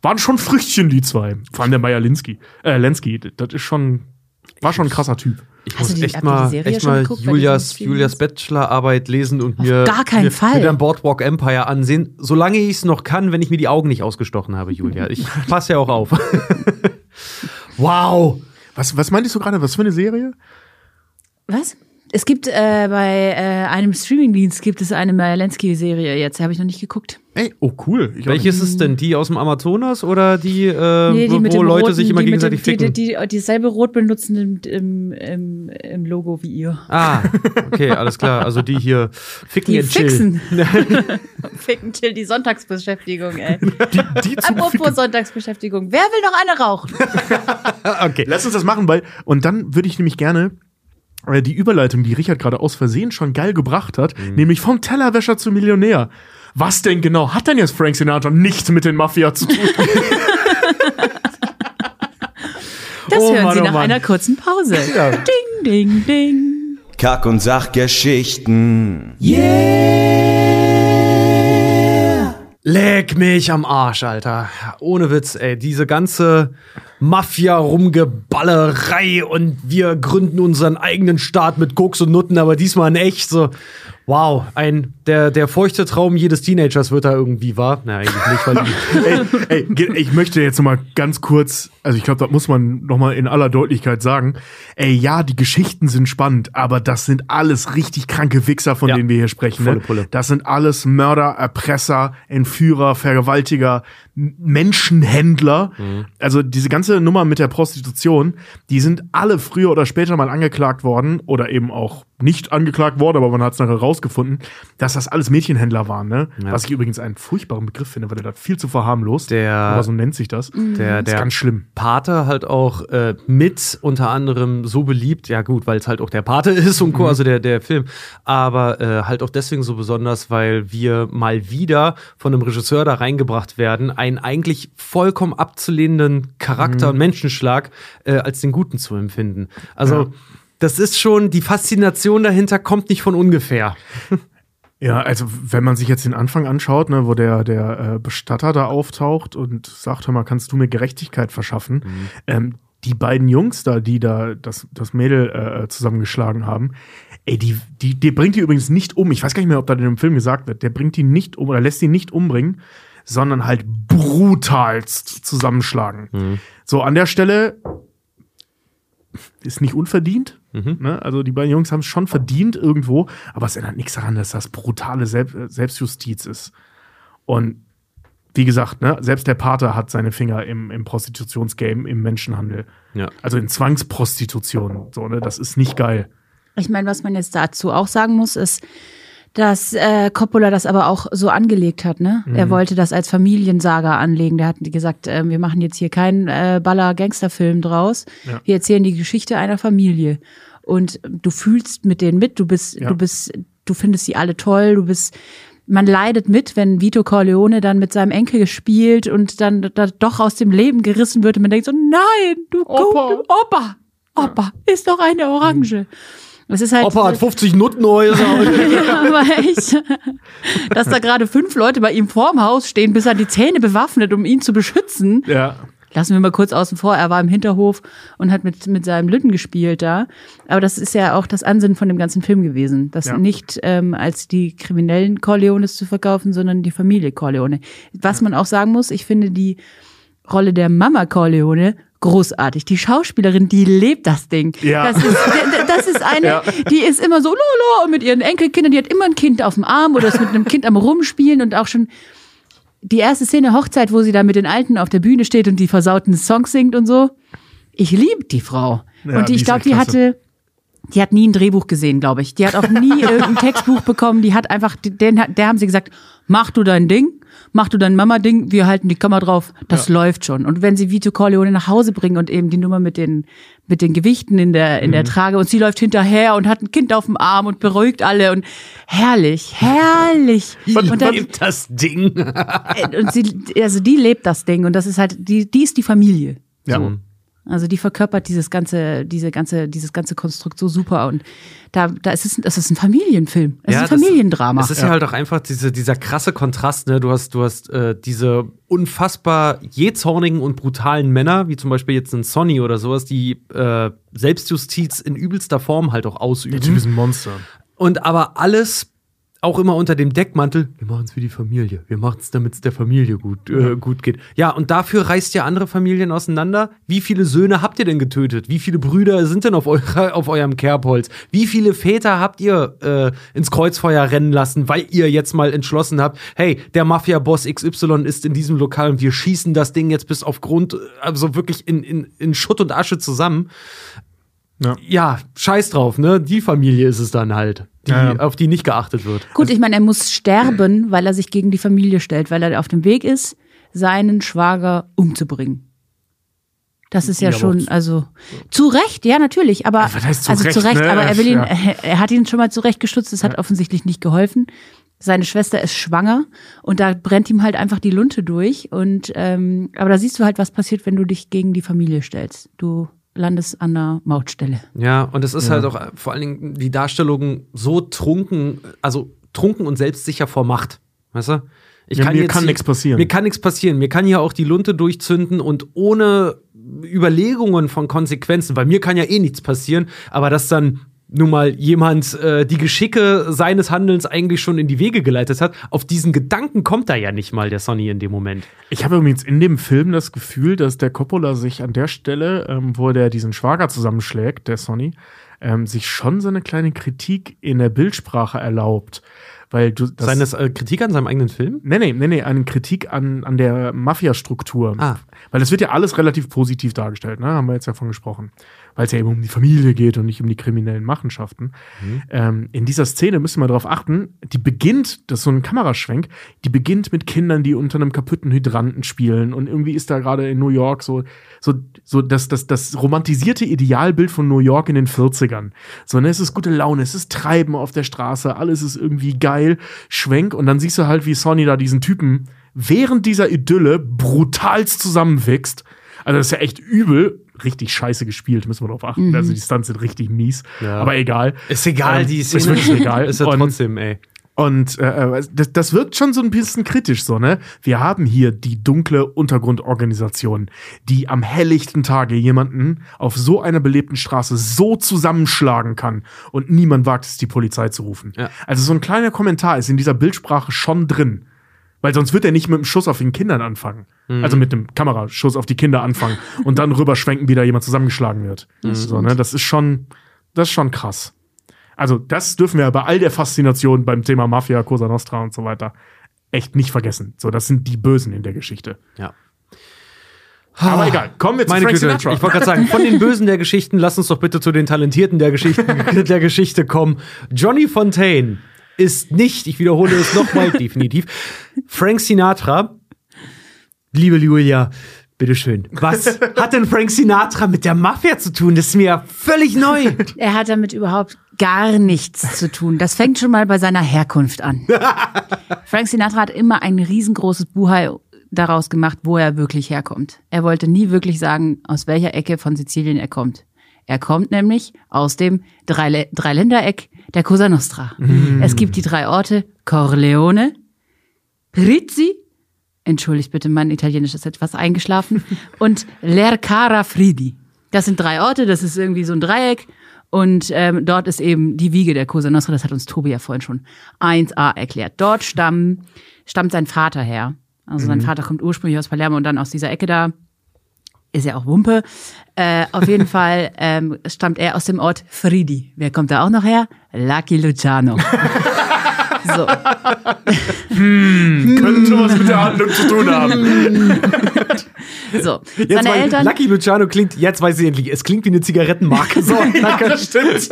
waren schon Früchtchen, die zwei. Vor allem der Maya Linsky, äh, Lenski. Das ist schon, war schon ein krasser Typ. Ich Hast muss du die- echt mal, Serie echt schon mal geguckt Julias? Julias Bachelorarbeit lesen und Auf mir, gar keinen mir, Fall. mir dann Boardwalk Empire ansehen, solange ich es noch kann, wenn ich mir die Augen nicht ausgestochen habe, Julia. Ich <laughs> passe ja auch auf. <laughs> wow. Was, was meintest du gerade? Was für eine Serie? Was? Es gibt äh, bei äh, einem Streamingdienst gibt es eine Malensky-Serie jetzt, habe ich noch nicht geguckt. Ey, oh cool. Ich Welche ist es denn? Die aus dem Amazonas oder die, äh, Nee, die wo, Leute roten, sich immer die mit gegenseitig dem, ficken? Die, die, die dieselbe Rot benutzen im, im, im, im Logo wie ihr. ah, okay, alles klar. Also die hier ficken Die chill. fixen. <laughs> Ficken chill die Sonntagsbeschäftigung, ey. Die zum Apropos Sonntagsbeschäftigung. Wer will noch eine rauchen? <laughs> Okay. Lass uns das machen, weil und dann würde ich nämlich gerne äh, die Überleitung, die Richard gerade aus Versehen schon geil gebracht hat, Mhm. nämlich vom Tellerwäscher zum Millionär. Was denn genau hat denn jetzt Frank Sinatra nicht mit den Mafia zu tun? <laughs> Das Oh hören Mann, Sie oh nach Mann. einer kurzen Pause. Ja. Ding, ding, ding. Kack- und Sachgeschichten. Leck mich am Arsch, Alter. Ohne Witz, ey. Diese ganze Mafia-Rumgeballerei und wir gründen unseren eigenen Staat mit Koks und Nutten, aber diesmal in echt so. Wow, ein, der, der feuchte Traum jedes Teenagers wird da irgendwie wahr. Na, eigentlich nicht, weil <laughs> ey, ey, ich möchte jetzt noch mal ganz kurz, also ich glaube, das muss man noch mal in aller Deutlichkeit sagen. Ey, ja, die Geschichten sind spannend, aber das sind alles richtig kranke Wichser, von Ja. denen wir hier sprechen. Ne? Das sind alles Mörder, Erpresser, Entführer, Vergewaltiger, Menschenhändler. Mhm. Also diese ganze Nummer mit der Prostitution, die sind alle früher oder später mal angeklagt worden oder eben auch nicht angeklagt worden, aber man hat es nachher rausgefunden, dass das alles Mädchenhändler waren. Ne? Ja. Was ich übrigens einen furchtbaren Begriff finde, weil der das viel zu verharmlost. Der- aber so nennt sich das. der, Das ist ganz schlimm. Pate halt auch äh, mit unter anderem so beliebt, ja gut, weil es halt auch der Pate <laughs> ist und Co., also der, der Film, aber äh, halt auch deswegen so besonders, weil wir mal wieder von einem Regisseur da reingebracht werden, einen eigentlich vollkommen abzulehnenden Charakter und Menschenschlag äh, als den Guten zu empfinden. Also Ja. Das ist schon, die Faszination dahinter kommt nicht von ungefähr. Ja, also wenn man sich jetzt den Anfang anschaut, ne, wo der, der äh, Bestatter da auftaucht und sagt, hör mal, kannst du mir Gerechtigkeit verschaffen? Ähm, die beiden Jungs da, die da das, das Mädel äh, zusammengeschlagen haben, ey, die, die, die bringt die übrigens nicht um. Ich weiß gar nicht mehr, ob da in dem Film gesagt wird. Der bringt die nicht um oder lässt die nicht umbringen, sondern halt brutalst zusammenschlagen. So, an der Stelle ist nicht unverdient. Ne? Also die beiden Jungs haben es schon verdient irgendwo, aber es ändert nichts daran, dass das brutale Selb äh, Selbstjustiz ist. Und wie gesagt, ne, selbst der Pater hat seine Finger im, im Prostitutionsgame, im Menschenhandel. Ja. Also in Zwangsprostitution. So, ne? Das ist nicht geil. Ich meine, was man jetzt dazu auch sagen muss, ist, dass äh, Coppola das aber auch so angelegt hat. Ne? Mhm. Er wollte das als Familiensaga anlegen. Der hat gesagt, äh, wir machen jetzt hier keinen äh, Baller-Gangster-Film draus. Ja. Wir erzählen die Geschichte einer Familie. Und du fühlst mit denen mit. Du bist, Ja. du bist, du findest sie alle toll. Du bist man leidet mit, wenn Vito Corleone dann mit seinem Enkel gespielt und dann da doch aus dem Leben gerissen wird und man denkt so, nein, du Opa. Opa, Opa, Opa, ist doch eine Orange. Es ist halt Opa hat 50 Nuttenhäuser. <laughs> ja, aber echt, dass da gerade fünf Leute bei ihm vorm Haus stehen, bis er die Zähne bewaffnet, um ihn zu beschützen. Ja. Lassen wir mal kurz außen vor. Er war im Hinterhof und hat mit, mit seinem Lütten gespielt da. Aber das ist ja auch das Ansinnen von dem ganzen Film gewesen. Das Ja. nicht ähm, als die kriminellen Corleones zu verkaufen, sondern die Familie Corleone. Was man auch sagen muss, ich finde die Rolle der Mama Corleone großartig. Die Schauspielerin, die lebt das Ding. Ja. Das ist, das ist eine, Ja. die ist immer so lolo mit ihren Enkelkindern, die hat immer ein Kind auf dem Arm oder ist mit einem Kind am Rumspielen und auch schon die erste Szene Hochzeit, wo sie da mit den Alten auf der Bühne steht und die versauten Songs singt und so. Ich liebe die Frau. Ja, und die ich glaube, die hatte, die hat nie ein Drehbuch gesehen, glaube ich. Die hat auch nie <laughs> irgendein Textbuch bekommen. Die hat einfach, den, der haben sie gesagt, mach du dein Ding, mach du dein Mama-Ding, wir halten die Kamera drauf, das läuft schon. Und wenn sie Vito Corleone nach Hause bringen und eben die Nummer mit den, mit den Gewichten in der, in der Mhm. Trage und sie läuft hinterher und hat ein Kind auf dem Arm und beruhigt alle und herrlich, herrlich. <laughs> Und dann, Lebt das Ding. äh, und sie, also die lebt das Ding und das ist halt, die, die ist die Familie. Ja. So. Also die verkörpert dieses ganze, diese ganze, dieses ganze Konstrukt so super und da, da ist es, das ist ein Familienfilm, es Ja, ist ein das- Familiendrama. Es ist ja. halt auch einfach diese, dieser krasse Kontrast, ne? Du hast, du hast äh, diese unfassbar jähzornigen und brutalen Männer, wie zum Beispiel jetzt ein Sonny oder sowas, die äh, Selbstjustiz in übelster Form halt auch ausüben. Der Typ ist ein Monster. Und aber alles auch immer unter dem Deckmantel, wir machen es für die Familie. Wir machen es, damit es der Familie gut, äh, gut geht. Ja, und dafür reißt ihr andere Familien auseinander. Wie viele Söhne habt ihr denn getötet? Wie viele Brüder sind denn auf, eurer, auf eurem Kerbholz? Wie viele Väter habt ihr äh, ins Kreuzfeuer rennen lassen, weil ihr jetzt mal entschlossen habt, hey, der Mafia-Boss XY ist in diesem Lokal und wir schießen das Ding jetzt bis auf Grund, also wirklich in, in, in Schutt und Asche zusammen. Ja. Ja, scheiß drauf, ne? Die Familie ist es dann halt, die, Ja, auf die nicht geachtet wird. Gut, ich meine, er muss sterben, weil er sich gegen die Familie stellt, weil er auf dem Weg ist, seinen Schwager umzubringen. Das ist ja, Ja, schon, zu- also zu Recht, ja natürlich, aber was heißt zu also zu Recht, Recht, ne? aber er will ihn, Ja. er, <laughs> er hat ihn schon mal zurechtgestutzt, das hat offensichtlich nicht geholfen. Seine Schwester ist schwanger und da brennt ihm halt einfach die Lunte durch und ähm, aber da siehst du halt, was passiert, wenn du dich gegen die Familie stellst. Du landest an der Mautstelle. Ja, und es ist halt auch äh, vor allen Dingen die Darstellung so trunken, also trunken und selbstsicher vor Macht. Weißt du? Ich Ja, mir jetzt kann nichts passieren. Mir kann nichts passieren. Mir kann hier auch die Lunte durchzünden und ohne Überlegungen von Konsequenzen, weil mir kann ja eh nichts passieren, aber dass dann nun mal jemand äh, die Geschicke seines Handelns eigentlich schon in die Wege geleitet hat, auf diesen Gedanken kommt da ja nicht mal der Sonny in dem Moment. Ich habe übrigens in dem Film das Gefühl, dass der Coppola sich an der Stelle, ähm, wo der diesen Schwager zusammenschlägt, der Sonny, ähm, sich schon so eine kleine Kritik in der Bildsprache erlaubt. Weil du das Seine äh, Kritik an seinem eigenen Film? Nee, nee, nee, nee, eine Kritik an, an der Mafia-Struktur. Ah. Weil das wird ja alles relativ positiv dargestellt, ne? Haben wir jetzt davon gesprochen. Weil es ja eben um die Familie geht und nicht um die kriminellen Machenschaften. Ähm, in dieser Szene müssen wir darauf achten, die beginnt, das ist so ein Kameraschwenk, die beginnt mit Kindern, die unter einem kaputten Hydranten spielen. Und irgendwie ist da gerade in New York so, so, so das, das, das romantisierte Idealbild von New York in den 40ern. So, ne, es ist gute Laune, es ist Treiben auf der Straße, alles ist irgendwie geil, Schwenk. Und dann siehst du halt, wie Sonny da diesen Typen während dieser Idylle brutalst zusammenwächst. Also das ist ja echt übel. Richtig scheiße gespielt, müssen wir darauf achten. Also die Stunts sind richtig mies. Ja. Aber egal. Ist egal, Ähm, die ist Szene wirklich egal. <laughs> Ist ja Und- trotzdem, ey. Und äh, das, das wirkt schon so ein bisschen kritisch so, ne? Wir haben hier die dunkle Untergrundorganisation, die am helllichten Tage jemanden auf so einer belebten Straße so zusammenschlagen kann und niemand wagt es, die Polizei zu rufen. Ja. Also so ein kleiner Kommentar ist in dieser Bildsprache schon drin. Weil sonst wird er nicht mit einem Schuss auf den Kindern anfangen. Also mit einem Kameraschuss auf die Kinder anfangen <laughs> und dann rüberschwenken, wie da jemand zusammengeschlagen wird. So, ne? Das ist schon, das ist schon krass. Also, das dürfen wir bei all der Faszination beim Thema Mafia, Cosa Nostra und so weiter echt nicht vergessen. So, das sind die Bösen in der Geschichte. Ja. Aber egal, kommen wir zu Meine Frank Güte, Sinatra. ich wollte gerade sagen, von den Bösen der Geschichten, lass uns doch bitte zu den Talentierten der Geschichten <laughs> der Geschichte kommen. Johnny Fontaine ist nicht, ich wiederhole es nochmal, <laughs> definitiv, Frank Sinatra. Liebe Julia, bitteschön. Was hat denn Frank Sinatra mit der Mafia zu tun? Das ist mir völlig neu. Er hat damit überhaupt gar nichts zu tun. Das fängt schon mal bei seiner Herkunft an. <laughs> Frank Sinatra hat immer ein riesengroßes Buhai daraus gemacht, wo er wirklich herkommt. Er wollte nie wirklich sagen, aus welcher Ecke von Sizilien er kommt. Er kommt nämlich aus dem Dreile Dreiländereck der Cosa Nostra. Es gibt die drei Orte Corleone, Prizzi, entschuldigt bitte, mein Italienisch ist etwas eingeschlafen, <laughs> und Lercara Fridi. Das sind drei Orte, das ist irgendwie so ein Dreieck. Und ähm, dort ist eben die Wiege der Cosa Nostra, das hat uns Tobi ja vorhin schon 1a erklärt. Dort stammen, stammt sein Vater her. Also sein Vater kommt ursprünglich aus Palermo und dann aus dieser Ecke da. Ist ja auch Wumpe. Äh, auf jeden <laughs> Fall ähm, stammt er aus dem Ort Fridi. Wer kommt da auch noch her? Lucky Luciano. <laughs> so. Könnte was mit der Handlung zu tun haben. <laughs> So, Jetzt seine Eltern. Lucky Luciano klingt, jetzt weiß ich endlich, es klingt wie eine Zigarettenmarke. So, danke. das stimmt.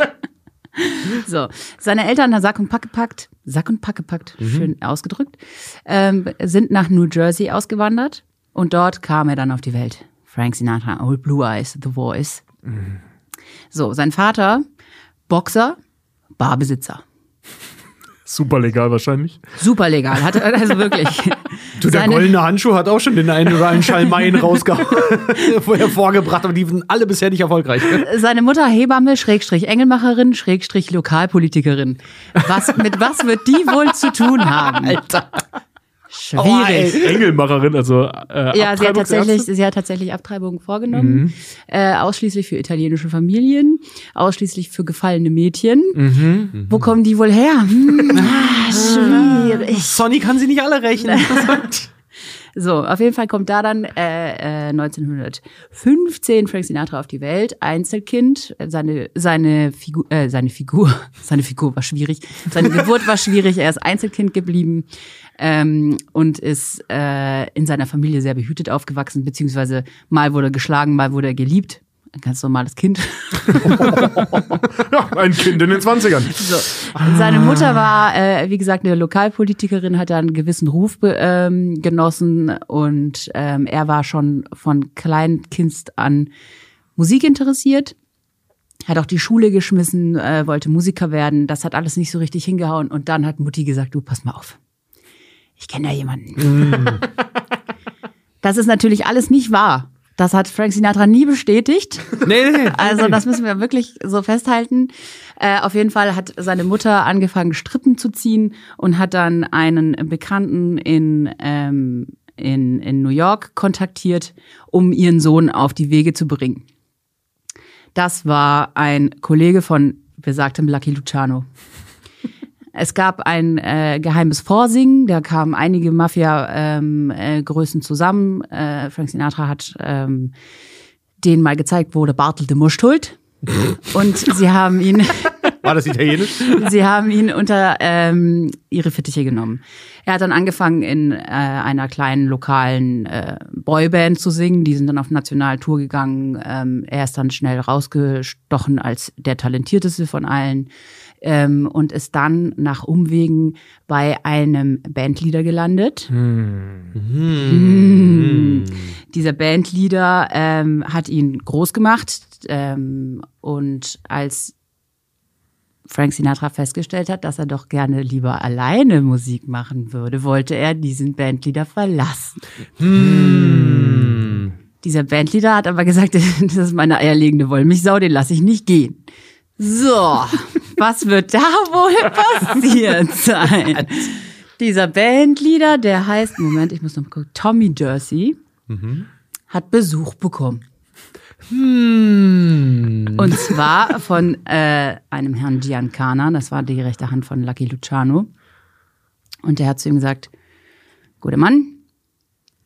So, seine Eltern, Sack und Pack gepackt, Sack und Pack gepackt, schön ausgedrückt, ähm, sind nach New Jersey ausgewandert und dort kam er dann auf die Welt. Frank Sinatra, Old Blue Eyes, The Voice. So, sein Vater, Boxer, Barbesitzer. Super legal wahrscheinlich. Super legal. Hat, also wirklich. <laughs> Du, der Seine- goldene Handschuh hat auch schon den einen oder anderen Schalmeien rausgehauen, <laughs> hervorgebracht, aber die sind alle bisher nicht erfolgreich. Seine Mutter Hebamme, Schrägstrich Engelmacherin, Schrägstrich Lokalpolitikerin. Was, mit was wird die wohl zu tun haben? Alter. Schwierig. Engelmacherin, also Ja, äh, sie hat, tatsächlich, sie hat tatsächlich Abtreibungen vorgenommen. Äh, ausschließlich für italienische Familien, ausschließlich für gefallene Mädchen. Wo kommen die wohl her? Hm, ah, schwierig. Sonny kann sie nicht alle rechnen. <laughs> So, auf jeden Fall kommt da dann äh, äh, 1915 Frank Sinatra auf die Welt, Einzelkind. Seine seine Figur, äh, seine Figur, <laughs> seine Figur war schwierig. Seine Geburt war schwierig. Er ist Einzelkind geblieben ähm, und ist äh, in seiner Familie sehr behütet aufgewachsen, beziehungsweise mal wurde er geschlagen, mal wurde er geliebt. Ein ganz normales Kind. <laughs> Ja, ein Kind in den 20ern. So. Seine Mutter war, äh, wie gesagt, eine Lokalpolitikerin, hat da einen gewissen Ruf ähm, genossen und ähm, er war schon von Kleinkinst an Musik interessiert. Hat auch die Schule geschmissen, äh, wollte Musiker werden. Das hat alles nicht so richtig hingehauen. Und dann hat Mutti gesagt, du, pass mal auf. Ich kenne da jemanden. <laughs> Das ist natürlich alles nicht wahr. Das hat Frank Sinatra nie bestätigt. nee, nee, nee. Also das müssen wir wirklich so festhalten. Äh, auf jeden Fall hat seine Mutter angefangen, Strippen zu ziehen und hat dann einen Bekannten in, ähm, in, in New York kontaktiert, um ihren Sohn auf die Wege zu bringen. Das war ein Kollege von besagtem Lucky Luciano. Es gab ein äh, geheimes Vorsingen, da kamen einige Mafia-Größen ähm, äh, zusammen. Äh, Frank Sinatra hat ähm, denen mal gezeigt, wo der Bartel de Muschtult. <laughs> Und sie haben ihn, <laughs> War das italienisch? sie haben ihn unter ähm, ihre Fittiche genommen. Er hat dann angefangen in äh, einer kleinen lokalen äh, Boyband zu singen. Die sind dann auf Nationaltour gegangen. Ähm, er ist dann schnell rausgestochen als der talentierteste von allen ähm, und ist dann nach Umwegen bei einem Bandleader gelandet. Hm. Dieser Bandleader ähm, hat ihn groß gemacht ähm, und als Frank Sinatra festgestellt hat, dass er doch gerne lieber alleine Musik machen würde, wollte er diesen Bandleader verlassen. Dieser Bandleader hat aber gesagt, <laughs> das ist meine eierlegende Wollmilchsau, den lasse ich nicht gehen. So, was wird da <laughs> wohl passiert sein? Dieser Bandleader, der heißt, Moment, ich muss noch mal gucken, Tommy Jersey, hat Besuch bekommen. Und zwar von äh, einem Herrn Giancana, das war die rechte Hand von Lucky Luciano. Und der hat zu ihm gesagt, guter Mann,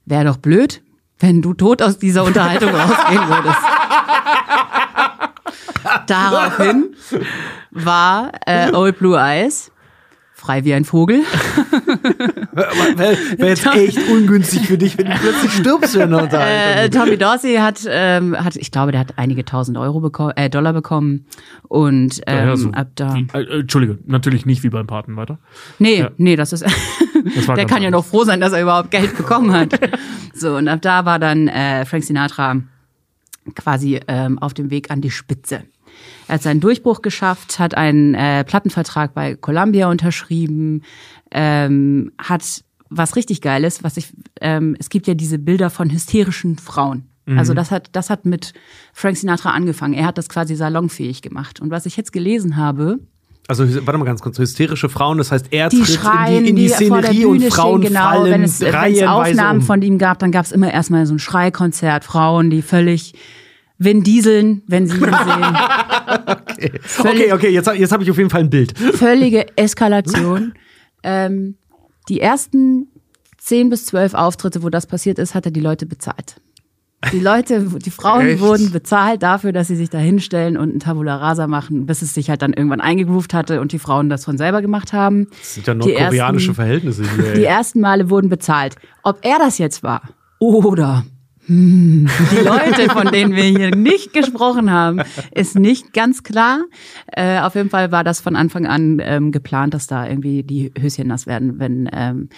wäre doch blöd, wenn du tot aus dieser Unterhaltung rausgehen würdest. <laughs> <laughs> Daraufhin war äh, Old Blue Eyes frei wie ein Vogel. <laughs> Wäre wär jetzt echt ungünstig für dich, wenn du plötzlich stirbst während der Äh, Unterhaltung. Tommy Dorsey hat, ähm, hat, ich glaube, der hat einige tausend Euro beko äh, Dollar bekommen und ähm, Ja, so ab da. wie- äh, Entschuldige, natürlich nicht wie beim Paten weiter. Nee, Ja. nee, das ist. war <laughs> der kann ja noch froh sein, dass er überhaupt Geld bekommen hat. so, und ab da war dann äh, Frank Sinatra quasi ähm, auf dem Weg an die Spitze. Er hat seinen Durchbruch geschafft, hat einen äh, Plattenvertrag bei Columbia unterschrieben, ähm, hat was richtig Geiles, was ich, ähm, es gibt ja diese Bilder von hysterischen Frauen. Also das hat, das hat mit Frank Sinatra angefangen. Er hat das quasi salonfähig gemacht. Und was ich jetzt gelesen habe, Also, warte mal ganz kurz. Hysterische Frauen, das heißt, er die tritt schreien, in die, in die der Szenerie und Frauen stehen, genau. fallen Wenn es, wenn es Aufnahmen um. von ihm gab, dann gab es immer erstmal so ein Schreikonzert, Frauen, die völlig Vin Dieseln, wenn sie ihn sehen. <laughs> Okay, okay, jetzt, jetzt habe ich auf jeden Fall ein Bild. Völlige Eskalation. ähm, die ersten zehn bis zwölf Auftritte, wo das passiert ist, hat er die Leute bezahlt. Die Leute, die Frauen Echt? wurden bezahlt dafür, dass sie sich da hinstellen und ein Tabula Rasa machen, bis es sich halt dann irgendwann eingegroovt hatte und die Frauen das von selber gemacht haben. Das sind ja Die nordkoreanische ersten- Verhältnisse hier. Die ey. ersten Male wurden bezahlt. Ob er das jetzt war oder hm, die Leute, von denen wir hier nicht gesprochen haben, ist nicht ganz klar. Äh, auf jeden Fall war das von Anfang an ähm, geplant, dass da irgendwie die Höschen nass werden, wenn ähm,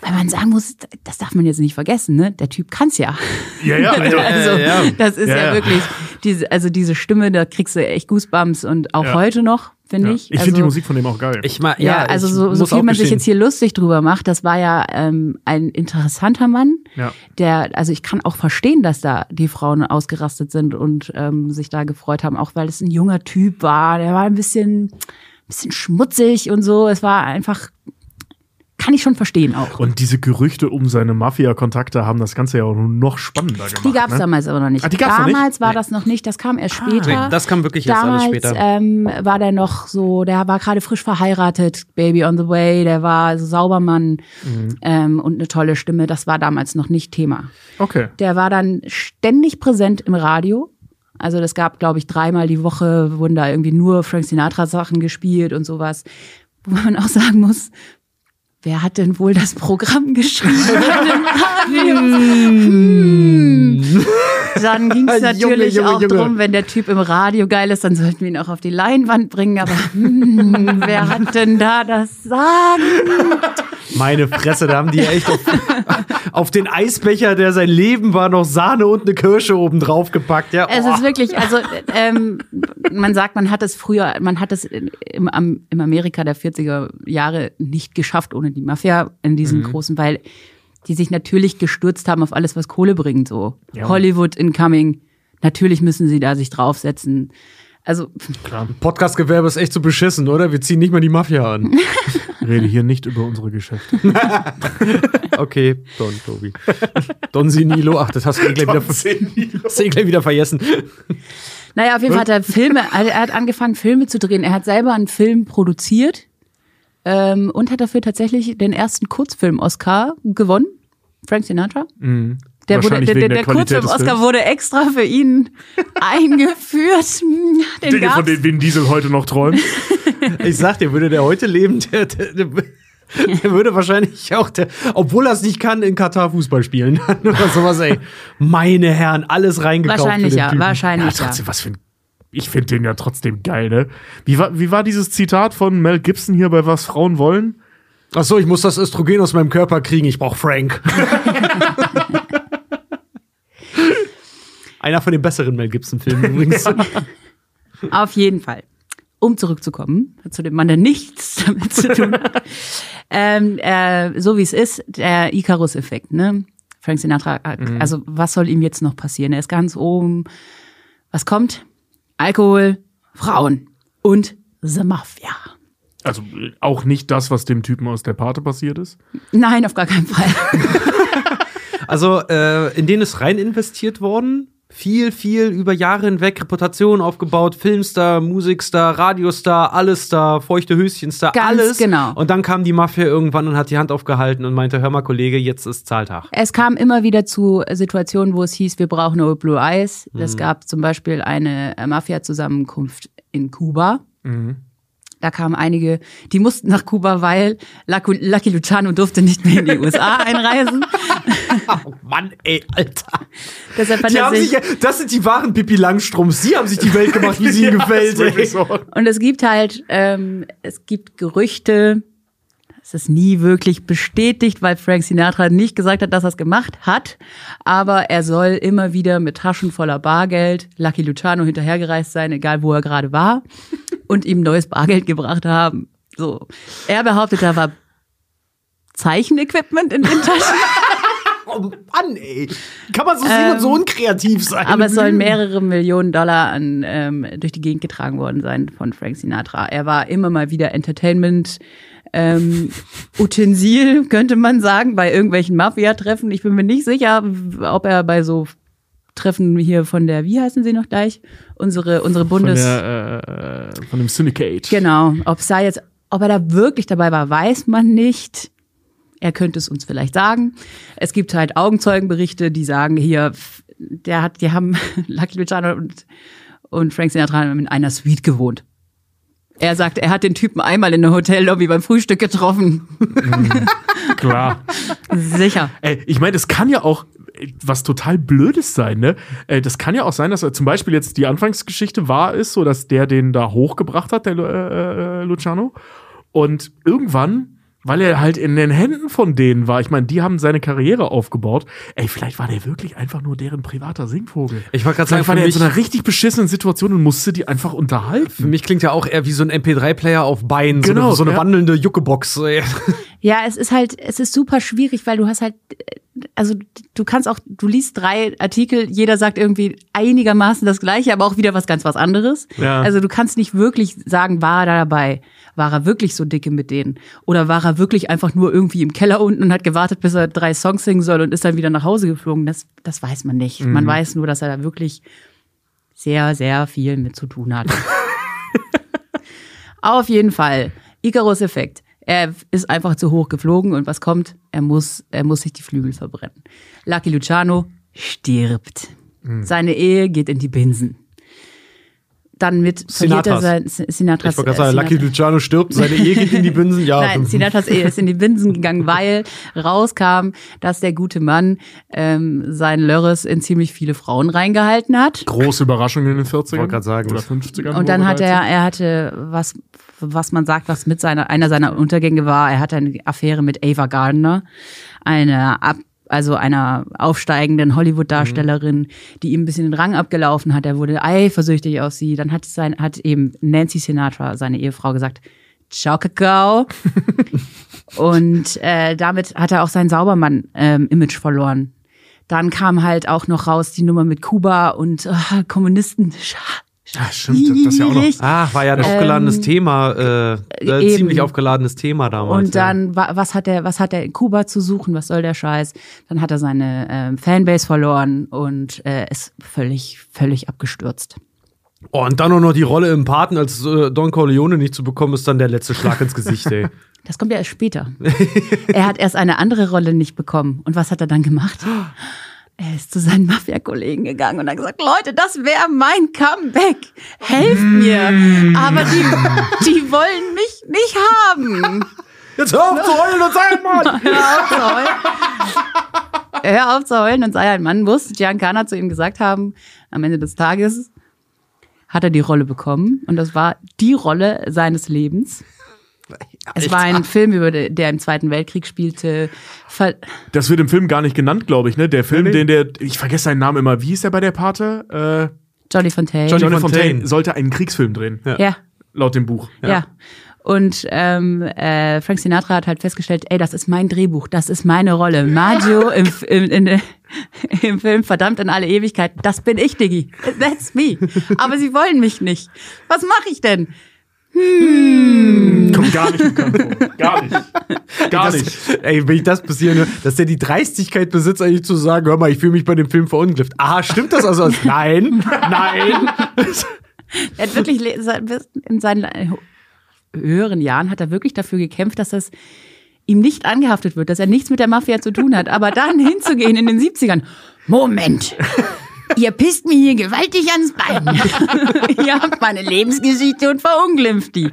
weil man sagen muss, das darf man jetzt nicht vergessen, ne? Der Typ kann's ja. Ja, ja, also, <laughs> Also, ja. das ist ja, Ja, ja. wirklich, diese, also diese Stimme, da kriegst du echt Goosebumps und auch Ja. heute noch, finde Ja. ich. Ich also, finde die Musik von dem auch geil. Ich mal, Ja, ja, also ich so, so viel man sich jetzt hier lustig drüber macht, das war ja ähm, ein interessanter Mann, Ja. der, also ich kann auch verstehen, dass da die Frauen ausgerastet sind und ähm, sich da gefreut haben, auch weil es ein junger Typ war, der war ein bisschen, bisschen schmutzig und so. Es war einfach, kann ich schon verstehen auch. Und diese Gerüchte um seine Mafia-Kontakte haben das Ganze ja auch noch spannender gemacht. Die gab es ne? damals aber noch nicht. Ah, die gab's noch nicht? damals war das noch nicht, das kam erst später. Nee, das kam wirklich erst Damals alles später. Ähm, war der noch so, der war gerade frisch verheiratet, Baby on the Way, der war so Saubermann Mhm. ähm, und eine tolle Stimme. Das war damals noch nicht Thema. Okay. Der war dann ständig präsent im Radio. Also das gab, glaube ich, dreimal die Woche wurden da irgendwie nur Frank Sinatra Sachen gespielt und sowas. Wo man auch sagen muss, wer hat denn wohl das Programm <laughs> geschrieben <laughs> Radio? Hm. Dann ging es <laughs> Junge, natürlich Junge, auch Junge. drum, wenn der Typ im Radio geil ist, dann sollten wir ihn auch auf die Leinwand bringen. Aber hm, wer hat denn da das Sagen? Meine Fresse, da haben die echt auf, auf den Eisbecher, der sein Leben war, noch Sahne und eine Kirsche oben drauf gepackt. Ja, Es oh. ist wirklich, also ähm, man sagt, man hat es früher, man hat es im, im Amerika der 40er Jahre nicht geschafft ohne die Mafia in diesem Mhm. großen, weil die sich natürlich gestürzt haben auf alles, was Kohle bringt. So Ja. Hollywood incoming. Natürlich müssen sie da sich draufsetzen. Also Podcast-Gewerbe ist echt so beschissen, oder? Wir ziehen nicht mal die Mafia an. Rede hier nicht über unsere Geschäfte. <laughs> Okay, Don, Tobi. Don Sinilo. Ach, das hast du eh gleich, wieder, hast du eh gleich wieder vergessen. Naja, auf jeden Fall hat er Filme, also er hat angefangen, Filme zu drehen. Er hat selber einen Film produziert ähm, und hat dafür tatsächlich den ersten Kurzfilm-Oscar gewonnen. Frank Sinatra. Der, wurde, der, der, der des Kurzfilm-Oscar Films. wurde extra für ihn <laughs> eingeführt. Den Dinge, von gab's. denen Vin Diesel heute noch träumt. <laughs> Ich sag dir, würde der heute leben, der, der, der, der würde wahrscheinlich auch, der, obwohl er es nicht kann, in Katar Fußball spielen. <laughs> Oder sowas, ey. Meine Herren, alles reingekauft. Wahrscheinlich für den ja, Typen. wahrscheinlich Ja, ja. trotzdem, was für ein. Ich finde den ja trotzdem geil, ne? Wie war, wie war dieses Zitat von Mel Gibson hier bei Was Frauen wollen? Ach so, ich muss das Östrogen aus meinem Körper kriegen. Ich brauch Frank. Einer von den besseren Mel Gibson-Filmen <laughs> übrigens. Auf jeden Fall. Um zurückzukommen zu dem Mann, der nichts <laughs> damit zu tun hat. <laughs> ähm, äh, so wie es ist, der Icarus-Effekt, ne? Frank Sinatra, äh, Mhm. also was soll ihm jetzt noch passieren? Er ist ganz oben. Was kommt? Alkohol, Frauen und The Mafia. Also äh, auch nicht das, was dem Typen aus der Pate passiert ist. Nein, auf gar keinen Fall. Also, äh, in denen ist rein investiert worden. Viel, viel über Jahre hinweg Reputation aufgebaut, Filmstar, Musikstar, Radiostar, alles Star, feuchte Höschenstar, Ganz alles. genau. Und dann kam die Mafia irgendwann und hat die Hand aufgehalten und meinte, hör mal, Kollege, jetzt ist Zahltag. Es kam immer wieder zu Situationen, wo es hieß, wir brauchen Old Blue Eyes. Es gab zum Beispiel eine äh, Mafia-Zusammenkunft in Kuba. Da kamen einige, die mussten nach Kuba, weil Lucky Luciano durfte nicht mehr in die USA <laughs> einreisen. Oh Mann, ey, Alter. Deshalb Die haben sich, sich, das sind die wahren Pippi Langstroms. Sie haben sich die Welt gemacht, wie sie ihnen <laughs> gefällt, wirklich ey. so. und es gibt halt, ähm, es gibt Gerüchte, es ist nie wirklich bestätigt, weil Frank Sinatra nicht gesagt hat, dass er es gemacht hat. Aber er soll immer wieder mit Taschen voller Bargeld Lucky Luciano hinterhergereist sein, egal wo er gerade war, und ihm neues Bargeld gebracht haben. So. Er behauptet, da war Zeichenequipment in den Taschen, <laughs> Oh Mann, ey. Kann man so sehen und so unkreativ sein? aber es sollen mehrere Millionen Dollar an, ähm, durch die Gegend getragen worden sein von Frank Sinatra. Er war immer mal wieder Entertainment. Ähm, <laughs> Utensil, könnte man sagen, bei irgendwelchen Mafia-Treffen. Ich bin mir nicht sicher, ob er bei so Treffen hier von der, wie heißen sie noch gleich? Unsere, unsere Von, Bundes. der, äh, von dem Syndicate. Genau. Ob es da jetzt, ob er da wirklich dabei war, weiß man nicht. Er könnte es uns vielleicht sagen. Es gibt halt Augenzeugenberichte, die sagen hier, der hat, die haben <laughs> Lucky Luciano und, und Frank Sinatra in einer Suite gewohnt. Er sagt, er hat den Typen einmal in der Hotellobby beim Frühstück getroffen. <laughs> Klar. Sicher. Ey, ich meine, es kann ja auch was total Blödes sein, ne? Äh, Das kann ja auch sein, dass er zum Beispiel jetzt die Anfangsgeschichte wahr ist, so dass der den da hochgebracht hat, der äh, äh, Luciano. Und irgendwann weil er halt in den Händen von denen war. Ich meine, die haben seine Karriere aufgebaut. Ey, vielleicht war der wirklich einfach nur deren privater Singvogel. Ich wollte gerade sagen, war der in so einer richtig beschissenen Situation und musste die einfach unterhalten. für mich klingt ja auch eher wie so ein MP3-Player auf Beinen, Genau, so eine, so eine ja. wandelnde Juckebox. ey. Ja, es ist halt, es ist super schwierig, weil du hast halt, äh, also du kannst auch, du liest drei Artikel, jeder sagt irgendwie einigermaßen das Gleiche, aber auch wieder was ganz was anderes. Ja. Also du kannst nicht wirklich sagen, war er da dabei? War er wirklich so dicke mit denen? Oder war er wirklich einfach nur irgendwie im Keller unten und hat gewartet, bis er drei Songs singen soll und ist dann wieder nach Hause geflogen? Das, das weiß man nicht. Man weiß nur, dass er da wirklich sehr, sehr viel mit zu tun hat. <laughs> Auf jeden Fall. Icarus-Effekt. Er ist einfach zu hoch geflogen und was kommt? Er muss, er muss sich die Flügel verbrennen. Lucky Luciano stirbt. Seine Ehe geht in die Binsen. Dann mit verliert er Sinatras. sein Sinatras. Ich wollte gerade äh, sagen, Lucky Luciano stirbt, seine Ehe geht in die Binsen. Ja, Nein, <laughs> Sinatras Ehe ist in die Binsen gegangen, weil rauskam, dass der gute Mann ähm, sein Lörres in ziemlich viele Frauen reingehalten hat. Große Überraschung in den 40ern. Wollte grad sagen, Oder das- 50ern. Und dann hat er, er hatte was, was man sagt, was mit seiner, einer seiner Untergänge war. Er hatte eine Affäre mit Ava Gardner, eine ab, also einer aufsteigenden Hollywood-Darstellerin, die ihm ein bisschen den Rang abgelaufen hat. Er wurde eifersüchtig auf sie. Dann hat sein, hat eben Nancy Sinatra, seine Ehefrau, gesagt, Ciao, Kakao. <laughs> Und äh, damit hat er auch sein Saubermann-Image verloren. Dann kam halt auch noch raus die Nummer mit Kuba und äh, Kommunisten. <laughs> Ja, stimmt, das- das ja auch noch. Ah, war ja ein aufgeladenes Thema, äh, äh, ziemlich aufgeladenes Thema damals. Und dann, wa- was hat er, was hat er in Kuba zu suchen? Was soll der Scheiß? Dann hat er seine ähm, Fanbase verloren und äh, ist völlig, völlig abgestürzt. ja. oh, und dann auch noch die Rolle im Paten als äh, Don Corleone nicht zu bekommen, ist dann der letzte Schlag ins Gesicht, ey. <laughs> Das kommt ja erst später. er hat erst eine andere Rolle nicht bekommen. Und was hat er dann gemacht? <laughs> Er ist zu seinen Mafia-Kollegen gegangen und hat gesagt, Leute, das wäre mein Comeback. Helft mir. Aber die, die wollen mich nicht haben. Jetzt hör auf zu heulen und sei mal! <laughs> Hör auf zu heulen. Hör auf zu heulen und sei ein Mann, muss Giancana zu ihm gesagt haben, am Ende des Tages hat er die Rolle bekommen und das war die Rolle seines Lebens. Es war ein Film, über de- der im Zweiten Weltkrieg spielte. Ver Das wird im Film gar nicht genannt, glaube ich, ne? Der Film, Nee, nee. den der, ich vergesse seinen Namen immer. Wie hieß der bei der Pate? Äh, Johnny Fontaine. Johnny Johnny Fontaine. Fontaine sollte einen Kriegsfilm drehen, ja, laut dem Buch. ja. Und ähm, äh, Frank Sinatra hat halt festgestellt, ey, das ist mein Drehbuch, das ist meine Rolle. Maggio im, im, in, <laughs> im Film Verdammt in alle Ewigkeit, das bin ich, Diggi. That's me. Aber sie wollen mich nicht. Was mache ich denn? Kommt gar nicht bekannt vor. Gar nicht. Gar Das, nicht. <laughs> ey, wenn ich das passieren, ne, dass der die Dreistigkeit besitzt, eigentlich zu sagen, hör mal, ich fühle mich bei dem Film verunglückt. Aha, stimmt das also? <laughs> nein, nein. <laughs> Er hat wirklich in seinen höheren Jahren hat er wirklich dafür gekämpft, dass das ihm nicht angehaftet wird, dass er nichts mit der Mafia zu tun hat. Aber dann hinzugehen in den 70ern. Moment. Ihr pisst mir hier gewaltig ans Bein. <laughs> Ihr habt meine Lebensgeschichte und verunglimpft die.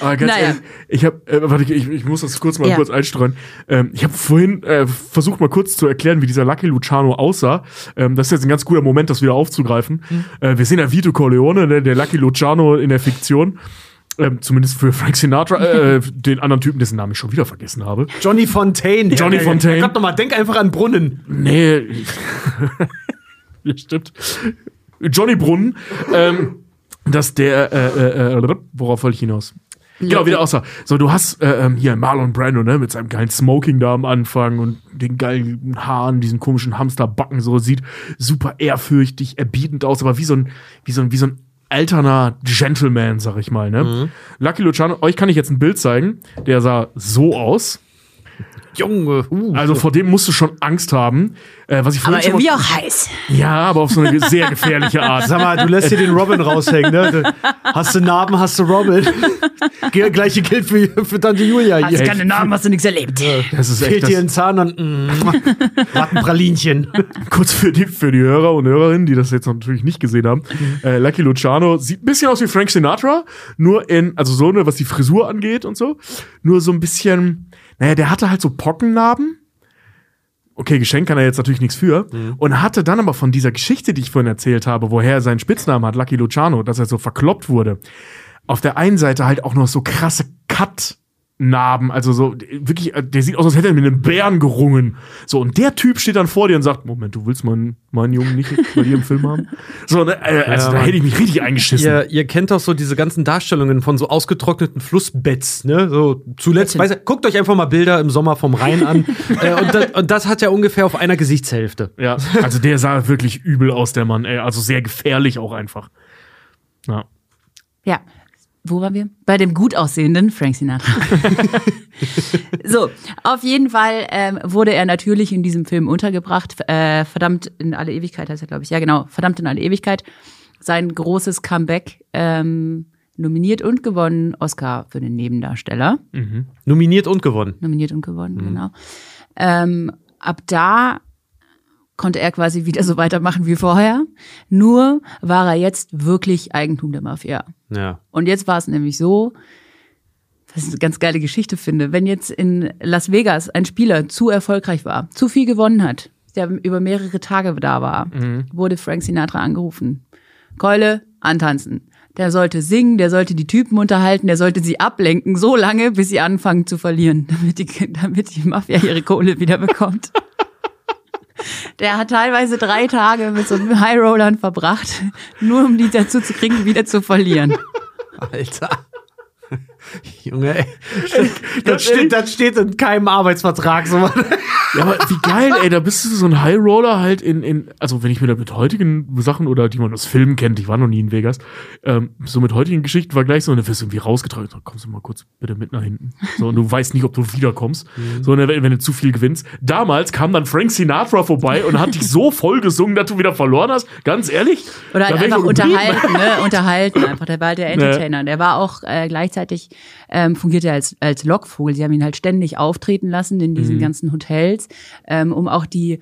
Aber ganz Naja. ehrlich, ich habe, äh, warte, ich, ich muss das kurz mal Ja. kurz einstreuen. Ähm, ich habe vorhin äh, versucht mal kurz zu erklären, wie dieser Lucky Luciano aussah. Ähm, das ist jetzt ein ganz guter Moment, das wieder aufzugreifen. Mhm. Äh, wir sehen ja Vito Corleone, ne, der Lucky Luciano in der Fiktion. Ähm, zumindest für Frank Sinatra, äh, den anderen Typen, dessen Namen ich schon wieder vergessen habe. Johnny Fontaine. Johnny Ja, Fontaine. Gott nochmal, denk einfach an Brunnen. Nee. ja, stimmt. Johnny Brunnen. ähm, dass der, äh, äh, äh, worauf wollte ich hinaus? Genau, wieder aussah. So, du hast äh, ähm, hier Marlon Brando, ne, mit seinem geilen Smoking da am Anfang und den geilen Haaren, diesen komischen Hamsterbacken, so sieht super ehrfürchtig, erbietend aus, aber wie so ein, wie so ein, wie so ein alterner Gentleman, sag ich mal, ne? Lucky Luciano, euch kann ich jetzt ein Bild zeigen, der sah so aus. Junge. Uh. Also vor dem musst du schon Angst haben. Äh, was ich vorhin Aber schon mal- irgendwie auch heiß. ja, aber auf so eine sehr gefährliche Art. Sag mal, du lässt hier den Robin raushängen, ne? Hast du Narben, hast du Robin. <laughs> Gleiche gilt für, für Tante Julia Hast hier. keine Namen, hast du nichts erlebt. Das ist Fehlt echt dir ein Zahn und mm, Rattenpralinchen. <laughs> kurz für die, für die Hörer und Hörerinnen, die das jetzt natürlich nicht gesehen haben. Äh, Lucky Luciano sieht ein bisschen aus wie Frank Sinatra, nur in, also so, ne, was die Frisur angeht und so. Nur so ein bisschen, naja, der hatte halt so Pockennarben. okay, Geschenk kann er jetzt natürlich nichts für. Und hatte dann aber von dieser Geschichte, die ich vorhin erzählt habe, woher er seinen Spitznamen hat, Lucky Luciano, dass er so verkloppt wurde, auf der einen Seite halt auch noch so krasse Cut. Narben, also so wirklich, äh, der sieht aus, als hätte er mit einem Bären gerungen. So, und der Typ steht dann vor dir und sagt: Moment, du willst meinen, meinen Jungen nicht bei dir im Film haben? So, ne, äh, also Ja, da hätte ich mich richtig eingeschissen. Ihr, ihr kennt doch so diese ganzen Darstellungen von so ausgetrockneten Flussbetts, ne? So zuletzt, weiß, guckt euch einfach mal Bilder im Sommer vom Rhein an. <laughs> äh, und, das, und das hat ja ungefähr auf einer Gesichtshälfte. Ja, also der sah wirklich übel aus, der Mann, ey. Also sehr gefährlich auch einfach. Ja. Ja. Wo waren wir? Bei dem gut aussehenden Frank Sinatra. <laughs> so, auf jeden Fall ähm, wurde er natürlich in diesem Film untergebracht. Äh, verdammt in alle Ewigkeit heißt er, glaube ich. Ja, genau. Verdammt in alle Ewigkeit. Sein großes Comeback. Ähm, nominiert und gewonnen. Oscar für den Nebendarsteller. Nominiert und gewonnen. Nominiert und gewonnen, genau. Ähm, ab da konnte er quasi wieder so weitermachen wie vorher. Nur war er jetzt wirklich Eigentum der Mafia. Ja. Und jetzt war es nämlich so, was ich eine ganz geile Geschichte finde, wenn jetzt in Las Vegas ein Spieler zu erfolgreich war, zu viel gewonnen hat, der über mehrere Tage da war, wurde Frank Sinatra angerufen. Keule, antanzen. Der sollte singen, der sollte die Typen unterhalten, der sollte sie ablenken, so lange, bis sie anfangen zu verlieren, <laughs> damit die, damit die Mafia ihre Kohle wieder bekommt. <laughs> Der hat teilweise drei Tage mit so einem High Rollern verbracht, nur um die dazu zu kriegen, wieder zu verlieren. Alter. Junge, ey. <laughs> Das steht, das steht in keinem Arbeitsvertrag. So. <laughs> Ja, aber wie geil, ey, da bist du so ein High Roller halt in, in, also wenn ich mir da mit heutigen Sachen oder die man aus Filmen kennt, ich war noch nie in Vegas, ähm, so mit heutigen Geschichten vergleichst und dann wirst du irgendwie rausgetragen, so, kommst du mal kurz bitte mit nach hinten. So, und du weißt nicht, ob du wiederkommst. So, und wenn, wenn du zu viel gewinnst. Damals kam dann Frank Sinatra vorbei und hat dich so voll gesungen, dass du wieder verloren hast. Ganz ehrlich. Oder halt einfach unterhalten, ne? Unterhalten einfach. Der war halt der <laughs> Entertainer. Der war auch äh, gleichzeitig ähm, fungierte er als als Lockvogel. Sie haben ihn halt ständig auftreten lassen in diesen ganzen Hotels, ähm, um auch die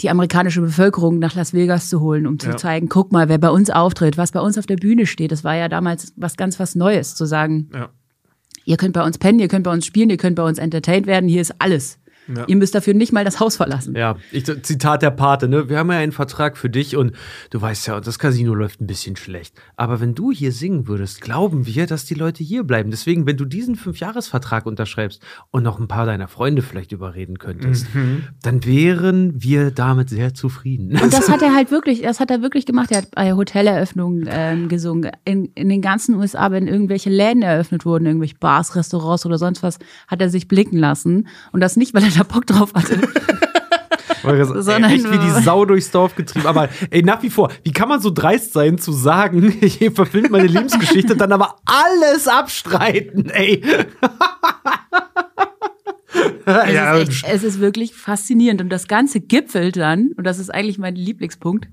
die amerikanische Bevölkerung nach Las Vegas zu holen, um zu Ja. zeigen, guck mal, wer bei uns auftritt, was bei uns auf der Bühne steht. Das war ja damals was ganz was Neues, zu sagen, Ja. ihr könnt bei uns pennen, ihr könnt bei uns spielen, ihr könnt bei uns entertained werden, hier ist alles. Ja. Ihr müsst dafür nicht mal das Haus verlassen. Ja, ich, Zitat der Pate, ne? Wir haben ja einen Vertrag für dich und du weißt ja, das Casino läuft ein bisschen schlecht. Aber wenn du hier singen würdest, glauben wir, dass die Leute hier bleiben. Deswegen, wenn du diesen Fünfjahresvertrag unterschreibst und noch ein paar deiner Freunde vielleicht überreden könntest, dann wären wir damit sehr zufrieden. Und das <laughs> hat er halt wirklich, das hat er wirklich gemacht. Er hat bei Hoteleröffnungen ähm, gesungen. In, in den ganzen USA, wenn irgendwelche Läden eröffnet wurden, irgendwelche Bars, Restaurants oder sonst was, hat er sich blicken lassen. Und das nicht, weil er da Bock drauf hatte. Sondern- echt wie die Sau durchs Dorf getrieben. Aber ey, nach wie vor, wie kann man so dreist sein zu sagen, <laughs> ich verfilmt meine Lebensgeschichte, dann aber alles abstreiten, ey. Es, <laughs> Ja, ist echt, es ist wirklich faszinierend. Und das Ganze gipfelt dann, und das ist eigentlich mein Lieblingspunkt.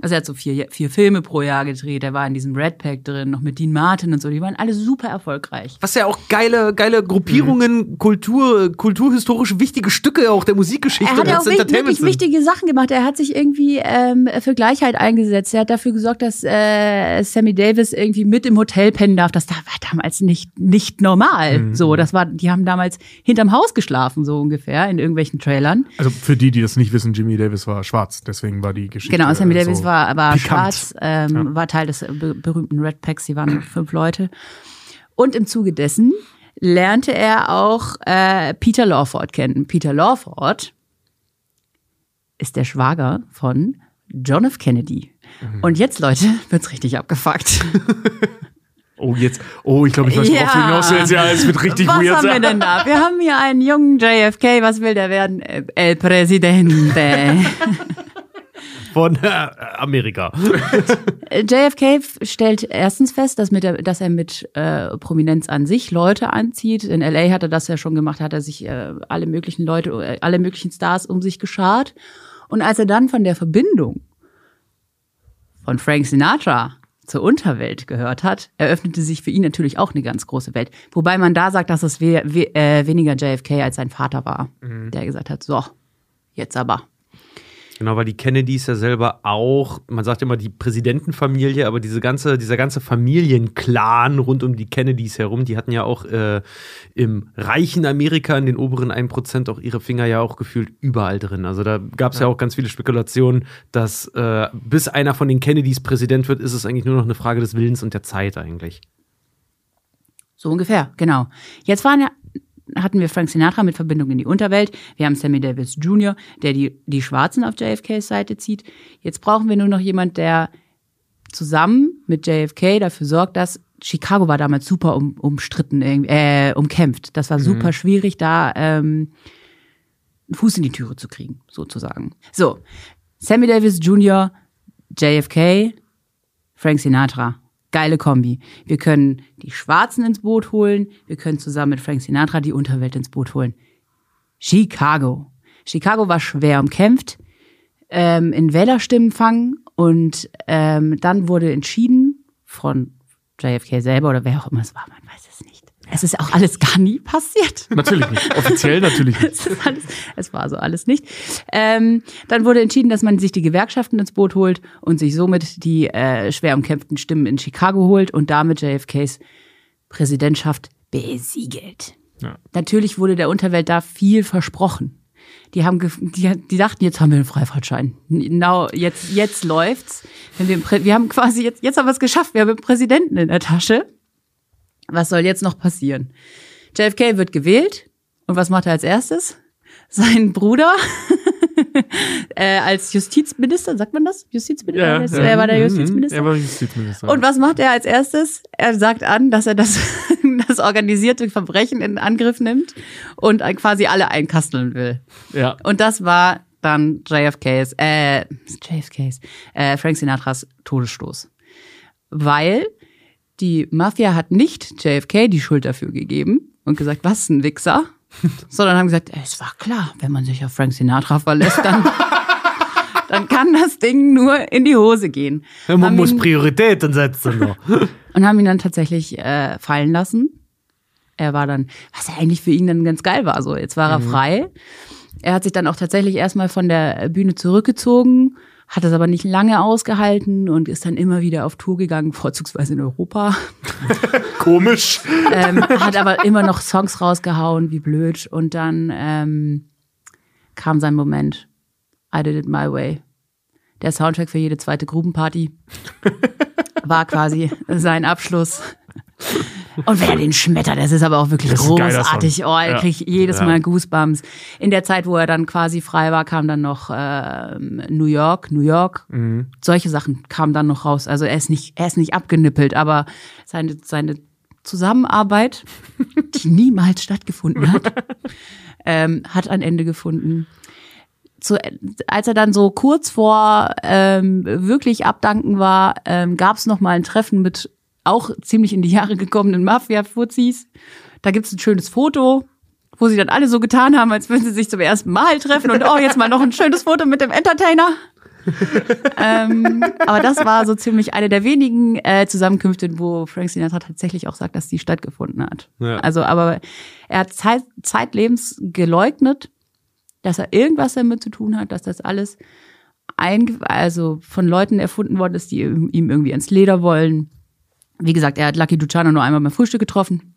Also er hat so vier, vier Filme pro Jahr gedreht. Er war in diesem Red Pack drin, noch mit Dean Martin und so. Die waren alle super erfolgreich. Was ja auch geile, geile Gruppierungen, Kultur, kulturhistorisch wichtige Stücke auch der Musikgeschichte Er hat ja auch wirklich, wichtige Sachen gemacht. Er hat sich irgendwie ähm, für Gleichheit eingesetzt. Er hat dafür gesorgt, dass äh, Sammy Davis irgendwie mit im Hotel pennen darf. Das da war damals nicht nicht normal. Mhm. So, das war, die haben damals hinterm Haus geschlafen so ungefähr in irgendwelchen Trailern. Also für die, die das nicht wissen, Jimmy Davis war schwarz, deswegen war die Geschichte. Genau, Sammy äh, Davis so war war pikant. schwarz, ähm, war Teil des be berühmten Red Packs. Sie waren fünf Leute. Und im Zuge dessen lernte er auch äh, Peter Lawford kennen. Peter Lawford ist der Schwager von John F. Kennedy. Mhm. Und jetzt, Leute, <laughs> wird's richtig abgefuckt. <laughs> Oh, jetzt. Oh, ich glaube, ich weiß, worauf du Ja. hinaus willst. Ja, es wird richtig Was weird haben wir denn da? Wir haben hier einen jungen JFK. Was will der werden? Äh, El Presidente. <laughs> Von äh, Amerika. JFK f- stellt erstens fest, dass, mit dass er mit äh, Prominenz an sich Leute anzieht. In LA hat er das ja schon gemacht, hat er sich äh, alle möglichen Leute, äh, alle möglichen Stars um sich geschart. Und als er dann von der Verbindung von Frank Sinatra zur Unterwelt gehört hat, eröffnete sich für ihn natürlich auch eine ganz große Welt. Wobei man da sagt, dass es we we äh, weniger JFK als sein Vater war, der gesagt hat, so, jetzt aber. Genau, weil die Kennedys ja selber auch, man sagt immer die Präsidentenfamilie, aber diese ganze, dieser ganze Familienclan rund um die Kennedys herum, die hatten ja auch äh, im reichen Amerika in den oberen 1% auch ihre Finger ja auch gefühlt überall drin. Also da gab es ja. ja. auch ganz viele Spekulationen, dass äh, bis einer von den Kennedys Präsident wird, ist es eigentlich nur noch eine Frage des Willens und der Zeit eigentlich. So ungefähr, genau. Jetzt waren ja hatten wir Frank Sinatra mit Verbindung in die Unterwelt. Wir haben Sammy Davis Jr., der die, die Schwarzen auf JFKs Seite zieht. Jetzt brauchen wir nur noch jemand, der zusammen mit JFK dafür sorgt, dass Chicago war damals super um, umstritten, äh, umkämpft. Das war super mhm. schwierig, da ähm, einen Fuß in die Türe zu kriegen, sozusagen. So, Sammy Davis Jr., JFK, Frank Sinatra geile Kombi. Wir können die Schwarzen ins Boot holen, wir können zusammen mit Frank Sinatra die Unterwelt ins Boot holen. Chicago. Chicago war schwer umkämpft, ähm, in Wählerstimmen fangen und ähm, dann wurde entschieden von JFK selber oder wer auch immer es war, man es ist auch alles gar nie passiert. Natürlich nicht. Offiziell natürlich nicht. es, alles, es war so alles nicht. Ähm, dann wurde entschieden, dass man sich die Gewerkschaften ins Boot holt und sich somit die äh, schwer umkämpften Stimmen in Chicago holt und damit JFKs Präsidentschaft besiegelt. Ja. Natürlich wurde der Unterwelt da viel versprochen. Die haben, die, die dachten, jetzt haben wir einen Freifahrtschein. Genau, jetzt, jetzt läuft's. Wir, wir haben quasi jetzt, jetzt haben wir es geschafft. Wir haben einen Präsidenten in der Tasche. Was soll jetzt noch passieren? JFK wird gewählt und was macht er als erstes? <laughs> Sein Bruder <laughs> äh, als Justizminister, sagt man das? Justizminister? Ja, ja. Er war der Justizminister. Er war Justizminister. Und was macht er als erstes? Er sagt an, dass er das, <laughs> das organisierte Verbrechen in Angriff nimmt und quasi alle einkasteln will. Ja. Und das war dann JFKs, äh, JFKs, äh, Frank Sinatras Todesstoß. Weil die Mafia hat nicht JFK die Schuld dafür gegeben und gesagt, was ein Wichser, <laughs> sondern haben gesagt, es war klar, wenn man sich auf Frank Sinatra verlässt, dann, <laughs> dann kann das Ding nur in die Hose gehen. Ja, man haben muss ihn, Prioritäten setzen. <laughs> Und haben ihn dann tatsächlich äh, fallen lassen. Er war dann, was ja eigentlich für ihn dann ganz geil war, so jetzt war er mhm. frei. Er hat sich dann auch tatsächlich erstmal von der Bühne zurückgezogen hat das aber nicht lange ausgehalten und ist dann immer wieder auf Tour gegangen, vorzugsweise in Europa. <laughs> Komisch. ähm, hat aber immer noch Songs rausgehauen, wie blöd. Und dann ähm, kam sein Moment. I did it my way. Der Soundtrack für jede zweite Grubenparty <laughs> war quasi sein Abschluss. Und wer den schmettert, das ist aber auch wirklich großartig. Oh, er ja. kriegt jedes Mal Goosebumps. In der Zeit, wo er dann quasi frei war, kam dann noch äh, New York, New York. Mhm. Solche Sachen kamen dann noch raus. Also er ist nicht, er ist nicht abgenippelt, aber seine, seine Zusammenarbeit, <laughs> die niemals stattgefunden hat, ähm, hat ein Ende gefunden. Zu, als er dann so kurz vor ähm, wirklich abdanken war, ähm, gab es noch mal ein Treffen mit auch ziemlich in die Jahre gekommenen Mafia-Fuzis. Da gibt's ein schönes Foto, wo sie dann alle so getan haben, als würden sie sich zum ersten Mal treffen und oh, jetzt mal noch ein schönes Foto mit dem Entertainer. <laughs> ähm, aber das war so ziemlich eine der wenigen äh, Zusammenkünfte, wo Frank Sinatra tatsächlich auch sagt, dass die stattgefunden hat. Ja. Also, aber er hat Zeit, zeitlebens geleugnet, dass er irgendwas damit zu tun hat, dass das alles ein, also von Leuten erfunden worden ist, die ihm irgendwie ins Leder wollen. Wie gesagt, er hat Lucky Luciano nur einmal beim Frühstück getroffen.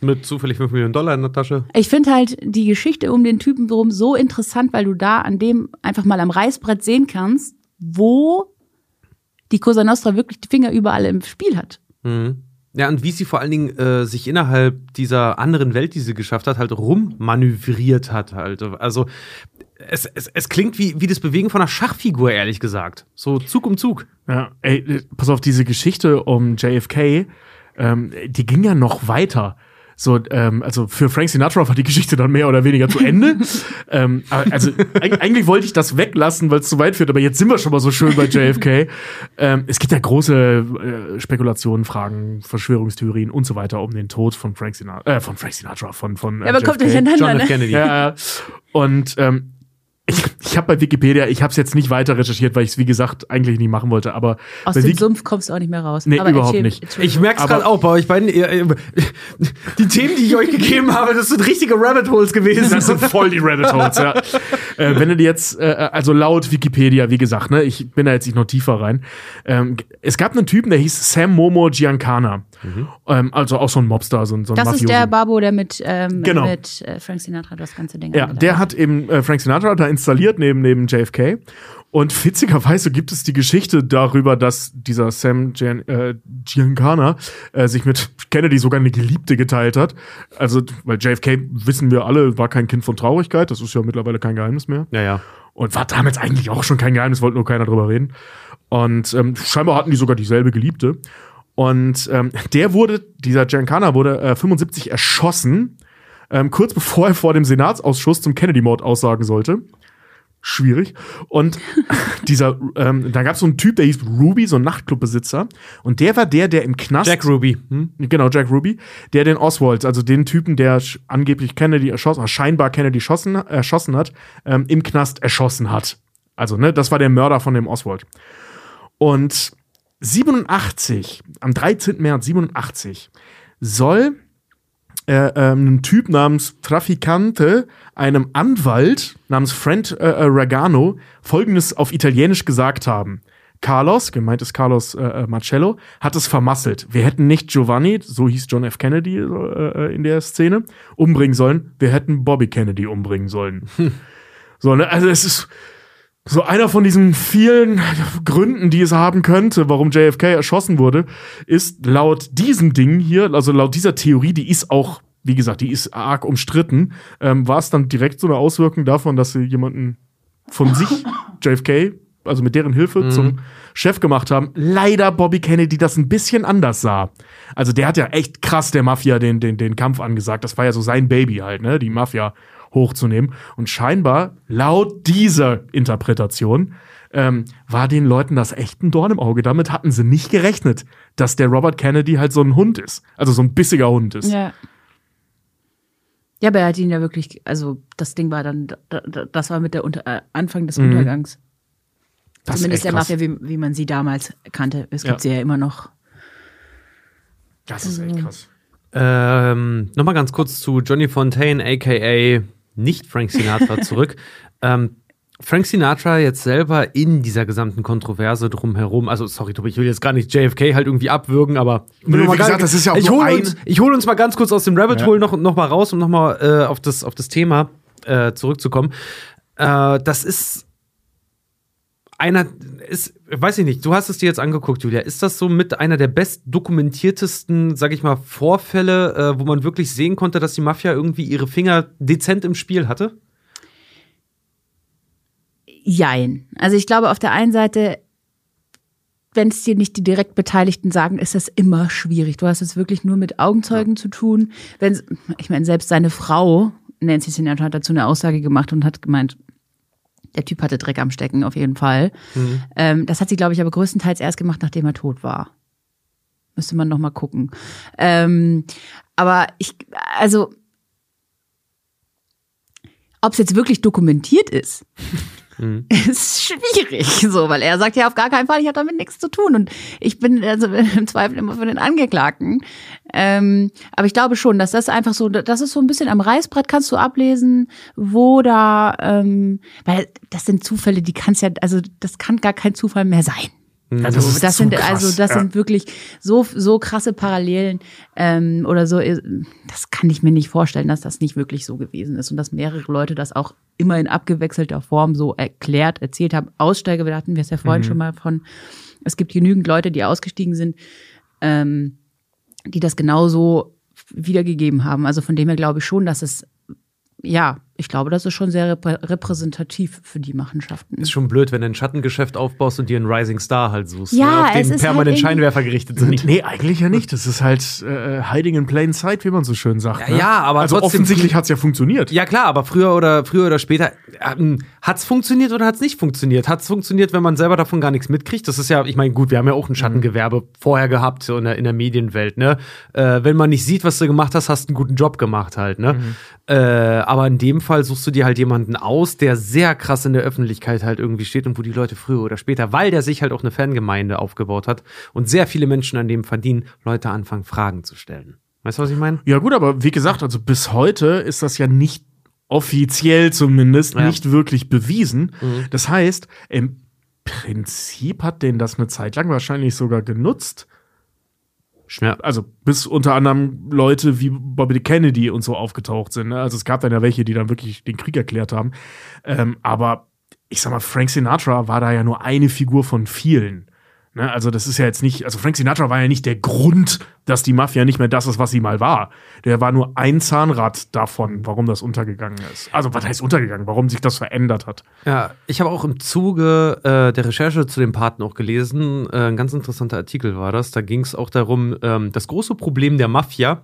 Mit zufällig 5 Millionen Dollar in der Tasche. Ich finde halt die Geschichte um den Typen drum so interessant, weil du da an dem einfach mal am Reißbrett sehen kannst, wo die Cosa Nostra wirklich die Finger überall im Spiel hat. Mhm. Ja, und wie sie vor allen Dingen äh, sich innerhalb dieser anderen Welt, die sie geschafft hat, halt rummanövriert hat. Halt. Also es, es, es klingt wie, wie das Bewegen von einer Schachfigur, ehrlich gesagt. So Zug um Zug. Ja, ey, pass auf, diese Geschichte um JFK, ähm, die ging ja noch weiter. So, ähm, also für Frank Sinatra war die Geschichte dann mehr oder weniger zu Ende. <laughs> ähm, also eigentlich wollte ich das weglassen, weil es zu weit führt, aber jetzt sind wir schon mal so schön bei JFK. ähm, es gibt ja große äh, Spekulationen, Fragen, Verschwörungstheorien und so weiter um den Tod von Frank Sinatra, äh, von Frank Sinatra, von von. Äh, ja, aber JFK. kommt durcheinander, John F. Kennedy. Ja, und ähm, ich, ich habe bei Wikipedia, ich habe es jetzt nicht weiter recherchiert, weil ich es wie gesagt eigentlich nicht machen wollte, aber aus dem Wiki Sumpf kommst du auch nicht mehr raus. Nee, aber überhaupt erzähl, nicht. Ich merke es gerade auch bei euch beiden. Die Themen, die ich euch gegeben habe, das sind richtige Rabbit Holes gewesen. Das sind voll die Rabbit Holes, ja. <laughs> äh, wenn du dir jetzt, äh, also laut Wikipedia, wie gesagt, ne, ich bin da jetzt nicht noch tiefer rein. Ähm, es gab einen Typen, der hieß Sam Momo Giancana. Ähm, also auch so ein Mobster, so ein, so ein Das ist Mafiosi. der Babo, der mit, ähm, Genau. mit äh, Frank Sinatra das ganze Ding Ja, angeleitet der hat eben äh, Frank Sinatra da installiert neben, neben JFK. Und witzigerweise gibt es die Geschichte darüber, dass dieser Sam Gian, äh, Giancana äh, sich mit Kennedy sogar eine Geliebte geteilt hat. Also, weil JFK, wissen wir alle, war kein Kind von Traurigkeit. Das ist ja mittlerweile kein Geheimnis mehr. Ja, ja. Und war damals eigentlich auch schon kein Geheimnis, wollte nur keiner drüber reden. Und ähm, scheinbar hatten die sogar dieselbe Geliebte. Und ähm, der wurde, dieser Giancana wurde äh, 75 erschossen, ähm, kurz bevor er vor dem Senatsausschuss zum Kennedy-Mord aussagen sollte. Schwierig. Und <laughs> dieser, ähm, da gab es so einen Typ, der hieß Ruby, so ein Nachtclubbesitzer. Und der war der, der im Knast. Jack Ruby. Hm? Genau, Jack Ruby, der den Oswald, also den Typen, der angeblich Kennedy erschossen, oder scheinbar Kennedy erschossen, erschossen hat, ähm, im Knast erschossen hat. Also, ne, das war der Mörder von dem Oswald. Und 87, am 13. März 87, soll äh, ähm, ein Typ namens Traficante einem Anwalt namens Frank äh, äh, Ragano folgendes auf Italienisch gesagt haben. Carlos, gemeint ist Carlos äh, äh, Marcello, hat es vermasselt. Wir hätten nicht Giovanni, so hieß John F. Kennedy äh, äh, in der Szene, umbringen sollen. Wir hätten Bobby Kennedy umbringen sollen. <laughs> So, ne? Also es ist so einer von diesen vielen Gründen, die es haben könnte, warum JFK erschossen wurde, ist laut diesem Ding hier, also laut dieser Theorie, die ist auch, wie gesagt, die ist arg umstritten, ähm, war es dann direkt so eine Auswirkung davon, dass sie jemanden von sich, <laughs> JFK, also mit deren Hilfe zum Chef gemacht haben. Leider Bobby Kennedy das ein bisschen anders sah. Also der hat ja echt krass der Mafia den, den, den Kampf angesagt. Das war ja so sein Baby halt, ne, die Mafia hochzunehmen. Und scheinbar, laut dieser Interpretation, ähm, war den Leuten das echt ein Dorn im Auge. Damit hatten sie nicht gerechnet, dass der Robert Kennedy halt so ein Hund ist. Also so ein bissiger Hund ist. Ja. Ja, aber er hat ihn ja wirklich, also das Ding war dann, da- da- das war mit der Unter äh, Anfang des Untergangs. Mhm. Das ist Zumindest der. Mafia, wie, wie man sie damals kannte. Es gibt Ja. sie ja immer noch. Das ist echt krass. Ähm, Nochmal ganz kurz zu Johnny Fontaine, aka nicht Frank Sinatra, <laughs> zurück. ähm, Frank Sinatra jetzt selber in dieser gesamten Kontroverse drumherum, also sorry, Tobi, ich will jetzt gar nicht JFK halt irgendwie abwürgen, aber Nö, Nur mal wie gesagt, das ist ja auch ich hole uns, ich hol uns mal ganz kurz aus dem Rabbit Hole noch, noch mal raus, um noch mal äh, auf, das, auf das Thema äh, zurückzukommen. Äh, das ist einer, ist, weiß ich nicht, du hast es dir jetzt angeguckt, Julia. Ist das so mit einer der best dokumentiertesten, sag ich mal, Vorfälle, äh, wo man wirklich sehen konnte, dass die Mafia irgendwie ihre Finger dezent im Spiel hatte? Jein. Also ich glaube, auf der einen Seite, wenn es dir nicht die direkt Beteiligten sagen, ist das immer schwierig. Du hast es wirklich nur mit Augenzeugen zu tun. Wenn, ich meine, selbst seine Frau, Nancy Sinatra, hat dazu eine Aussage gemacht und hat gemeint, der Typ hatte Dreck am Stecken, auf jeden Fall. Ähm, das hat sie, glaube ich, aber größtenteils erst gemacht, nachdem er tot war. Müsste man noch mal gucken. Ähm, aber ich, also, ob es jetzt wirklich dokumentiert ist, <laughs> ist schwierig, so, weil er sagt ja auf gar keinen Fall, ich habe damit nichts zu tun und ich bin also <laughs> im Zweifel immer für den Angeklagten. Ähm, aber ich glaube schon, dass das einfach so, das ist so ein bisschen am Reißbrett kannst du ablesen, wo da, ähm, weil das sind Zufälle, die kannst ja, also das kann gar kein Zufall mehr sein. Ja, Also, das zu sind krass. also das ja. sind wirklich so so krasse Parallelen ähm, oder so. Das kann ich mir nicht vorstellen, dass das nicht wirklich so gewesen ist und dass mehrere Leute das auch immer in abgewechselter Form so erklärt, erzählt haben. Aussteiger, wir hatten wir es ja vorhin schon mal von. Es gibt genügend Leute, die ausgestiegen sind, ähm, die das genauso wiedergegeben haben. Also von dem her glaube ich schon, dass es ja, ich glaube, das ist schon sehr reprä- repräsentativ für die Machenschaften. Ist schon blöd, wenn du ein Schattengeschäft aufbaust und dir einen Rising Star halt suchst, Ja, ne, auf es den ist halt permanent irgendwie- Scheinwerfer gerichtet sind. Nee, eigentlich ja nicht. Das ist halt äh, hiding in plain sight, wie man so schön sagt. Ja, ne? ja, aber also trotzdem- offensichtlich hat's ja funktioniert. Ja klar, aber früher oder früher oder später ähm, hat's funktioniert oder hat's nicht funktioniert? Hat's funktioniert, wenn man selber davon gar nichts mitkriegt? Das ist ja, ich meine, gut, wir haben ja auch ein Schattengewerbe vorher gehabt so in der, in der Medienwelt, ne? Äh, wenn man nicht sieht, was du gemacht hast, hast du einen guten Job gemacht halt, ne? Äh, aber in dem Fall suchst du dir halt jemanden aus, der sehr krass in der Öffentlichkeit halt irgendwie steht und wo die Leute früher oder später, weil der sich halt auch eine Fangemeinde aufgebaut hat und sehr viele Menschen an dem verdienen, Leute anfangen, Fragen zu stellen. Weißt du, was ich meine? Ja gut, aber wie gesagt, also bis heute ist das ja nicht offiziell zumindest Ja. nicht wirklich bewiesen. Mhm. Das heißt, im Prinzip hat den das eine Zeit lang wahrscheinlich sogar genutzt. Ja. Also bis unter anderem Leute wie Bobby Kennedy und so aufgetaucht sind. Ne? Also es gab dann ja welche, die dann wirklich den Krieg erklärt haben. Ähm, aber ich sag mal, Frank Sinatra war da ja nur eine Figur von vielen. Ne? Also das ist ja jetzt nicht, also Frank Sinatra war ja nicht der Grund, dass die Mafia nicht mehr das ist, was sie mal war. Der war nur ein Zahnrad davon, warum das untergegangen ist. Also was heißt untergegangen? Warum sich das verändert hat. Ja, ich habe auch im Zuge äh, der Recherche zu dem Paten auch gelesen, äh, ein ganz interessanter Artikel war das. Da ging es auch darum, ähm, das große Problem der Mafia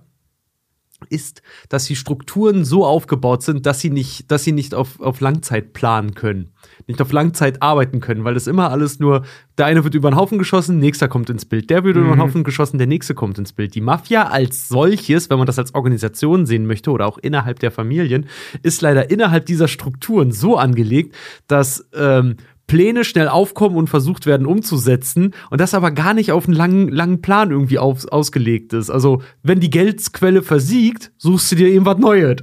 ist, dass die Strukturen so aufgebaut sind, dass sie nicht, dass sie nicht auf, auf Langzeit planen können, nicht auf Langzeit arbeiten können, weil das immer alles nur, der eine wird über den Haufen geschossen, nächster kommt ins Bild, der wird über den Haufen geschossen, der nächste kommt ins Bild. Die Mafia als solches, wenn man das als Organisation sehen möchte oder auch innerhalb der Familien, ist leider innerhalb dieser Strukturen so angelegt, dass ähm, Pläne schnell aufkommen und versucht werden umzusetzen und das aber gar nicht auf einen langen, langen Plan irgendwie auf, ausgelegt ist. Also, wenn die Geldquelle versiegt, suchst du dir eben was Neues.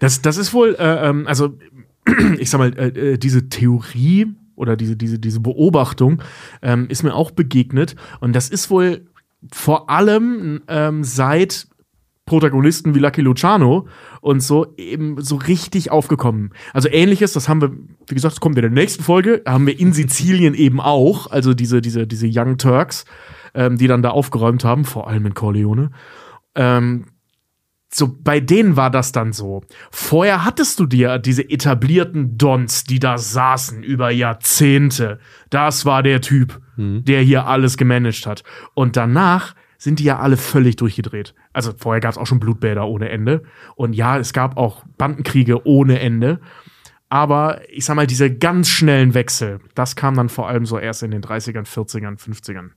Das, das ist wohl, äh, ähm, also <clears throat> ich sag mal, äh, äh, diese Theorie oder diese, diese, diese Beobachtung ähm, ist mir auch begegnet. Und das ist wohl vor allem ähm, seit Protagonisten wie Lucky Luciano und so eben so richtig aufgekommen. Also ähnliches, das haben wir, wie gesagt, das kommt in der nächsten Folge, haben wir in Sizilien <laughs> eben auch, also diese, diese, diese Young Turks, ähm, die dann da aufgeräumt haben, vor allem in Corleone. Ähm, so bei denen war das dann so. Vorher hattest du dir diese etablierten Dons, die da saßen über Jahrzehnte. Das war der Typ, der hier alles gemanagt hat. Und danach sind die ja alle völlig durchgedreht. Also vorher gab es auch schon Blutbäder ohne Ende. Und ja, es gab auch Bandenkriege ohne Ende. Aber ich sag mal, diese ganz schnellen Wechsel, das kam dann vor allem so erst in den 30ern, 40ern, 50ern.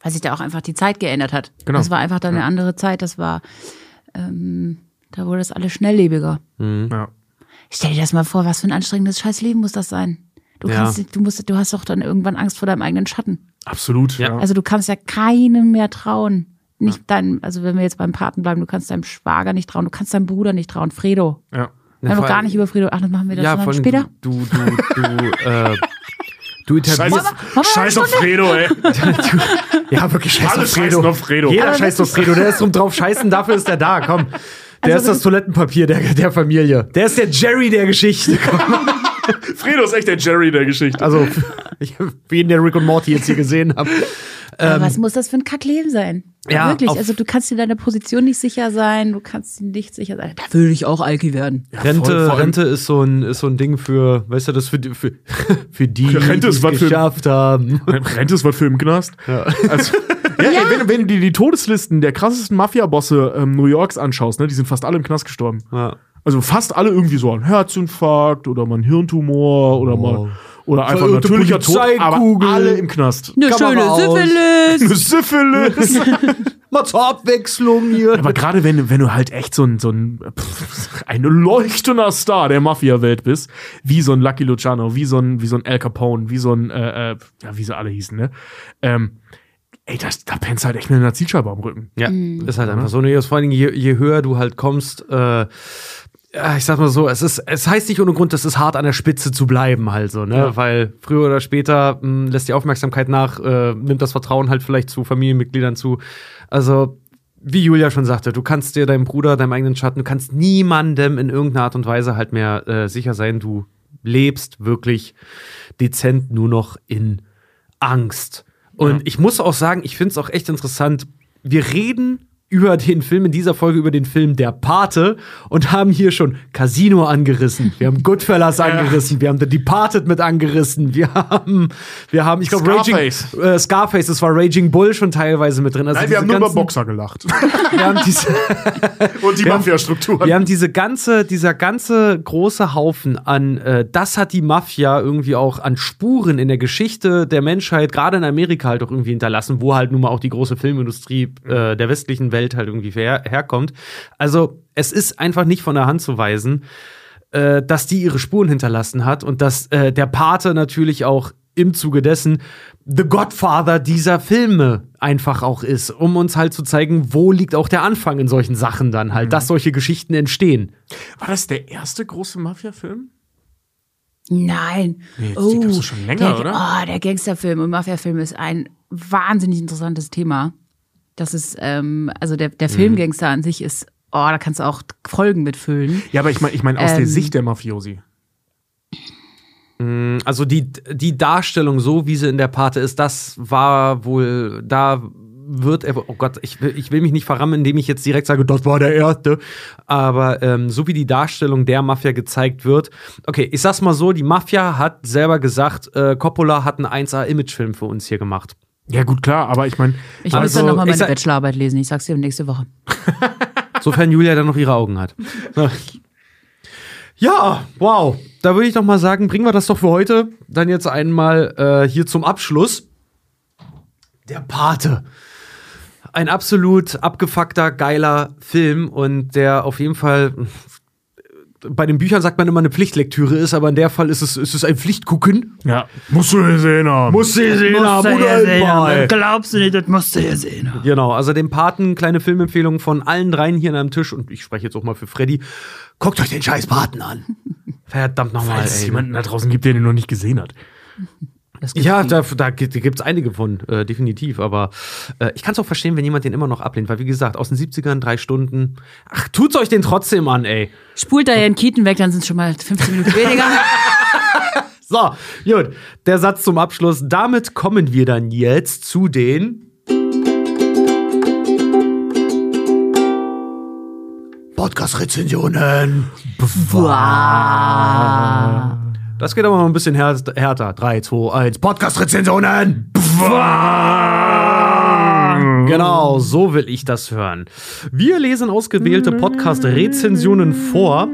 Weil sich da auch einfach die Zeit geändert hat. Genau. Das war einfach dann eine Ja. andere Zeit. Das war, ähm, da wurde das alles schnelllebiger. Ja. Stell dir das mal vor, was für ein anstrengendes Scheißleben muss das sein? Du Ja. kannst, du musst, du hast doch dann irgendwann Angst vor deinem eigenen Schatten. Absolut. Ja. Ja. Also du kannst ja keinem mehr trauen. Nicht deinem, also wenn wir jetzt beim Paten bleiben, du kannst deinem Schwager nicht trauen, du kannst deinem Bruder nicht trauen. Fredo. ja. Wir haben vor noch gar nicht über Fredo. Ach, das machen wir das Ja, dann vor allem später. Du, du, du, du, äh, du Scheiß, etablierst. auf, scheiß auf Fredo, ey. <laughs> Ja, wirklich scheiß Alle auf Fredo. scheißen auf Fredo. Jeder scheißt auf Fredo. Der ist drum drauf scheißen, dafür ist er da. Komm. Der Also ist das Toilettenpapier der, der Familie. Der ist der Jerry der Geschichte. Komm. <laughs> Fredo ist echt der Jerry der Geschichte. Also, ich, wen der Rick und Morty jetzt hier gesehen hat. Aber was muss das für ein Kackleben sein? Ähm, Ja, Wirklich. Also du kannst dir deiner Position nicht sicher sein, du kannst dir nicht sicher sein. Da würde ich auch Alki werden. Rente, voll, vor allem- Rente ist so ein, ist so ein Ding für, weißt du, das für, die- für, <laughs> für die, Rente ist die was es für- geschafft haben. Rente ist was für im Knast. <laughs> Also, ja, Ey, wenn, wenn du dir die Todeslisten der krassesten Mafia-Bosse ähm, New Yorks anschaust, ne, die sind fast alle im Knast gestorben. Ja. Also fast alle irgendwie so ein Herzinfarkt oder mal ein Hirntumor oder mal oder einfach Verirrte natürlicher Tod, aber alle im Knast. Eine Kamera schöne. Syphilis. Syphilis. <laughs> Mal zur Abwechslung hier. Aber gerade wenn, wenn du halt echt so ein, so ein pff, ein leuchtender Star der Mafia-Welt bist, wie so ein Lucky Luciano, wie so ein, wie so ein Al Capone, wie so ein, äh, äh, ja, wie sie alle hießen, ne? Ähm, ey, das, da pennst du halt echt mit einer Zielscheibe am Rücken. Ja, ist halt einfach so. Nee, vor allen Dingen, je, je höher du halt kommst, äh, ich sag mal so, es ist, es heißt nicht ohne Grund, es ist hart an der Spitze zu bleiben, halt so, ne? Ja. Weil früher oder später mh, lässt die Aufmerksamkeit nach, äh, nimmt das Vertrauen halt vielleicht zu Familienmitgliedern zu. Also, wie Julia schon sagte, du kannst dir deinem Bruder, deinem eigenen Schatten, du kannst niemandem in irgendeiner Art und Weise halt mehr äh, sicher sein, du lebst wirklich dezent nur noch in Angst. Und ich muss auch sagen, ich finde es auch echt interessant. Wir reden über den Film in dieser Folge über den Film Der Pate und haben hier schon Casino angerissen. Wir haben Goodfellas <laughs> angerissen. Wir haben The Departed mit angerissen. Wir haben, wir haben, ich glaube, Raging, Scarface. äh, Scarface, das war Raging Bull schon teilweise mit drin. Also Nein, wir haben nur über Boxer gelacht. <laughs> Wir haben diese, <laughs> Und die Mafia-Strukturen. wir haben diese ganze, dieser ganze große Haufen an, äh, das hat die Mafia irgendwie auch an Spuren in der Geschichte der Menschheit, gerade in Amerika halt auch irgendwie hinterlassen, wo halt nun mal auch die große Filmindustrie äh, der westlichen Welt halt irgendwie her herkommt. Also es ist einfach nicht von der Hand zu weisen, äh, dass die ihre Spuren hinterlassen hat und dass äh, der Pate natürlich auch im Zuge dessen The Godfather dieser Filme einfach auch ist, um uns halt zu zeigen, wo liegt auch der Anfang in solchen Sachen dann halt, dass solche Geschichten entstehen. War das der erste große Mafia-Film? Nein. Nee, doch schon länger, der, oder? Oh, der Gangsterfilm und Mafiafilm ist ein wahnsinnig interessantes Thema. Das ist, ähm, also der, Mhm. der Filmgangster an sich ist, oh, da kannst du auch Folgen mitfüllen. Ja, aber ich meine ich mein aus der Ähm. Sicht der Mafiosi. Also die, die Darstellung, so wie sie in der Pate ist, das war wohl, da wird er, oh Gott, ich will, ich will mich nicht verrammen, indem ich jetzt direkt sage, das war der erste. Aber ähm, so wie die Darstellung der Mafia gezeigt wird, okay, ich sag's mal so, die Mafia hat selber gesagt, äh, Coppola hat einen 1A-Imagefilm für uns hier gemacht. Ja, gut, klar, aber ich meine, Ich muss Also, dann nochmal meine sag- Bachelorarbeit lesen. Ich sag's dir nächste Woche. <laughs> Sofern Julia dann noch ihre Augen hat. Ja, wow. Da würde ich doch mal sagen, bringen wir das doch für heute dann jetzt einmal äh, hier zum Abschluss. Der Pate. Ein absolut abgefuckter, geiler Film und der auf jeden Fall bei den Büchern sagt man immer eine Pflichtlektüre ist, aber in der Fall ist es, ist es ein Pflichtgucken. ja, musst du gesehen haben. Muss sie sehen, Glaubst du nicht, das musst du ja sehen. Genau, also dem Paten kleine Filmempfehlung von allen dreien hier an einem Tisch und ich spreche jetzt auch mal für Freddy. Guckt euch den scheiß Paten an. <laughs> Verdammt nochmal, Falls es jemanden da draußen gibt, der den noch nicht gesehen hat. Ja, da, da gibt es einige von, äh, definitiv. Aber äh, ich kann es auch verstehen, wenn jemand den immer noch ablehnt, weil wie gesagt, aus den 70ern, drei Stunden. Ach, tut's euch den trotzdem an, ey. Spult da Ihren Kieten weg, dann sind es schon mal 15 Minuten weniger. <laughs> So, gut. Der Satz zum Abschluss. Damit kommen wir dann jetzt zu den. Podcast-Rezensionen. Das geht aber mal ein bisschen här härter. 3, 2, 1. Podcast-Rezensionen. Genau, so will ich das hören. Wir lesen ausgewählte Podcast-Rezensionen vor.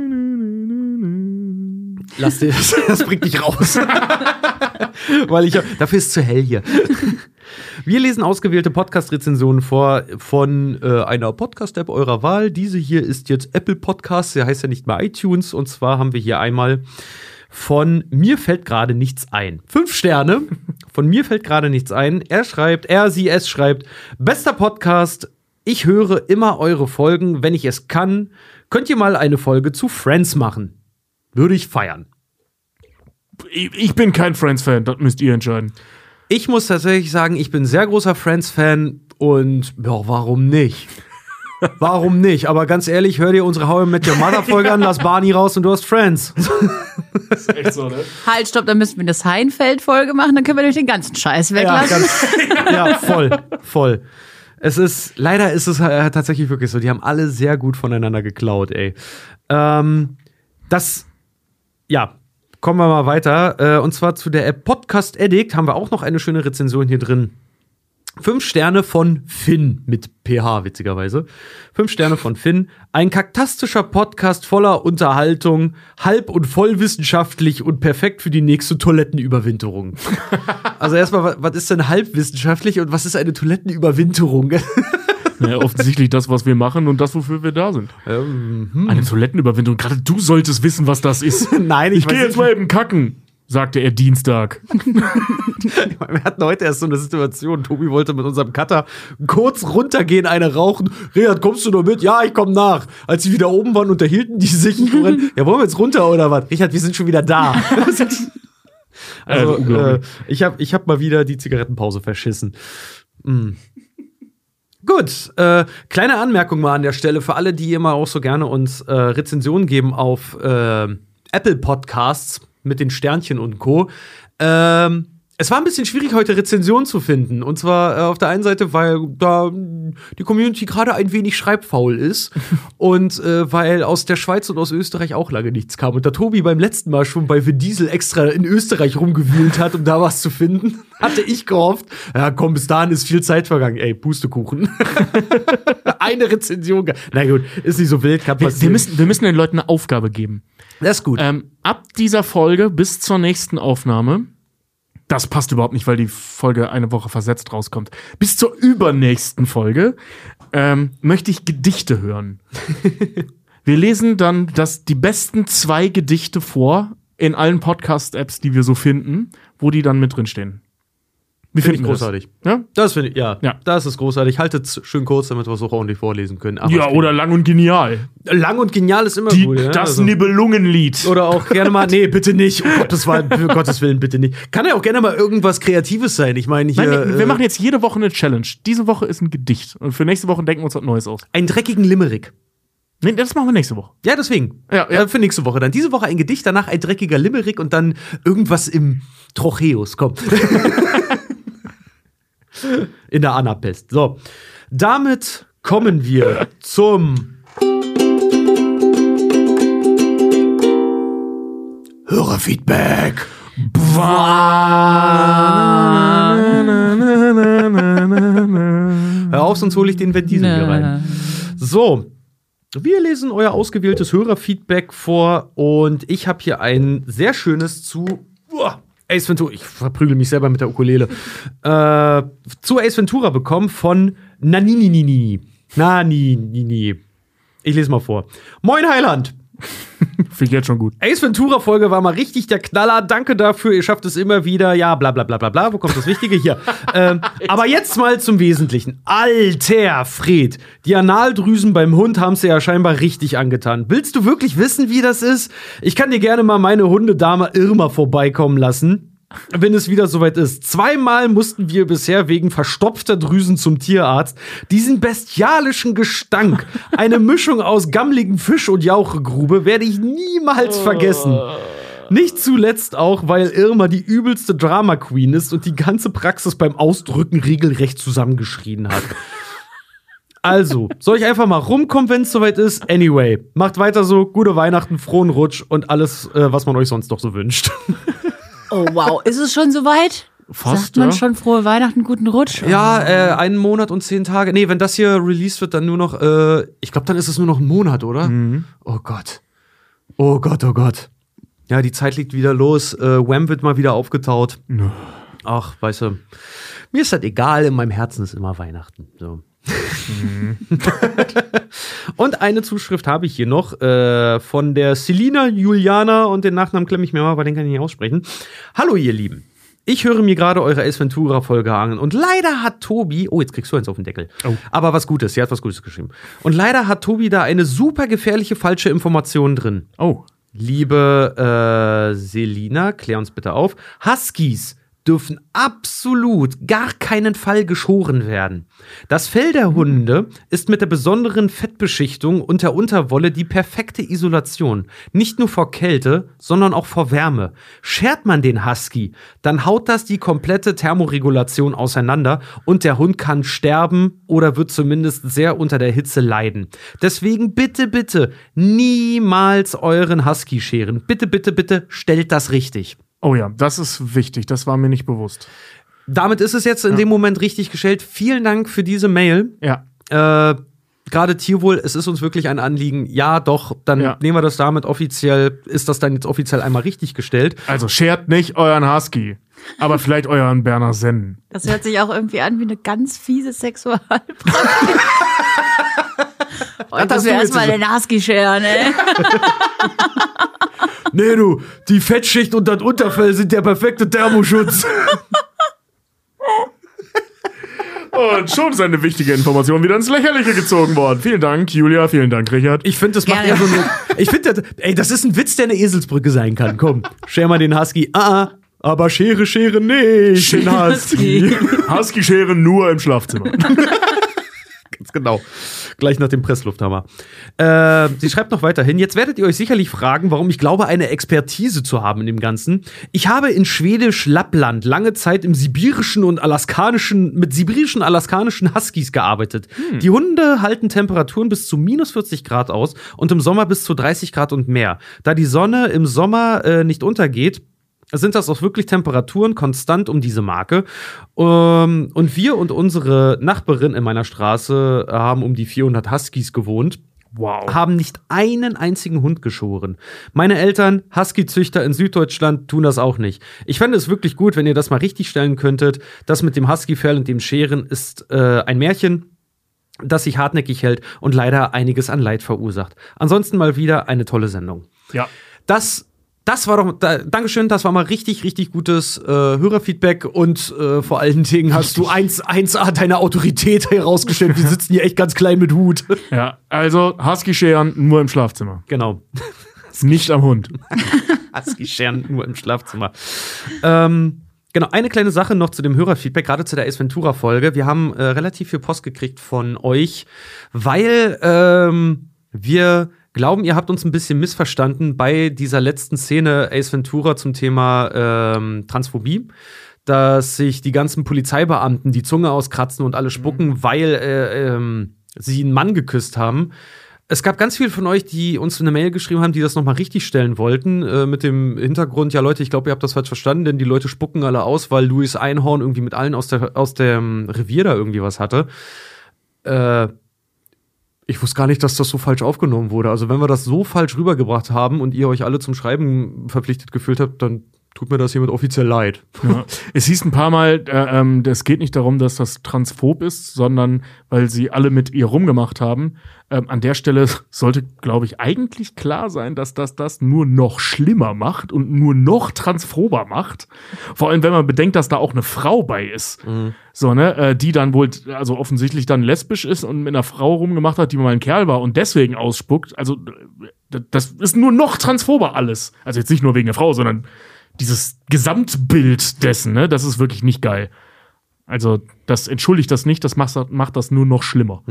Lass dir das, <laughs> das bringt dich raus. <laughs> Weil ich dafür ist zu hell hier. <laughs> Wir lesen ausgewählte Podcast-Rezensionen vor von äh, einer Podcast-App eurer Wahl. Diese hier ist jetzt Apple Podcasts, der heißt ja nicht mehr iTunes. Und zwar haben wir hier einmal von Mir fällt gerade nichts ein. Fünf Sterne. Von Mir fällt gerade nichts ein. Er schreibt, er, sie, es schreibt, bester Podcast. Ich höre immer eure Folgen, wenn ich es kann. Könnt ihr mal eine Folge zu Friends machen? Würde ich feiern. Ich, bin kein Friends-Fan, das müsst ihr entscheiden. Ich muss tatsächlich sagen, ich bin sehr großer Friends-Fan und ja, warum nicht? Warum nicht? Aber ganz ehrlich, hör dir unsere How I Met Your Mother-Folge an, lass Barney raus und du hast Friends. <laughs> Echt so, ne? halt, stopp, dann müssen wir eine Seinfeld-Folge machen, dann können wir durch den ganzen Scheiß Ja, weglassen. ganz, <laughs> ja, voll, voll. Es ist, leider ist es äh, tatsächlich wirklich so. Die haben alle sehr gut voneinander geklaut, ey. Ähm, das, ja, kommen wir mal weiter. Äh, und zwar zu der App Podcast Addict haben wir auch noch eine schöne Rezension hier drin. Fünf Sterne von Finn mit PH, witzigerweise. Fünf Sterne von Finn. Ein kaktastischer Podcast voller Unterhaltung, halb- und vollwissenschaftlich und perfekt für die nächste Toilettenüberwinterung. <laughs> also erstmal, wa- was ist denn halbwissenschaftlich und was ist eine Toilettenüberwinterung? Ja, <laughs> offensichtlich das, was wir machen und das, wofür wir da sind. Ähm, Eine Toilettenüberwindung. Gerade du solltest wissen, was das ist. <laughs> Nein, ich, Ich gehe jetzt mal eben kacken, sagte er Dienstag. <laughs> Wir hatten heute erst so eine Situation. Tobi wollte mit unserem Cutter kurz runtergehen, eine rauchen. Rehat, kommst du noch mit? Ja, ich komm nach. Als sie wieder oben waren, unterhielten die sich. <laughs> Ja, wollen wir jetzt runter oder was? Richard, wir sind schon wieder da. <laughs> also, Äh, unglaublich. äh, ich habe ich hab mal wieder die Zigarettenpause verschissen. Mm. Gut, äh, kleine Anmerkung mal an der Stelle für alle, die immer auch so gerne uns äh, Rezensionen geben auf äh, Apple Podcasts mit den Sternchen und Co. Ähm, es war ein bisschen schwierig, heute Rezensionen zu finden. Und zwar äh, auf der einen Seite, weil da die Community gerade ein wenig schreibfaul ist. <laughs> und äh, weil aus der Schweiz und aus Österreich auch lange nichts kam. Und da Tobi beim letzten Mal schon bei Vin Diesel extra in Österreich rumgewühlt hat, um da was zu finden, <laughs> hatte ich gehofft, ja komm, bis dahin ist viel Zeit vergangen. Ey, Pustekuchen. <laughs> eine Rezension. Na gut, ist nicht so wild, kann Wir, passieren. wir, müssen, wir müssen den Leuten eine Aufgabe geben. Das ist gut. Ähm, ab dieser Folge bis zur nächsten Aufnahme, das passt überhaupt nicht, weil die Folge eine Woche versetzt rauskommt. Bis zur übernächsten Folge ähm, möchte ich Gedichte hören. <laughs> Wir lesen dann das, die besten zwei Gedichte vor in allen Podcast-Apps, die wir so finden, wo die dann mit drin stehen. Wie Finde ich finden wir das? großartig. Ja? Das finde ich, ja. Ja. Das ist großartig. Haltet es schön kurz, damit wir es auch ordentlich vorlesen können. Aber Ja, ich- oder lang und genial. lang und genial ist immer Die, gut. Ja? das Also- Nibelungenlied. Oder auch <laughs> gerne mal, nee, bitte nicht. Gottes, Willen, für Gottes Willen, bitte nicht. Kann ja auch gerne mal irgendwas Kreatives sein. Ich meine, hier. Nein, wir äh, machen jetzt jede Woche eine Challenge. Diese Woche ist ein Gedicht. Und für nächste Woche denken wir uns was Neues aus. einen dreckigen Limerick. Nee, das machen wir nächste Woche. Ja, deswegen. Ja, ja. Äh, für nächste Woche. Dann diese Woche ein Gedicht, danach ein dreckiger Limerick und dann irgendwas im Trocheus. Komm. <laughs> <laughs> In der Annapest. So. Damit kommen wir zum Hörerfeedback. Hör auf, sonst hole ich den Diesel hier rein. So, wir lesen euer ausgewähltes Hörerfeedback vor und ich habe hier ein sehr schönes zu Ace Ventura. Ich verprügel mich selber mit der Ukulele. Äh, zu Ace Ventura bekommen von Naninini. Naninini. Ich lese mal vor. Moin Heiland. <laughs> Finde ich jetzt schon gut. Ace Ventura Folge war mal richtig der Knaller. Danke dafür. Ihr schafft es immer wieder. Ja, bla bla bla bla bla. Wo kommt das Wichtige hier? <laughs> ähm, aber jetzt mal zum Wesentlichen. Alter Fred, die Analdrüsen beim Hund haben sie ja scheinbar richtig angetan. Willst du wirklich wissen, wie das ist? Ich kann dir gerne mal meine Hundedame Irma vorbeikommen lassen. Wenn es wieder soweit ist. Zweimal mussten wir bisher wegen verstopfter Drüsen zum Tierarzt. Diesen bestialischen Gestank, eine <laughs> Mischung aus gammligen Fisch und Jauchegrube, werde ich niemals vergessen. Nicht zuletzt auch, weil Irma die übelste Drama Queen ist und die ganze Praxis beim Ausdrücken regelrecht zusammengeschrien hat. Also, soll ich einfach mal rumkommen, wenn es soweit ist? Anyway, macht weiter so, gute Weihnachten, frohen Rutsch und alles, äh, was man euch sonst noch so wünscht. <laughs> Oh wow, ist es schon soweit? Fast, Sagt man ja. schon frohe Weihnachten, guten Rutsch? Ja, äh, einen Monat und zehn Tage. Nee, wenn das hier released wird, dann nur noch, äh, ich glaube, dann ist es nur noch ein Monat, oder? Oh Gott. Oh Gott, oh Gott. Ja, die Zeit liegt wieder los. Äh, Wham wird mal wieder aufgetaut. Ach, weißt du, mir ist das egal, in meinem Herzen ist immer Weihnachten. So. <laughs> und eine Zuschrift habe ich hier noch äh, von der Selina Juliana und den Nachnamen klemme ich mir mal, weil den kann ich nicht aussprechen. Hallo, ihr Lieben. Ich höre mir gerade eure Ace Ventura-Folge an und leider hat Tobi, oh, jetzt kriegst du eins auf den Deckel. Aber was Gutes, sie hat was Gutes geschrieben. Und leider hat Tobi da eine super gefährliche falsche Information drin. Oh. Liebe äh, Selina, klär uns bitte auf. Huskies dürfen absolut gar keinen Fall geschoren werden. Das Fell der Hunde ist mit der besonderen Fettbeschichtung und der Unterwolle die perfekte Isolation. Nicht nur vor Kälte, sondern auch vor Wärme. Schert man den Husky, dann haut das die komplette Thermoregulation auseinander und der Hund kann sterben oder wird zumindest sehr unter der Hitze leiden. Deswegen bitte, bitte niemals euren Husky scheren. Bitte, bitte, bitte stellt das richtig. Oh ja, das ist wichtig. Das war mir nicht bewusst. Damit ist es jetzt in dem Moment richtig gestellt. Vielen Dank für diese Mail. Ja. Äh, Gerade Tierwohl, es ist uns wirklich ein Anliegen. Ja, doch, dann Ja. nehmen wir das damit offiziell, ist das dann jetzt offiziell einmal richtig gestellt. Also schert nicht euren Husky, aber vielleicht euren Berner Sennen. Das hört sich auch irgendwie an wie eine ganz fiese Sexualpraktik. <laughs> Heute müssen wir erstmal den Husky scheren, ey. <laughs> Nee, du, die Fettschicht und das Unterfell sind der perfekte Thermoschutz. <laughs> Und schon ist eine wichtige Information wieder ins Lächerliche gezogen worden. Vielen Dank, Julia. Vielen Dank, Richard. Ich finde, das macht Gerne. ja so eine. Ich finde, das- ey, das ist ein Witz, der eine Eselsbrücke sein kann. Komm, scher mal den Husky. Ah, ah, aber Schere, Schere nicht. Den Husky. Husky-Scheren nur im Schlafzimmer. <laughs> Ganz <laughs> genau. Gleich nach dem Presslufthammer. Äh, sie schreibt noch weiterhin. Jetzt werdet ihr euch sicherlich fragen, warum ich glaube, eine Expertise zu haben in dem Ganzen. Ich habe in Schwedisch Lappland lange Zeit im sibirischen und alaskanischen, mit sibirischen, alaskanischen Huskies gearbeitet. Die Hunde halten Temperaturen bis zu minus 40 Grad aus und im Sommer bis zu 30 Grad und mehr. Da die Sonne im Sommer äh, nicht untergeht, sind das auch wirklich Temperaturen konstant um diese Marke. Ähm, und wir und unsere Nachbarin in meiner Straße haben um die 400 Huskies gewohnt. Wow. Haben nicht einen einzigen Hund geschoren. Meine Eltern, Husky-Züchter in Süddeutschland, tun das auch nicht. Ich fände es wirklich gut, wenn ihr das mal richtig stellen könntet. Das mit dem Husky-Fell und dem Scheren ist äh, ein Märchen, das sich hartnäckig hält und leider einiges an Leid verursacht. Ansonsten mal wieder eine tolle Sendung. Ja. Das das war doch, da, Dankeschön, das war mal richtig, richtig gutes äh, Hörerfeedback und äh, vor allen Dingen hast du 1, 1A deine Autorität herausgestellt. Wir sitzen hier echt ganz klein mit Hut. <laughs> Ja, also Husky-Scheren nur im Schlafzimmer. Genau. Nicht am Hund. <laughs> Husky-Scheren nur im Schlafzimmer. Ähm, genau, eine kleine Sache noch zu dem Hörerfeedback, gerade zu der Ace Ventura-Folge. Wir haben äh, relativ viel Post gekriegt von euch, weil ähm, wir glauben, ihr habt uns ein bisschen missverstanden bei dieser letzten Szene Ace Ventura zum Thema ähm, Transphobie. Dass sich die ganzen Polizeibeamten die Zunge auskratzen und alle spucken, weil äh, ähm, sie einen Mann geküsst haben. Es gab ganz viele von euch, die uns eine Mail geschrieben haben, die das nochmal richtig stellen wollten, äh, mit dem Hintergrund, ja Leute, ich glaube, ihr habt das falsch verstanden, denn die Leute spucken alle aus, weil Louis Einhorn irgendwie mit allen aus, der, aus dem Revier da irgendwie was hatte. Äh, ich wusste gar nicht, dass das so falsch aufgenommen wurde. Also, wenn wir das so falsch rübergebracht haben und ihr euch alle zum Schreiben verpflichtet gefühlt habt, dann tut mir das hiermit offiziell leid. Ja. <laughs> Es hieß ein paar Mal, äh, ähm, es geht nicht darum, dass das transphob ist, sondern weil sie alle mit ihr rumgemacht haben. Ähm, an der Stelle <laughs> sollte, glaube ich, eigentlich klar sein, dass das das nur noch schlimmer macht und nur noch transphober macht. Vor allem, wenn man bedenkt, dass da auch eine Frau bei ist. So, ne, äh, die dann wohl, also offensichtlich dann lesbisch ist und mit einer Frau rumgemacht hat, die mal ein Kerl war und deswegen ausspuckt. Also, äh, das ist nur noch transphober alles. Also jetzt nicht nur wegen der Frau, sondern dieses Gesamtbild dessen, ne, das ist wirklich nicht geil. Also, das entschuldigt das nicht, das macht, macht das nur noch schlimmer.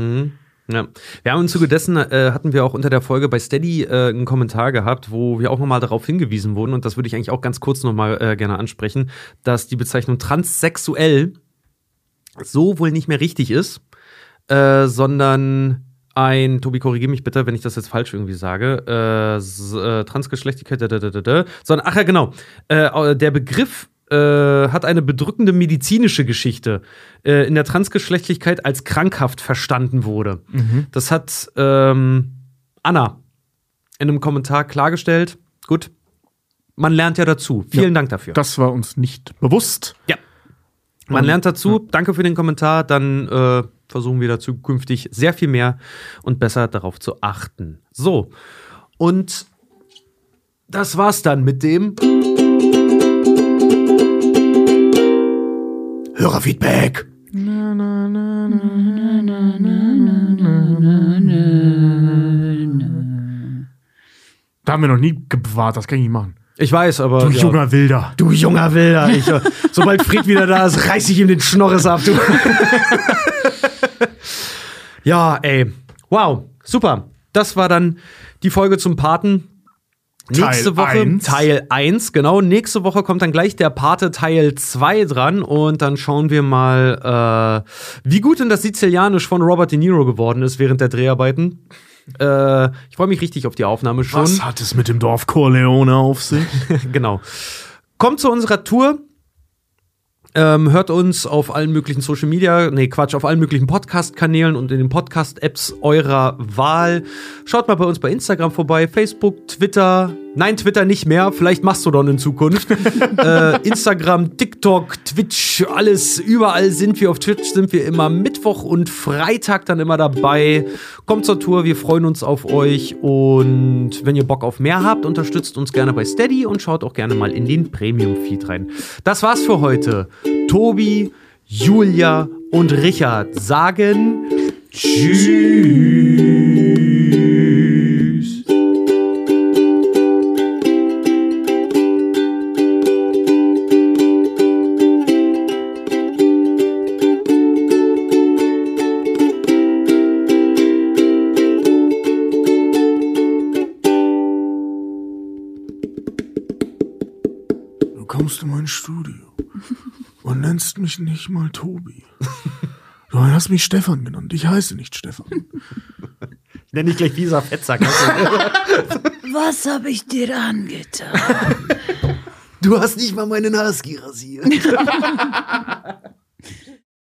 Ja. Wir haben im Zuge dessen äh, hatten wir auch unter der Folge bei Steady äh, einen Kommentar gehabt, wo wir auch nochmal darauf hingewiesen wurden, und das würde ich eigentlich auch ganz kurz nochmal äh, gerne ansprechen, dass die Bezeichnung transsexuell so wohl nicht mehr richtig ist, äh, sondern ein, Tobi, korrigiere mich bitte, wenn ich das jetzt falsch irgendwie sage, äh, äh, Transgeschlechtigkeit, da, da, da, da, da, sondern, ach ja, genau, äh, der Begriff äh, hat eine bedrückende medizinische Geschichte äh, in der Transgeschlechtlichkeit als krankhaft verstanden wurde. Das hat ähm, Anna in einem Kommentar klargestellt. Gut, man lernt ja dazu. Vielen Ja. Dank dafür. Das war uns nicht bewusst. Ja. Man lernt dazu. Danke für den Kommentar. Dann äh, versuchen wir da zukünftig sehr viel mehr und besser darauf zu achten. So. Und das war's dann mit dem Hörerfeedback. Da haben wir noch nie gewahrt, das kann ich nicht machen. Ich weiß, aber. Du ja. junger Wilder. Du junger Wilder. Ich, sobald Fried wieder da ist, reiß ich ihm den Schnorres ab. Du. <laughs> ja, ey. Wow. Super. Das war dann die Folge zum Paten. Nächste Teil Woche eins. Teil 1, genau. Nächste Woche kommt dann gleich der Pate Teil 2 dran und dann schauen wir mal, äh, wie gut denn das Sizilianisch von Robert De Niro geworden ist während der Dreharbeiten. Äh, ich freue mich richtig auf die Aufnahme schon. Was hat es mit dem Dorf Corleone auf sich? <laughs> genau. Kommt zu unserer Tour. Ähm, hört uns auf allen möglichen Social Media, nee, Quatsch, auf allen möglichen Podcast-Kanälen und in den Podcast-Apps eurer Wahl. Schaut mal bei uns bei Instagram vorbei, Facebook, Twitter. Nein, Twitter nicht mehr, vielleicht Mastodon in Zukunft. <laughs> äh, Instagram, TikTok, Twitch, alles, überall sind wir. Auf Twitch sind wir immer Mittwoch und Freitag dann immer dabei. Kommt zur Tour, wir freuen uns auf euch. Und wenn ihr Bock auf mehr habt, unterstützt uns gerne bei Steady und schaut auch gerne mal in den Premium-Feed rein. Das war's für heute. Tobi, Julia und Richard sagen Tschüss. Mich nicht mal Tobi. <laughs> Du hast mich Stefan genannt. Ich heiße nicht Stefan. Nenn dich gleich Visa Fettsack. <laughs> Was habe ich dir angetan? Du hast nicht mal meinen Husky rasiert. <laughs>